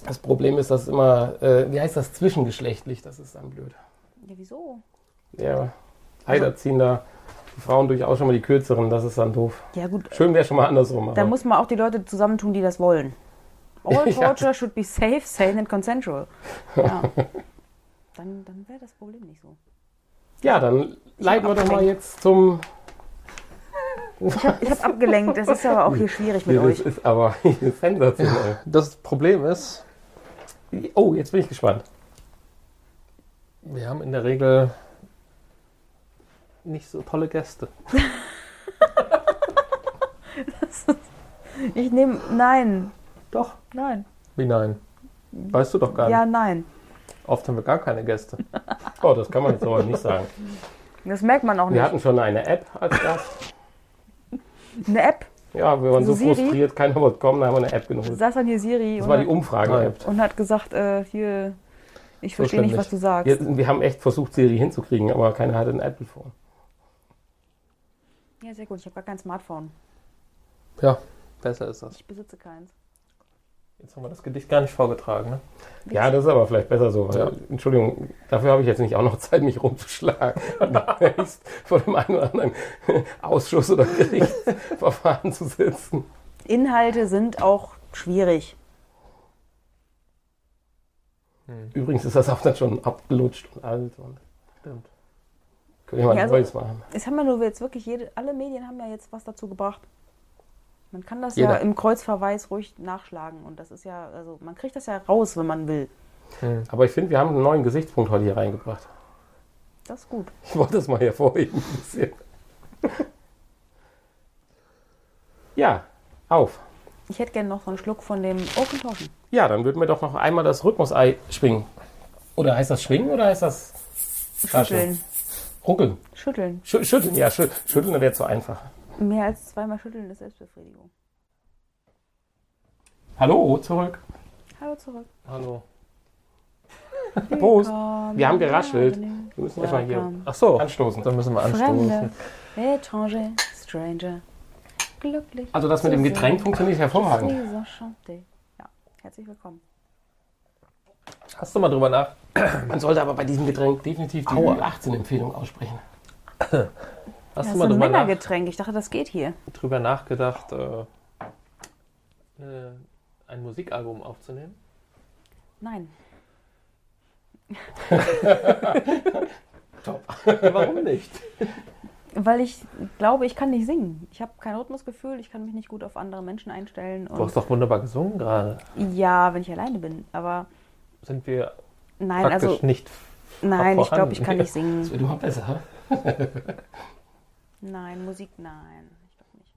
Das Problem ist, dass immer, äh, wie heißt das, zwischengeschlechtlich, das ist dann blöd. Ja, wieso? Ja, leider ziehen da die Frauen durchaus schon mal die kürzeren, das ist dann doof. Ja gut, Schön wäre schon mal andersrum. da Aber muss man auch die Leute zusammentun, die das wollen. All (laughs) Ja. torture should be safe, sane and consensual. (laughs) Ja. Dann, dann wäre das Problem nicht so. ja, dann leiten wir doch mal jetzt zum. Ich habe abgelenkt, das ist aber auch hier schwierig (laughs) mit das euch. ist aber sensationell. Das Problem ist, Oh, jetzt bin ich gespannt. wir haben in der Regel nicht so tolle Gäste. (laughs) Ich nehme, nein, Doch. nein. Wie nein? Weißt du doch gar Ja, nicht. nein. Oft haben wir gar keine Gäste. Oh, das kann man jetzt aber nicht sagen. Das merkt man auch Wir nicht. hatten schon eine App als Gast. Eine App. Ja, wir waren so Siri? frustriert, keiner wollte kommen, dann haben wir eine App genommen. Saß dann hier Siri Das und, war die hat, Umfrage-App. und hat gesagt, äh, hier, ich So verstehe schlimm nicht, was du sagst. Wir, wir haben echt versucht, Siri hinzukriegen, aber keiner hatte ein Apple-Phone. Ja, sehr gut. Ich habe gar kein Smartphone. Ja, besser ist das. Ich besitze keins. Jetzt haben wir das Gedicht gar nicht vorgetragen. Ne? Ja, das ist aber vielleicht besser so. Weil, Ja. Entschuldigung, dafür habe ich jetzt nicht auch noch (laughs) Zeit, mich rumzuschlagen. Vor dem einen oder anderen Ausschuss oder Gerichtsverfahren zu sitzen. Inhalte sind auch schwierig. Übrigens ist das auch dann schon abgelutscht und alt und Stimmt. können wir mal Ja, ein also- neues machen. Es haben ja nur jetzt wirklich jede, alle Medien haben ja jetzt was dazu gebracht. Man kann das ja Jeder. im Kreuzverweis ruhig nachschlagen und das ist ja, also man kriegt das ja raus, wenn man will. Aber ich finde, wir haben einen neuen Gesichtspunkt heute hier reingebracht. Das ist gut. Ich wollte das mal hervorheben. Ein bisschen. Ja, auf. Ich hätte gerne noch so einen Schluck von dem Open. Ja, dann würden wir doch noch einmal das Rhythmusei schwingen. Oder heißt das schwingen oder heißt das Schütteln. ruckeln? Schütteln. Schü schütteln, ja, schü schütteln wäre zu einfach. Mehr als zweimal schütteln ist Selbstbefriedigung. Hallo, zurück. Hallo zurück. Hallo. Prost. Wir haben geraschelt. Wir müssen erstmal hier. Ach so, anstoßen. dann müssen wir Fremde, anstoßen. étranger, stranger, glücklich. Also das mit dem Getränk funktioniert hervorragend. Ja, herzlich willkommen. Hast du mal drüber nach? Man sollte aber bei diesem Getränk definitiv die Aua. 18-Empfehlung aussprechen. (laughs) Hast Das du mal ein drüber, nach, Männergetränk. Ich dachte, das geht hier. drüber nachgedacht, äh, äh, ein Musikalbum aufzunehmen? Nein. (laughs) Warum nicht? Weil ich glaube, ich kann nicht singen. Ich habe kein Rhythmusgefühl, ich kann mich nicht gut auf andere Menschen einstellen. Du hast doch wunderbar gesungen gerade. ja, wenn ich alleine bin. Aber Sind wir nein, praktisch also nicht. nein, ich glaube, ich kann nicht (laughs) Das singen. wird immer besser. (laughs) Nein, Musik, nein. Ich glaube nicht.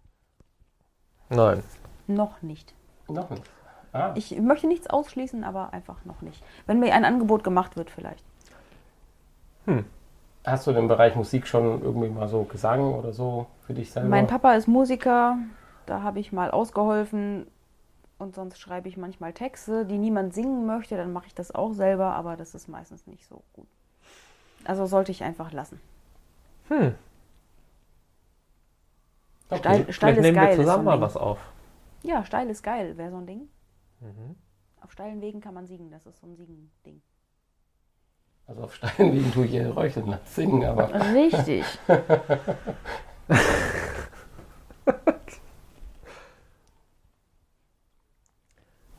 Nein. Noch nicht. Noch nicht. Ah, Ich möchte nichts ausschließen, aber einfach noch nicht. Wenn mir ein Angebot gemacht wird, vielleicht. hast du den Bereich Musik schon irgendwie mal so Gesang oder so für dich selber? Mein Papa ist Musiker, da habe ich mal ausgeholfen und sonst schreibe ich manchmal Texte, die niemand singen möchte, dann mache ich das auch selber, aber das ist meistens nicht so gut. Also sollte ich einfach lassen. Hm. Okay. Steil, steil Vielleicht ist nehmen geil. wir so zusammen ein mal Ding. was auf. Ja, steil ist geil, wäre so ein Ding. Mhm. Auf steilen Wegen kann man siegen, das ist so ein Siegen-Ding. Also auf steilen Wegen tue ich eher röcheln als singen, aber Richtig. (laughs)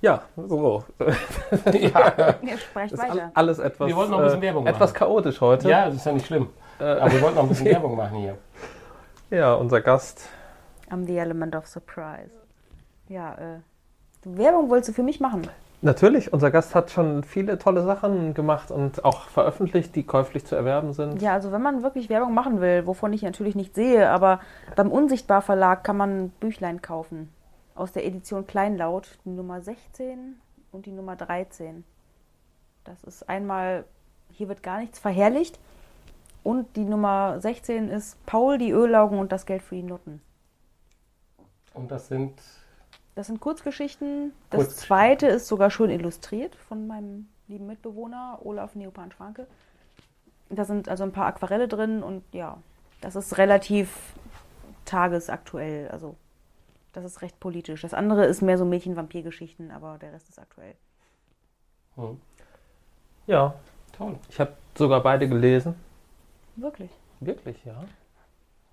Ja, so. (laughs) ja, Ihr sprecht ist weiter. all- alles etwas, Wir wollten noch ein bisschen äh, Werbung etwas machen. chaotisch heute. ja, das ist ja nicht schlimm. Äh, Aber wir wollten noch ein bisschen (laughs) Werbung machen hier. ja, unser Gast. I'm the element of surprise. Ja, äh, Werbung wolltest du für mich machen? Natürlich, unser Gast hat schon viele tolle Sachen gemacht und auch veröffentlicht, die käuflich zu erwerben sind. Ja, also wenn man wirklich Werbung machen will, wovon ich natürlich nicht sehe, aber beim Unsichtbar Verlag kann man Büchlein kaufen. Aus der Edition Kleinlaut, die Nummer 16 und die Nummer 13. Das ist einmal, hier wird gar nichts verherrlicht. Und die Nummer 16 ist Paul, die Ölaugen und das Geld für die Nutten. Und das sind Das sind Kurzgeschichten. Das Kurzgeschichten. zweite ist sogar schön illustriert von meinem lieben Mitbewohner Olaf Neopan-Schwanke. Da sind also ein paar Aquarelle drin und ja, das ist relativ tagesaktuell. Also das ist recht politisch. Das andere ist mehr so Mädchen-Vampir-Geschichten, aber der Rest ist aktuell. hm, Ja, toll. ich habe sogar beide gelesen. Wirklich. Wirklich, ja.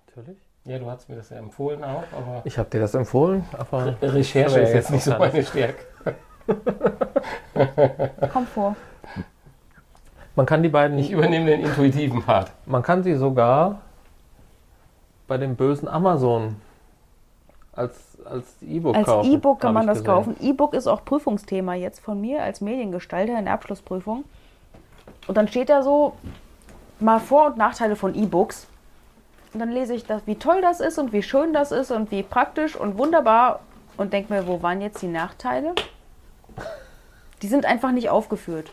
Natürlich. Ja, du hast mir das ja empfohlen auch, aber Ich habe dir das empfohlen, aber Recherche Aber ist jetzt nicht so meine Stärke. (laughs) (laughs) Kommt vor. man kann die beiden Ich übernehme den intuitiven Part. Man kann sie sogar bei dem bösen Amazon als, als E-Book Als kaufen. E-Book kann man das gesehen. kaufen. E-Book ist auch Prüfungsthema jetzt von mir als Mediengestalter in der Abschlussprüfung. Und dann steht da so mal Vor- und Nachteile von E-Books. Und dann lese ich, das, wie toll das ist und wie schön das ist und wie praktisch und wunderbar. Und denke mir, wo waren jetzt die Nachteile? Die sind einfach nicht aufgeführt.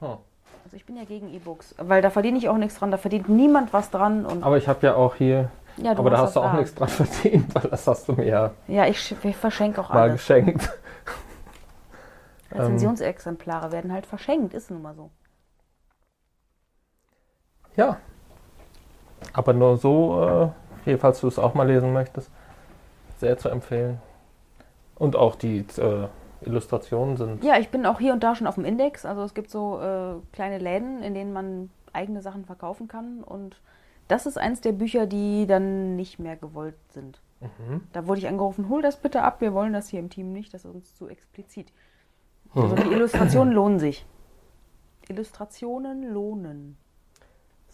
Hm. Also ich bin ja gegen E-Books, weil da verdiene ich auch nichts dran, da verdient niemand was dran. Aber ich habe ja auch hier, ja, aber da hast du auch da. nichts dran (laughs) verdient, weil das hast du mir ja Ja, ich, ich verschenke auch mal alles. geschenkt. (laughs) Ähm. Rezensionsexemplare werden halt verschenkt, ist nun mal so. Ja. Aber nur so, äh, falls du es auch mal lesen möchtest, sehr zu empfehlen. Und auch die äh, Illustrationen sind. Ja, ich bin auch hier und da schon auf dem Index. Also es gibt so äh, kleine Läden, in denen man eigene Sachen verkaufen kann. Und das ist eins der Bücher, die dann nicht mehr gewollt sind. Mhm. Da wurde ich angerufen, hol das bitte ab, wir wollen das hier im Team nicht, das ist uns zu explizit. Also die Illustrationen lohnen sich. Illustrationen lohnen.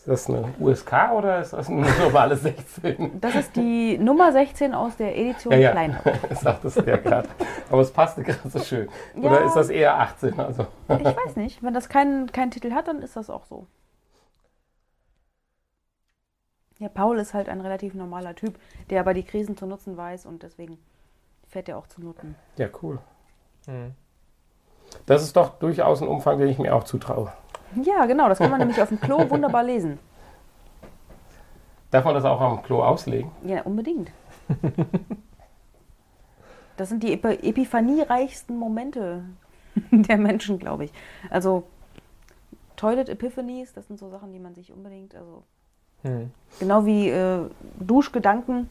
Ist das eine USK oder ist das eine normale 16? Das ist die Nummer 16 aus der Edition Ja, ja. Kleinau. (laughs) Sagtest du ja gerade. Aber es passte (laughs) gerade so schön. Ja. Oder ist das eher 18? Also. Ich weiß nicht, wenn das keinen keinen Titel hat, dann ist das auch so. Ja, Paul ist halt ein relativ normaler Typ, der aber die Krisen zu nutzen weiß und deswegen fährt er auch zu Noten. Ja, cool. Mhm. Das ist doch durchaus ein Umfang, den ich mir auch zutraue. Ja, genau, das kann man nämlich auf dem Klo wunderbar lesen. Darf man das auch am Klo auslegen? Ja, unbedingt. Das sind die epi epiphaniereichsten Momente (laughs) der Menschen, glaube ich. Also Toilet Epiphanies, das sind so Sachen, die man sich unbedingt, also Mhm. genau wie äh, Duschgedanken,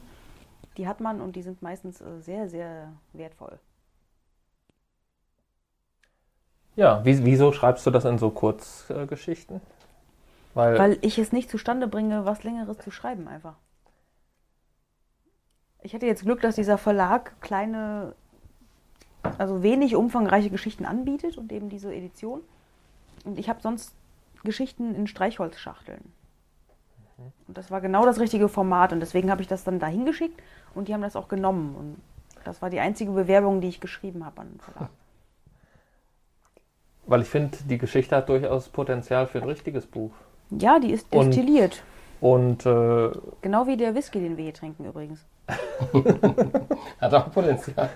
die hat man und die sind meistens äh, sehr, sehr wertvoll. Ja, wie, wieso schreibst du das in so Kurzgeschichten? Weil, Weil ich es nicht zustande bringe, was Längeres zu schreiben einfach. Ich hatte jetzt Glück, dass dieser Verlag kleine, also wenig umfangreiche Geschichten anbietet und eben diese Edition. Und ich habe sonst Geschichten in Streichholzschachteln. Und das war genau das richtige Format und deswegen habe ich das dann dahin geschickt und die haben das auch genommen. Und das war die einzige Bewerbung, die ich geschrieben habe an den Verlag. Weil ich finde, die Geschichte hat durchaus Potenzial für ein richtiges Buch. Ja, die ist Und- destilliert. Und äh, Genau wie der Whisky, den wir hier trinken übrigens. (laughs) Hat auch Potenzial.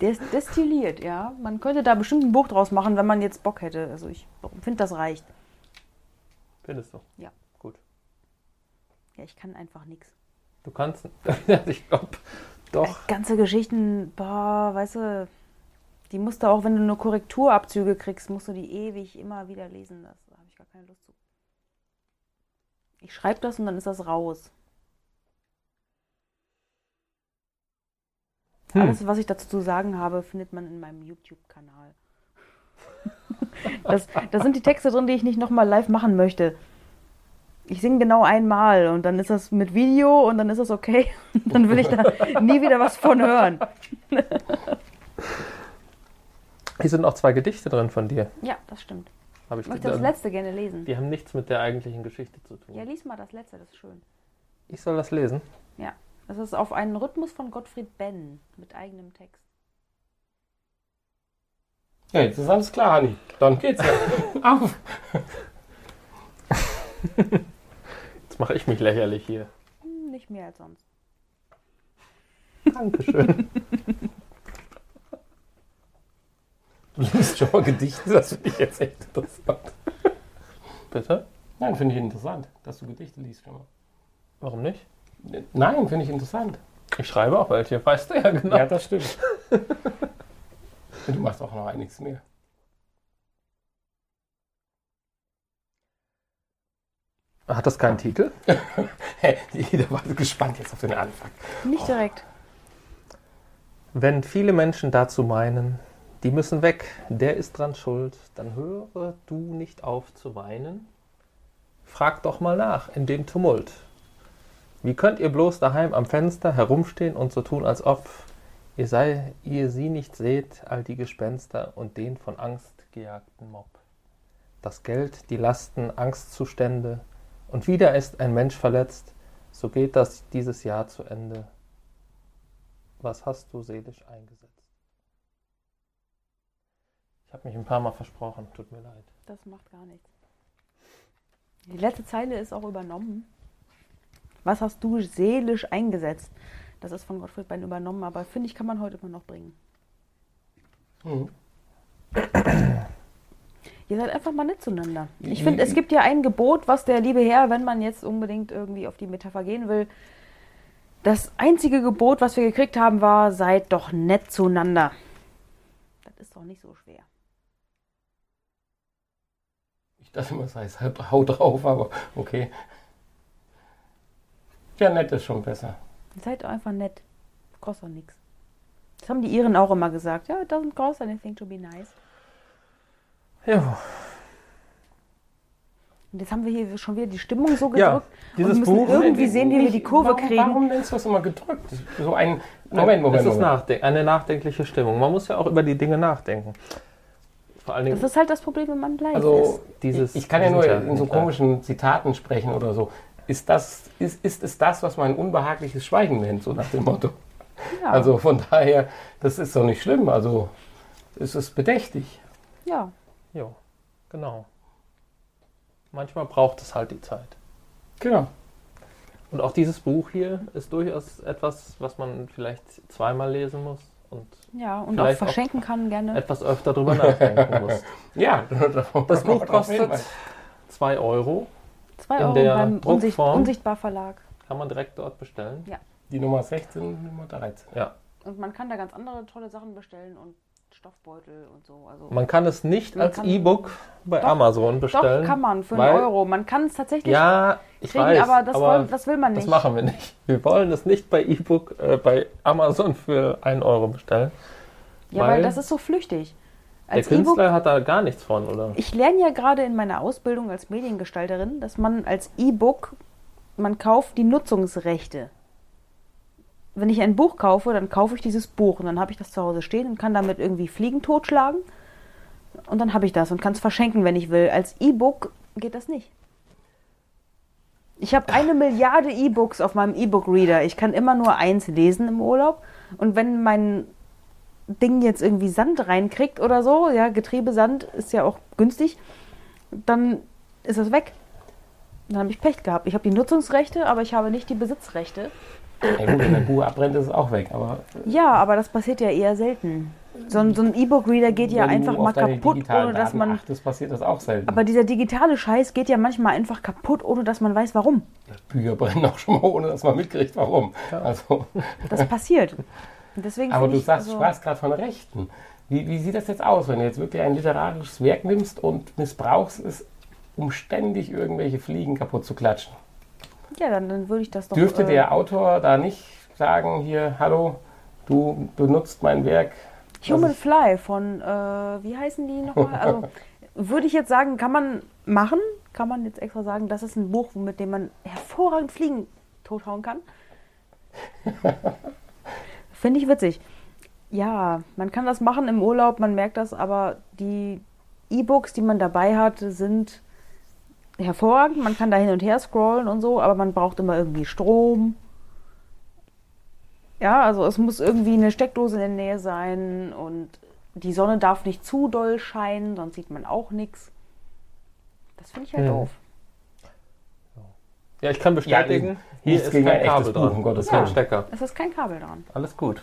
Der ist destilliert, ja. Man könnte da bestimmt ein Buch draus machen, wenn man jetzt Bock hätte. Also ich finde, das reicht. findest du? Ja. Gut. Ja, ich kann einfach nichts. Du kannst. (laughs) ich glaube, doch. Ganze Geschichten, boah, weißt du, die musst du auch, wenn du nur Korrekturabzüge kriegst, musst du die ewig immer wieder lesen. Das da habe ich gar keine Lust zu. Ich schreibe das und dann ist das raus. Hm. Alles, was ich dazu zu sagen habe, findet man in meinem YouTube-Kanal. (laughs) das, da sind die Texte drin, die ich nicht nochmal live machen möchte. Ich singe genau einmal und dann ist das mit Video und dann ist das okay. (laughs) dann will ich da nie wieder was von hören. (laughs) Hier sind auch zwei Gedichte drin von dir. Ja, das stimmt. Habe ich Ich möchte das letzte gerne lesen. Die haben nichts mit der eigentlichen Geschichte zu tun. Ja, lies mal das letzte, das ist schön. Ich soll das lesen. Ja, das ist auf einen Rhythmus von Gottfried Benn mit eigenem Text. Ja, jetzt ist alles klar, Hanni. Dann geht's ja. (laughs) Auf. Jetzt mache ich mich lächerlich hier. Hm, nicht mehr als sonst. Dankeschön. (laughs) (laughs) Du liest schon mal Gedichte, das finde ich jetzt echt interessant. Bitte? Nein, finde ich interessant, dass du Gedichte liest schon mal. Warum nicht? Nein, finde ich interessant. Ich schreibe auch welche, weißt du ja genau. Ja, das stimmt. (laughs) Du machst auch noch einiges mehr. Hat das keinen Titel? (laughs) Hä, jeder war gespannt jetzt auf den Anfang. Nicht direkt. Wenn viele Menschen dazu meinen, die müssen weg, der ist dran schuld, dann höre du nicht auf zu weinen. Frag doch mal nach in dem Tumult. Wie könnt ihr bloß daheim am Fenster herumstehen und so tun, als ob ihr sei, ihr sie nicht seht, all die Gespenster und den von Angst gejagten Mob. Das Geld, die Lasten, Angstzustände, und wieder ist ein Mensch verletzt, so geht das dieses Jahr zu Ende. Was hast du seelisch eingesetzt? Ich habe mich ein paar Mal versprochen, tut mir leid. Das macht gar nichts. Die letzte Zeile ist auch übernommen. Was hast du seelisch eingesetzt? Das ist von Gottfried Benn übernommen, aber finde ich, kann man heute immer noch bringen. Mhm. Ihr seid einfach mal nett zueinander. Ich finde, es gibt ja ein Gebot, was der liebe Herr, wenn man jetzt unbedingt irgendwie auf die Metapher gehen will, das einzige Gebot, was wir gekriegt haben, war, seid doch nett zueinander. Das ist doch nicht so schwer. Ich dachte immer, es heißt halt hau drauf, aber okay. Ja, nett ist schon besser. Seid einfach nett. Kostet doch nichts. Das haben die Iren auch immer gesagt. Ja, it doesn't cost anything to be nice. Ja, Und jetzt haben wir hier schon wieder die Stimmung so Ja, gedrückt. dieses und müssen Buch- irgendwie sehen, wie wir die Kurve warum, kriegen. Warum nennst du das immer gedrückt? So ein. Moment, Moment, es ist Moment. nachdenk eine nachdenkliche Stimmung. Man muss ja auch über die Dinge nachdenken. Vor allen Dingen Das ist halt das Problem, wenn man gleich Also, ist. dieses. ich kann ja nur in so komischen Zitaten sprechen oder so. Ist, das, ist, ist es das, was man unbehagliches Schweigen nennt, so nach dem Motto? Ja, Also von daher, das ist doch nicht schlimm. Also es ist bedächtig. ja. Jo, genau. Manchmal braucht es halt die Zeit. Genau. Und auch dieses Buch hier ist durchaus etwas, was man vielleicht zweimal lesen muss und ja, und auch Vielleicht auch- verschenken kann gerne. etwas öfter drüber nachdenken muss. (laughs) Ja, (laughs) Das Buch kostet 2 Euro, 2 in Euro der beim Unsicht, Druckform. Unsichtbar Verlag. kann man direkt dort bestellen. Die Nummer 16, Nummer 13. Ja. Und man kann da ganz andere tolle Sachen bestellen und Stoffbeutel und so. Also Man kann es nicht als E-Book bei Doch, Amazon doch, bestellen. kann man für einen Euro. Man kann es tatsächlich Ja, ich kriegen, weiß, aber, das, wollen, das will man das nicht. machen wir nicht. Wir wollen es nicht bei E-Book, äh, bei Amazon für 1 Euro bestellen. ja, weil weil das ist so flüchtig. Der Als E-Book Künstler hat da gar nichts von, oder? Ich lerne ja gerade in meiner Ausbildung als Mediengestalterin, dass man als E-Book, man kauft die Nutzungsrechte. Wenn ich ein Buch kaufe, dann kaufe ich dieses Buch und dann habe ich das zu Hause stehen und kann damit irgendwie Fliegen totschlagen. Und dann habe ich das und kann es verschenken, wenn ich will. Als E-Book geht das nicht. Ich habe eine Milliarde E-Books auf meinem E-Book-Reader. Ich kann immer nur eins lesen im Urlaub. Und wenn mein Ding jetzt irgendwie Sand reinkriegt oder so, ja, Getriebesand ist ja auch günstig, dann ist das weg. Dann habe ich Pech gehabt. Ich habe die Nutzungsrechte, aber ich habe nicht die Besitzrechte. Ja, gut, wenn ein Buch abbrennt, ist es auch weg. Aber Ja, aber das passiert ja eher selten. So ein, so ein E-Book-Reader geht ja einfach mal kaputt, ohne dass man. achtest, passiert das auch selten. Aber dieser digitale Scheiß geht ja manchmal einfach kaputt, ohne dass man weiß, warum. Bücher brennen auch schon mal, ohne dass man mitkriegt, warum. Also, Das passiert. Deswegen aber du ich, sagst, also- sprachst gerade von Rechten. Wie, wie sieht das jetzt aus, wenn du jetzt wirklich ein literarisches Werk nimmst und missbrauchst es, um ständig irgendwelche Fliegen kaputt zu klatschen? Ja, dann, dann würde ich das doch. Dürfte äh, der Autor da nicht sagen, hier, hallo, du benutzt mein Werk? Human ist- Fly von, äh, wie heißen die nochmal? Also, (laughs) würde ich jetzt sagen, kann man machen, kann man jetzt extra sagen, das ist ein Buch, mit dem man hervorragend Fliegen tothauen kann. (laughs) Finde ich witzig. Ja, man kann das machen im Urlaub, man merkt das, aber die E-Books, die man dabei hat, sind hervorragend. Man kann da hin und her scrollen und so, aber man braucht immer irgendwie Strom. Ja, also es muss irgendwie eine Steckdose in der Nähe sein und die Sonne darf nicht zu doll scheinen, sonst sieht man auch nichts. Das finde ich halt Hm. doof. Ja, ich kann bestätigen, hier nichts ist gegen kein ein echtes Kabel Buch, dran. um Gottes Kein Willen. Stecker. Es ist kein Kabel dran. Alles gut.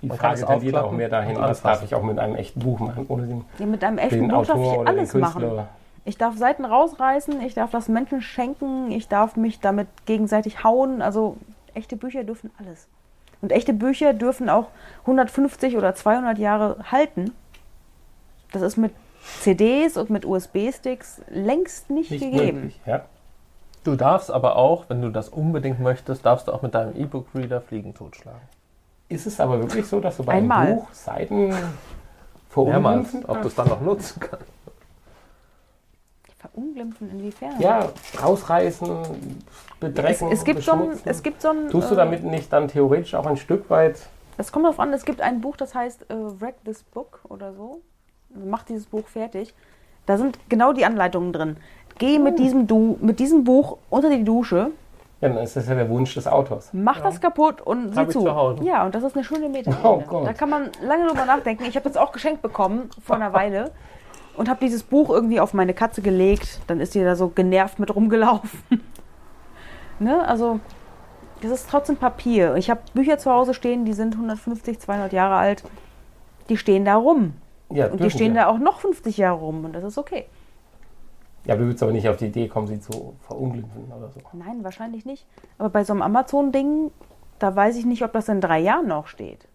Die Man kann Frage es tendiert auch mehr dahin, und was darf ich auch mit einem echten Buch machen, ohne den, Ja, mit einem echten Buch darf Autor ich alles Künstler. machen. Ich darf Seiten rausreißen, ich darf das Menschen schenken, ich darf mich damit gegenseitig hauen. Also echte Bücher dürfen alles. Und echte Bücher dürfen auch 150 oder 200 Jahre halten. Das ist mit CDs und mit USB-Sticks längst nicht, Nicht gegeben. möglich. Ja? Du darfst aber auch, wenn du das unbedingt möchtest, darfst du auch mit deinem E-Book-Reader Fliegen totschlagen. Ist es aber wirklich so, dass du bei Einmal. einem Buch Seiten verunglimpfen ob du es dann noch nutzen kannst. Verunglimpfen inwiefern? Ja, rausreißen, es, bedrecken, es, gibt so ein, beschmutzen. es gibt so ein. Tust du äh, damit nicht dann theoretisch auch ein Stück weit Das kommt darauf an, es gibt ein Buch, das heißt äh, Wreck This Book oder so. Mach dieses Buch fertig. Da sind genau die Anleitungen drin. Geh mit, Hm. diesem, du mit diesem Buch unter die Dusche, Ja, dann ist das ja der Wunsch des Autors. mach das kaputt und sieh zu. zu Hause. Ja, und das ist eine schöne Meta. (laughs) Oh. Da kann man lange drüber nachdenken. Ich habe das auch geschenkt bekommen vor einer (laughs) Weile und habe dieses Buch irgendwie auf meine Katze gelegt. Dann ist die da so genervt mit rumgelaufen. (laughs) ne? Also, das ist trotzdem Papier. Ich habe Bücher zu Hause stehen, die sind 150, 200 Jahre alt. Die stehen da rum. Ja, Und die stehen wir. da auch noch 50 Jahre rum und das ist okay. Ja, du würdest aber nicht auf die Idee kommen, sie zu verunglimpfen oder so. Nein, wahrscheinlich nicht. Aber bei so einem Amazon-Ding, da weiß ich nicht, ob das in drei Jahren noch steht.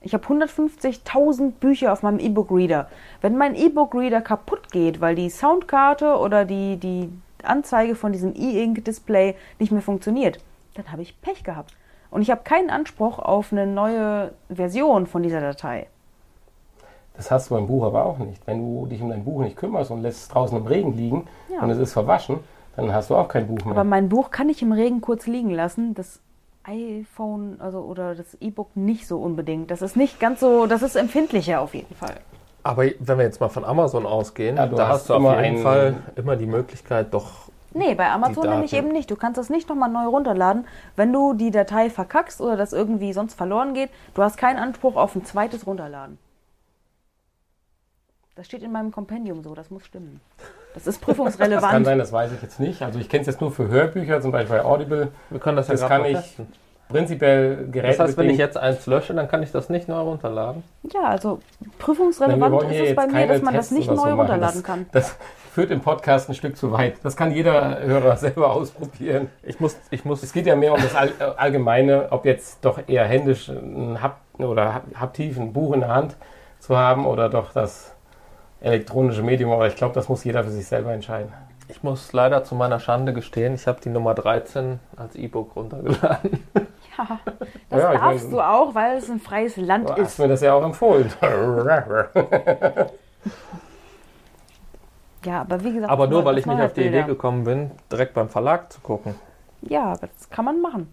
Ich habe 150.000 Bücher auf meinem E-Book-Reader. Wenn mein E-Book-Reader kaputt geht, weil die Soundkarte oder die, die Anzeige von diesem E-Ink-Display nicht mehr funktioniert, dann habe ich Pech gehabt. Und ich habe keinen Anspruch auf eine neue Version von dieser Datei. Das hast du beim Buch aber auch nicht. Wenn du dich um dein Buch nicht kümmerst und lässt es draußen im Regen liegen Ja. und es ist verwaschen, dann hast du auch kein Buch mehr. Aber mein Buch kann ich im Regen kurz liegen lassen. Das iPhone also, oder das E-Book nicht so unbedingt. Das ist nicht ganz so, das ist empfindlicher auf jeden Fall. Aber wenn wir jetzt mal von Amazon ausgehen, Ja, da hast du auf immer jeden Fall immer die Möglichkeit, doch. Nee, bei Amazon Die nämlich eben nicht. Du kannst das nicht nochmal neu runterladen. Wenn du die Datei verkackst oder das irgendwie sonst verloren geht, du hast keinen Anspruch auf ein zweites Runterladen. Das steht in meinem Kompendium so, das muss stimmen. Das ist das kann prüfungsrelevant. sein, das weiß ich jetzt nicht. Also ich kenne es jetzt nur für Hörbücher, zum Beispiel bei Audible. Wir können das ja Das kann ich testen. Prinzipiell Geräte Das heißt, wenn ich jetzt eins lösche, dann kann ich das nicht neu runterladen. ja, also prüfungsrelevant ist es bei mir, dass man das nicht so neu runterladen das, kann. Das führt im Podcast ein Stück zu weit. Das kann jeder Hörer selber ausprobieren. Ich muss, ich muss, Es geht ja mehr um das All äh, Allgemeine, ob jetzt doch eher händisch ein Hap oder hap- haptiv ein Buch in der Hand zu haben oder doch das elektronische Medium. Aber ich glaube, das muss jeder für sich selber entscheiden. ich muss leider zu meiner Schande gestehen, ich habe die Nummer 13 als E-Book runtergeladen. Ja, das Ja, darfst mein- du auch, weil es ein freies Land Du ist. hast mir das ja auch empfohlen. (laughs) Ja, aber wie gesagt, Aber nur, weil ich nicht auf die Idee Neuheitsbilder. gekommen bin, direkt beim Verlag zu gucken. Ja, das kann man machen.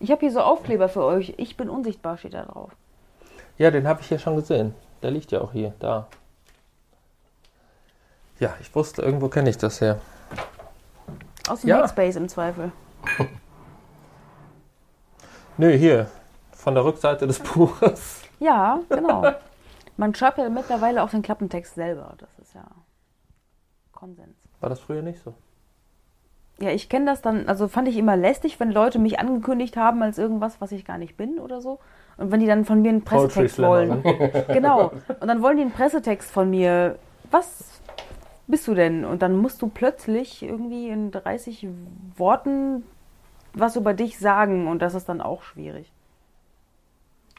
Ich habe hier so Aufkleber für euch. Ich bin unsichtbar, steht da drauf. Ja, den habe ich hier schon gesehen. Der liegt ja auch hier, da. Ja, ich wusste, irgendwo kenne ich das her. Aus dem Ja. Hackspace im Zweifel. (laughs) Nö, hier, von der Rückseite des Buches. (laughs) Ja, genau. man schreibt ja mittlerweile auch den Klappentext selber. Das ist ja Konsens. War das früher nicht so? Ja, ich kenne das dann, also fand ich immer lästig, wenn Leute mich angekündigt haben als irgendwas, was ich gar nicht bin oder so. Und wenn die dann von mir einen Pressetext wollen. Genau. Und dann wollen die einen Pressetext von mir. Was bist du denn? Und dann musst du plötzlich irgendwie in 30 Worten was über dich sagen. Und das ist dann auch schwierig.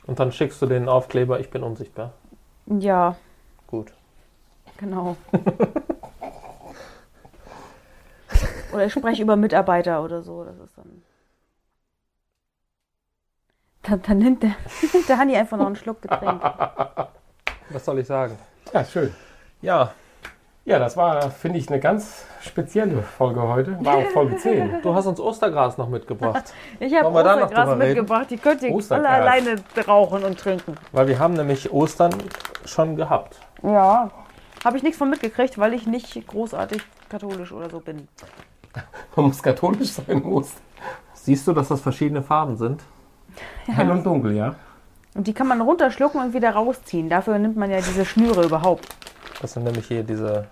Und dann schickst du den Aufkleber, ich bin unsichtbar. Ja, Gut. genau. (laughs) oder ich spreche über Mitarbeiter oder so. Das ist dann. Dann, dann nimmt, der, (laughs) nimmt der Hanni einfach noch einen Schluck Getränk. Was soll ich sagen? ja, schön. Ja, Ja, das war, finde ich, eine ganz spezielle Folge heute. War auch Folge 10. du hast uns Ostergras noch mitgebracht. (laughs) Ich habe Ostergras mitgebracht. Die könnt ihr Ostergras. alle alleine rauchen und trinken. Weil wir haben nämlich Ostern schon gehabt. Ja. Habe ich nichts von mitgekriegt, weil ich nicht großartig katholisch oder so bin. (laughs) Man muss katholisch sein, muss. Siehst du, dass das verschiedene Farben sind? (laughs) Hell und dunkel, ja. Und die kann man runterschlucken und wieder rausziehen. Dafür nimmt man ja diese Schnüre überhaupt. Das sind nämlich hier diese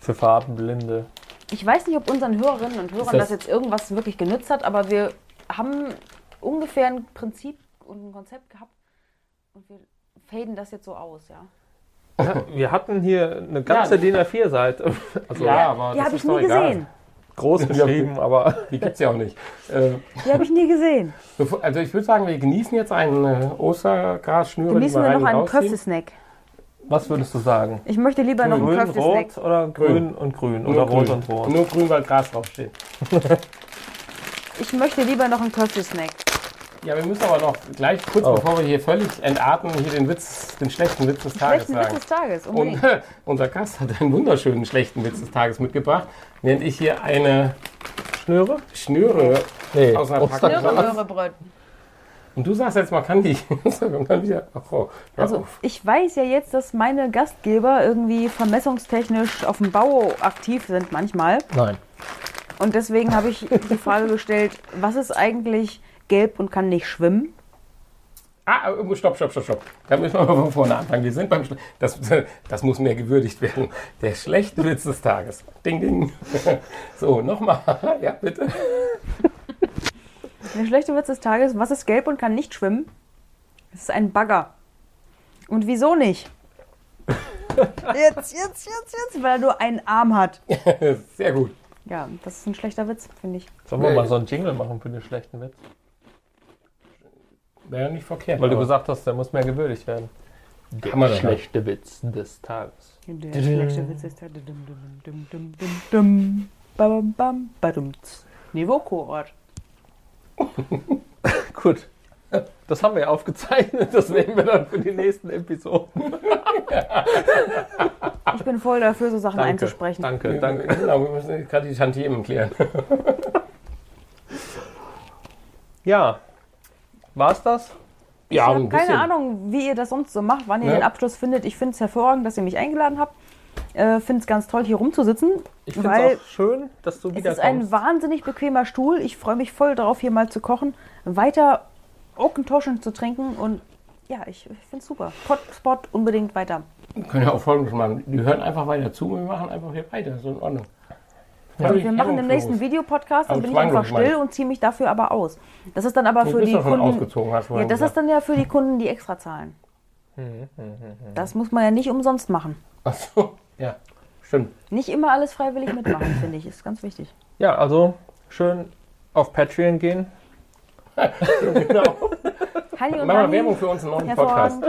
für Farbenblinde. Ich weiß nicht, ob unseren Hörerinnen und Hörern das- das, jetzt irgendwas wirklich genützt hat, aber wir haben ungefähr ein Prinzip und ein Konzept gehabt und wir faden das jetzt so aus, ja. Wir hatten hier eine ganze Ja. DIN A4-Seite. (laughs) Also Ja, aber Die habe ich nie egal. gesehen. groß geschrieben, aber Die gibt es ja auch nicht. Äh, (laughs) Die habe ich nie gesehen. also ich würde sagen, wir genießen jetzt einen äh, Ostergrasschnüre, Genießen wir noch einen. Köftesnack. Was würdest du sagen? Ich möchte lieber noch einen Grün, Köftesnack. rot oder grün, Grün. und grün Nur oder rot grün. und rot? Nur grün, weil Gras draufsteht. (laughs) Ich möchte lieber noch einen Köftesnack. Ja, wir müssen aber noch gleich, kurz Oh. bevor wir hier völlig entarten, hier den Witz, den schlechten Witz des Tages Schlechten sagen. Witz des Tages. Und Unbedingt. (laughs) äh, unser Gast hat einen wunderschönen schlechten Witz des Tages mitgebracht, während ich hier eine Schnüre? Schnüre Nee, aus einer. Packung Möhre, Bröt. Und du sagst jetzt, man kann die. (laughs) man kann. Ach, oh, Also auf. ich weiß ja jetzt, dass meine Gastgeber irgendwie vermessungstechnisch auf dem Bau aktiv sind manchmal. Nein. Und deswegen habe ich (laughs) die Frage gestellt, was ist eigentlich gelb und kann nicht schwimmen? Ah, äh, stopp, stopp, stopp, stopp. Da müssen wir mal von vorne anfangen. Wir sind beim. Schle- Das, (laughs) das muss mehr gewürdigt werden. Der schlechte Witz des Tages. Ding, ding. So, nochmal. Ja, bitte. Der schlechte Witz des Tages, was ist gelb und kann nicht schwimmen? Es ist ein Bagger. Und wieso nicht? (laughs) Jetzt, jetzt, jetzt, jetzt, weil er nur einen Arm hat. (laughs) Sehr gut. Ja, das ist ein schlechter Witz, finde ich. Sollen wir Nee. mal so einen Jingle machen für den schlechten Witz? Wäre nicht verkehrt. Weil du gesagt hast, der muss mehr gewürdigt werden. Der doch schlechte Witz des Tages. Der schlechte Witz ist der dum, dum, dum, dum, dum, dum, bam, bam, badumts. Niveaukohort. (laughs) Gut. Das haben wir ja aufgezeichnet. Das nehmen wir dann für die nächsten Episoden. Ich bin voll dafür, so Sachen Danke. einzusprechen. Danke, danke. Genau, wir müssen gerade die Tantiemen klären. (laughs) Ja. War's das? Ich habe keine Ahnung, wie ihr das sonst so macht, wann ihr Ja. den Abschluss findet. Ich finde es hervorragend, dass ihr mich eingeladen habt. Äh, finde es ganz toll, hier rumzusitzen. Ich finde Weil es auch schön, dass du es wieder ist ein wahnsinnig bequemer Stuhl. Ich freue mich voll darauf, hier mal zu kochen, weiter Oakentoschen zu trinken und ja, ich, ich finde es super. Potspot unbedingt weiter. Wir können ja auch folgendes machen. Die hören einfach weiter zu und wir machen einfach hier weiter. So in Ordnung. Und wir machen den nächsten Videopodcast, dann Also bin ich einfach still und ziehe mich dafür aber aus. Das ist dann aber Du für bist die Kunden. ausgezogen, hast du Ja, das ist dann ja für die Kunden, die extra zahlen. Hm, Das muss man ja nicht umsonst machen. Ach so, ja, stimmt. Nicht immer alles freiwillig mitmachen, (clears throat) finde ich. Ist ganz wichtig. Ja, also schön auf Patreon gehen. (laughs) Genau. Und wir Dani, Werbung für unseren neuen Podcast.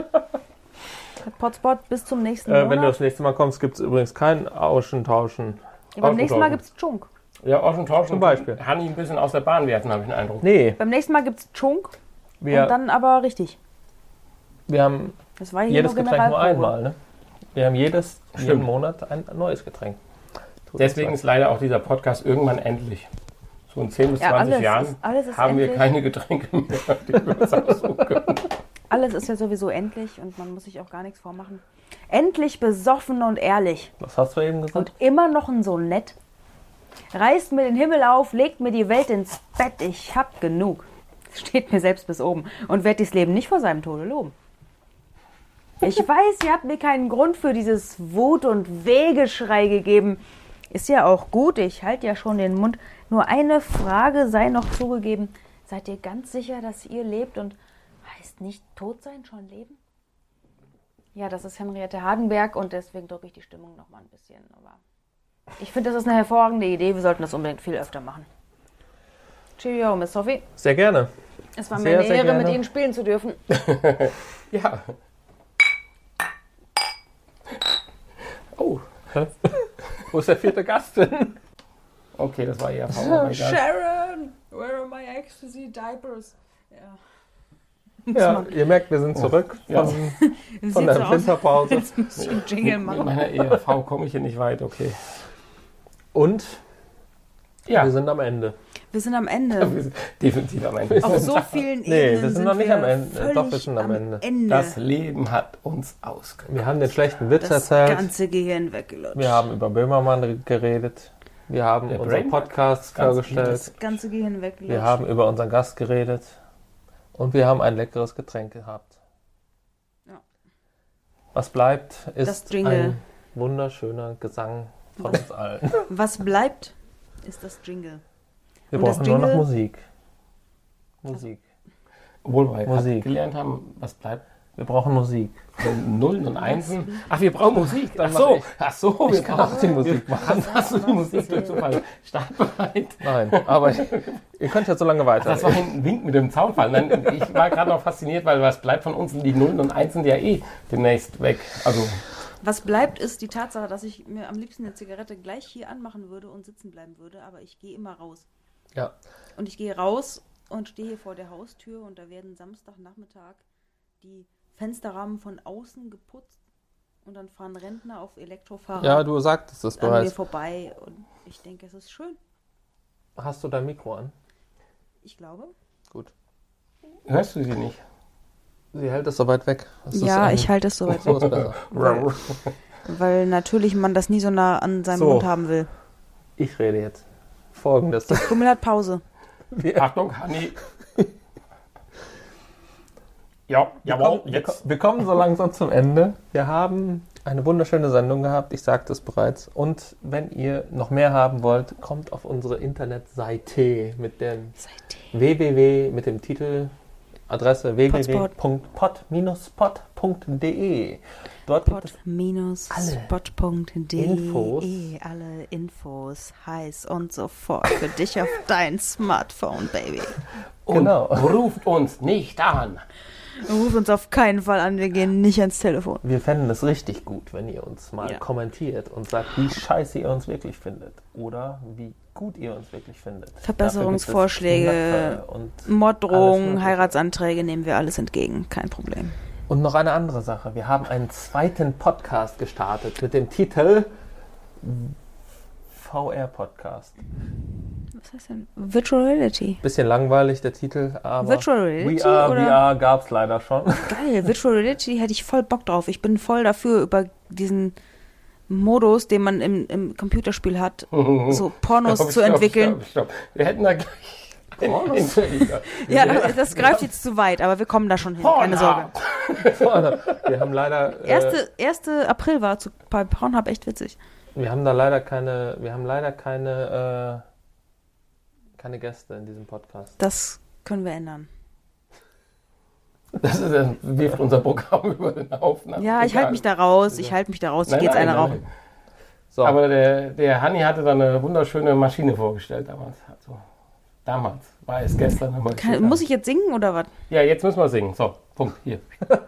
Potspot bis zum nächsten Äh, Monat. wenn du das nächste Mal kommst, gibt es übrigens kein Auschentauschen. ja, beim nächsten Mal gibt es Chunk. Ja, auch schon tauschen. Zum Beispiel. Hanni ein bisschen aus der Bahn werfen, habe ich den Eindruck. Nee, Beim nächsten Mal gibt es Chunk wir, und dann aber richtig. wir haben Das war hier jedes Getränk nur einmal. Ne? Wir haben jedes, jeden. Monat ein neues Getränk. Tut Deswegen ist leider auch dieser Podcast irgendwann endlich. So in 10 bis Ja, 20 alles Jahren ist, alles ist haben wir endlich. keine Getränke mehr, (laughs) die wir uns aussuchen können. Alles ist ja sowieso endlich und man muss sich auch gar nichts vormachen. Endlich besoffen und ehrlich. Was hast du eben gesagt? Und immer noch ein so nett. Reißt mir den Himmel auf, legt mir die Welt ins Bett. Ich hab genug. Steht mir selbst bis oben. Und werd dies Leben nicht vor seinem Tode loben. Ich weiß, ihr habt mir keinen Grund für dieses Wut- und Wehgeschrei gegeben. Ist ja auch gut, ich halte ja schon den Mund. Nur eine Frage sei noch zugegeben. Seid ihr ganz sicher, dass ihr lebt und heißt nicht tot sein schon leben? Ja, das ist Henriette Hardenberg und deswegen drücke ich die Stimmung noch mal ein bisschen. Aber ich finde, das ist eine hervorragende Idee. Wir sollten das unbedingt viel öfter machen. Cheerio, Miss Sophie. Sehr gerne. Es war mir Sehr, eine sehr Ehre, mit. Ihnen spielen zu dürfen. (laughs) Ja. Oh, (laughs) Wo ist der vierte Gast denn? okay, das war eher Oh. Sharon, where are my ecstasy diapers? Ja. Ja, ihr merkt, wir sind zurück Ja. von, (laughs) so der aus, Winterpause. Jingle Mit machen. meiner ERV komme ich hier nicht weit, okay. Und Ja, wir sind am Ende. Wir sind am (laughs) wir Ende. sind definitiv am Ende. Auf so vielen Nee, Ebenen wir sind noch nicht am Ende. völlig Doch, wir sind am Ende. Das Leben hat uns ausgenommen. Wir haben den schlechten Witz das erzählt. ganze Gehirn weggelutscht. Wir haben über Böhmermann geredet. Wir haben Der unseren Podcast vorgestellt. das ganze Gehirn weggelutscht. Wir haben über unseren Gast geredet. Und wir haben ein leckeres Getränk gehabt. Ja. Was bleibt, ist Das Jingle. ein wunderschöner Gesang von uns allen. Was bleibt, ist das Jingle. Wir Und das brauchen nur noch Musik. Musik. Obwohl wir Musik. Gelernt haben, was bleibt. Wir brauchen Musik. Nullen und Einsen. Ach, wir brauchen Musik. Ach Dann mach so, ach so, wir Ich kann auch die Musik machen. Hast, hast du die Musik durch Zufall startbereit? Nein, aber ich, ihr könnt ja so lange weiter. Das war ein Wink mit dem Zaunfall. Nein, ich war gerade noch fasziniert, weil was bleibt von uns? Die Nullen und Einsen ja eh demnächst weg. Also, Was bleibt, ist die Tatsache, dass ich mir am liebsten eine Zigarette gleich hier anmachen würde und sitzen bleiben würde, aber ich gehe immer raus. Ja. Und ich gehe raus und stehe hier vor der Haustür und da werden Samstagnachmittag die Fensterrahmen von außen geputzt und dann fahren Rentner auf Elektrofahrrad ja, du sagtest es an mir bereits. vorbei und ich denke, es ist schön. Hast du dein Mikro an? Ich glaube. Gut. hörst du sie nicht? Sie hält es so weit weg. Das ja, ich halte es So weg, ist besser. (laughs) weil, weil natürlich man das nie so nah an seinem So. Mund haben will. Ich rede jetzt. Folgendes. Kummel hat Pause. Wir, Achtung, Hanni. Ja, wir, jawohl, kommen, wir, jetzt. ko- wir kommen so langsam zum Ende. Wir haben eine wunderschöne Sendung gehabt, ich sagte es bereits. Und wenn ihr noch mehr haben wollt, kommt auf unsere Internetseite mit dem www, mit dem Titel, Adresse Potspot. Dort gibt es Pod-spot.de. Infos. Alle Infos heiß und sofort für dich auf (laughs) dein Smartphone, Baby. Und Genau. ruft uns nicht an. Ruf uns auf keinen Fall an, wir gehen nicht ans Telefon. Wir fänden es richtig gut, wenn ihr uns mal Ja. kommentiert und sagt, wie scheiße ihr uns wirklich findet. Oder wie gut ihr uns wirklich findet. Verbesserungsvorschläge, Morddrohungen. Heiratsanträge nehmen wir alles entgegen, kein Problem. Und noch eine andere Sache. Wir haben einen zweiten Podcast gestartet mit dem Titel VR Podcast. Was heißt denn? Virtual Reality. Bisschen langweilig der Titel, aber Virtual Reality VR, oder? VR gab es leider schon. Geil, Virtual Reality hätte ich voll Bock drauf. Ich bin voll dafür, über diesen Modus, den man im, im Computerspiel hat, (laughs) so Pornos Stopp, zu entwickeln. Stopp, stopp. Wir hätten da gleich Entschuldiger. (laughs) Ja, das greift jetzt zu weit, aber wir kommen da schon hin, keine Sorge. (laughs) Wir haben leider, äh, Erste, 1. April war zu, bei Pornhub echt witzig. wir haben da leider keine, wir haben leider keine, äh, keine Gäste in diesem Podcast. Das können wir ändern. Das ist, das wirft unser Programm (laughs) über den Haufen. ab. Ja, ich halte mich da raus, ich halte mich da raus. Ich gehe jetzt nein, eine nein, rauchen. nein. So, Aber der, der Hanni hatte da eine wunderschöne Maschine vorgestellt damals. Damals. War es gestern. haben wir Kann, gesehen. muss ich jetzt singen oder was? Ja, jetzt müssen wir singen. So, Punkt. Hier. (laughs)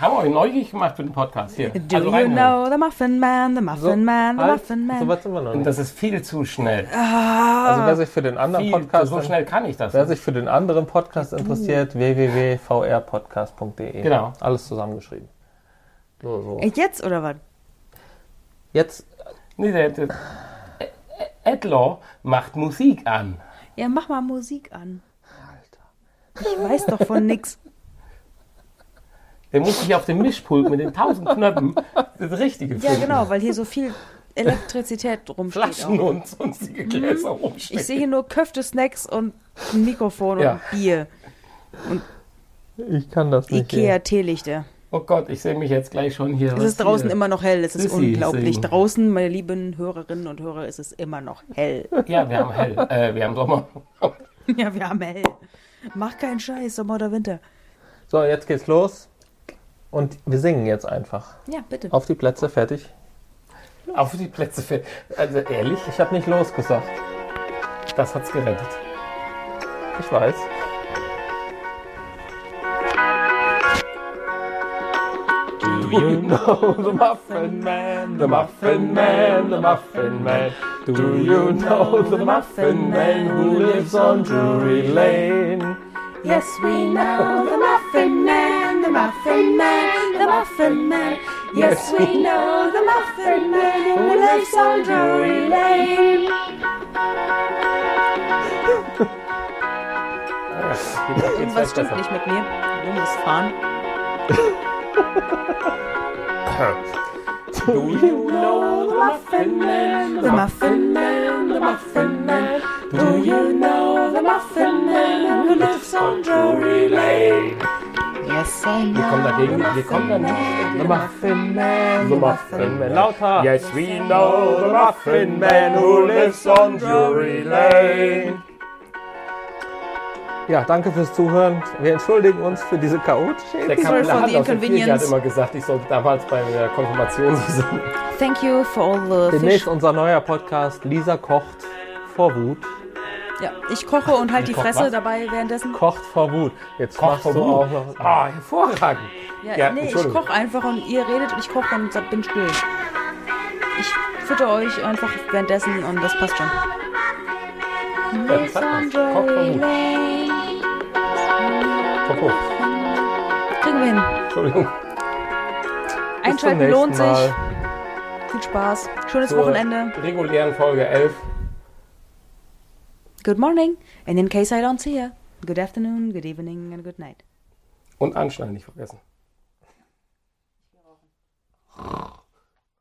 Haben wir euch neugierig gemacht für den Podcast. Hier. Do Also you know the Muffin Man, the Muffin Man, the halt, Muffin Man? so weit sind wir noch Und nicht. das ist viel zu schnell. Also wer sich für den anderen Viel, Podcast, so schnell kann ich das. wer sich für den anderen Podcast interessiert, www.vrpodcast.de. Genau. Alles zusammengeschrieben. So, so. Jetzt oder was? Jetzt, Nee, der, der Edlaw macht Musik an. Ja, mach mal Musik an. Ich weiß doch von nix. Der muss sich auf dem Mischpult mit den tausend Knöpfen das Richtige Ja, finden. genau, weil hier so viel Elektrizität rumsteht. Flaschen Auch. und sonstige Gläser rumstehen. Ich sehe hier nur Köfte, Snacks und ein Mikrofon Ja. und Bier. ich kann das nicht. Ikea Teelichter. Oh Gott, ich sehe mich jetzt gleich schon hier. Es ist draußen hier. immer noch hell, es ist Sissi unglaublich. singen. Draußen, meine lieben Hörerinnen und Hörer, ist es immer noch hell. (laughs) Ja, wir haben hell. Äh, wir haben Sommer. (laughs) ja, wir haben hell. Mach keinen Scheiß, Sommer oder Winter. So, jetzt geht's los. Und wir singen jetzt einfach. Ja, bitte. Auf die Plätze, fertig. Auf die Plätze für. Also ehrlich, Ich habe nicht los gesagt. das hat's gerettet. Ich weiß. Do you (laughs) know the Muffin Man, the Muffin Man, the Muffin Man? Do you know the Muffin Man who lives on Drury Lane? Yes, we know the Muffin Man, the Muffin Man, the Muffin Man. Yes, we know the Muffin Man who lives on Drury Lane. Irgendwas stimmt nicht mit mir. Du musst fahren. Do you know the Muffin Man? The Muffin Man, the Muffin Man. Do you know the Muffin Man who lives on Drury Lane? Yes, I know. Wir kommen dagegen, the wir kommen da Muffin nicht. Man, The Muffin Man, The Muffin Man. Lauter! Yes, we know the Muffin Man who lives on Drury Lane. Ja, danke fürs Zuhören. Wir entschuldigen uns für diese chaotische Der Episode. Sorry for Kaplan the aus der Kirche hat immer gesagt, ich sollte damals bei der Konfirmation so singen. Thank you for all the fish. Demnächst unser neuer Podcast. Lisa kocht vor Wut. Ja, ich koche und halt die kocht Fresse was? dabei währenddessen. Kocht vor Wut. Jetzt Koch machst vor du Wut. auch noch. Ah, hervorragend. Ja, Ja, nee, ich koche einfach und ihr redet und ich koche und bin still. Ich fütter euch einfach währenddessen und das passt schon. Ja, das hat was. Koch vor Wut hoch. Kriegen wir hin. Entschuldigung. Einschalten lohnt sich. Mal. Viel Spaß. Schönes Zur Wochenende. Regulären Folge 11. Good morning. And in case I don't see you, good afternoon, good evening and good night. Und anschneiden nicht vergessen.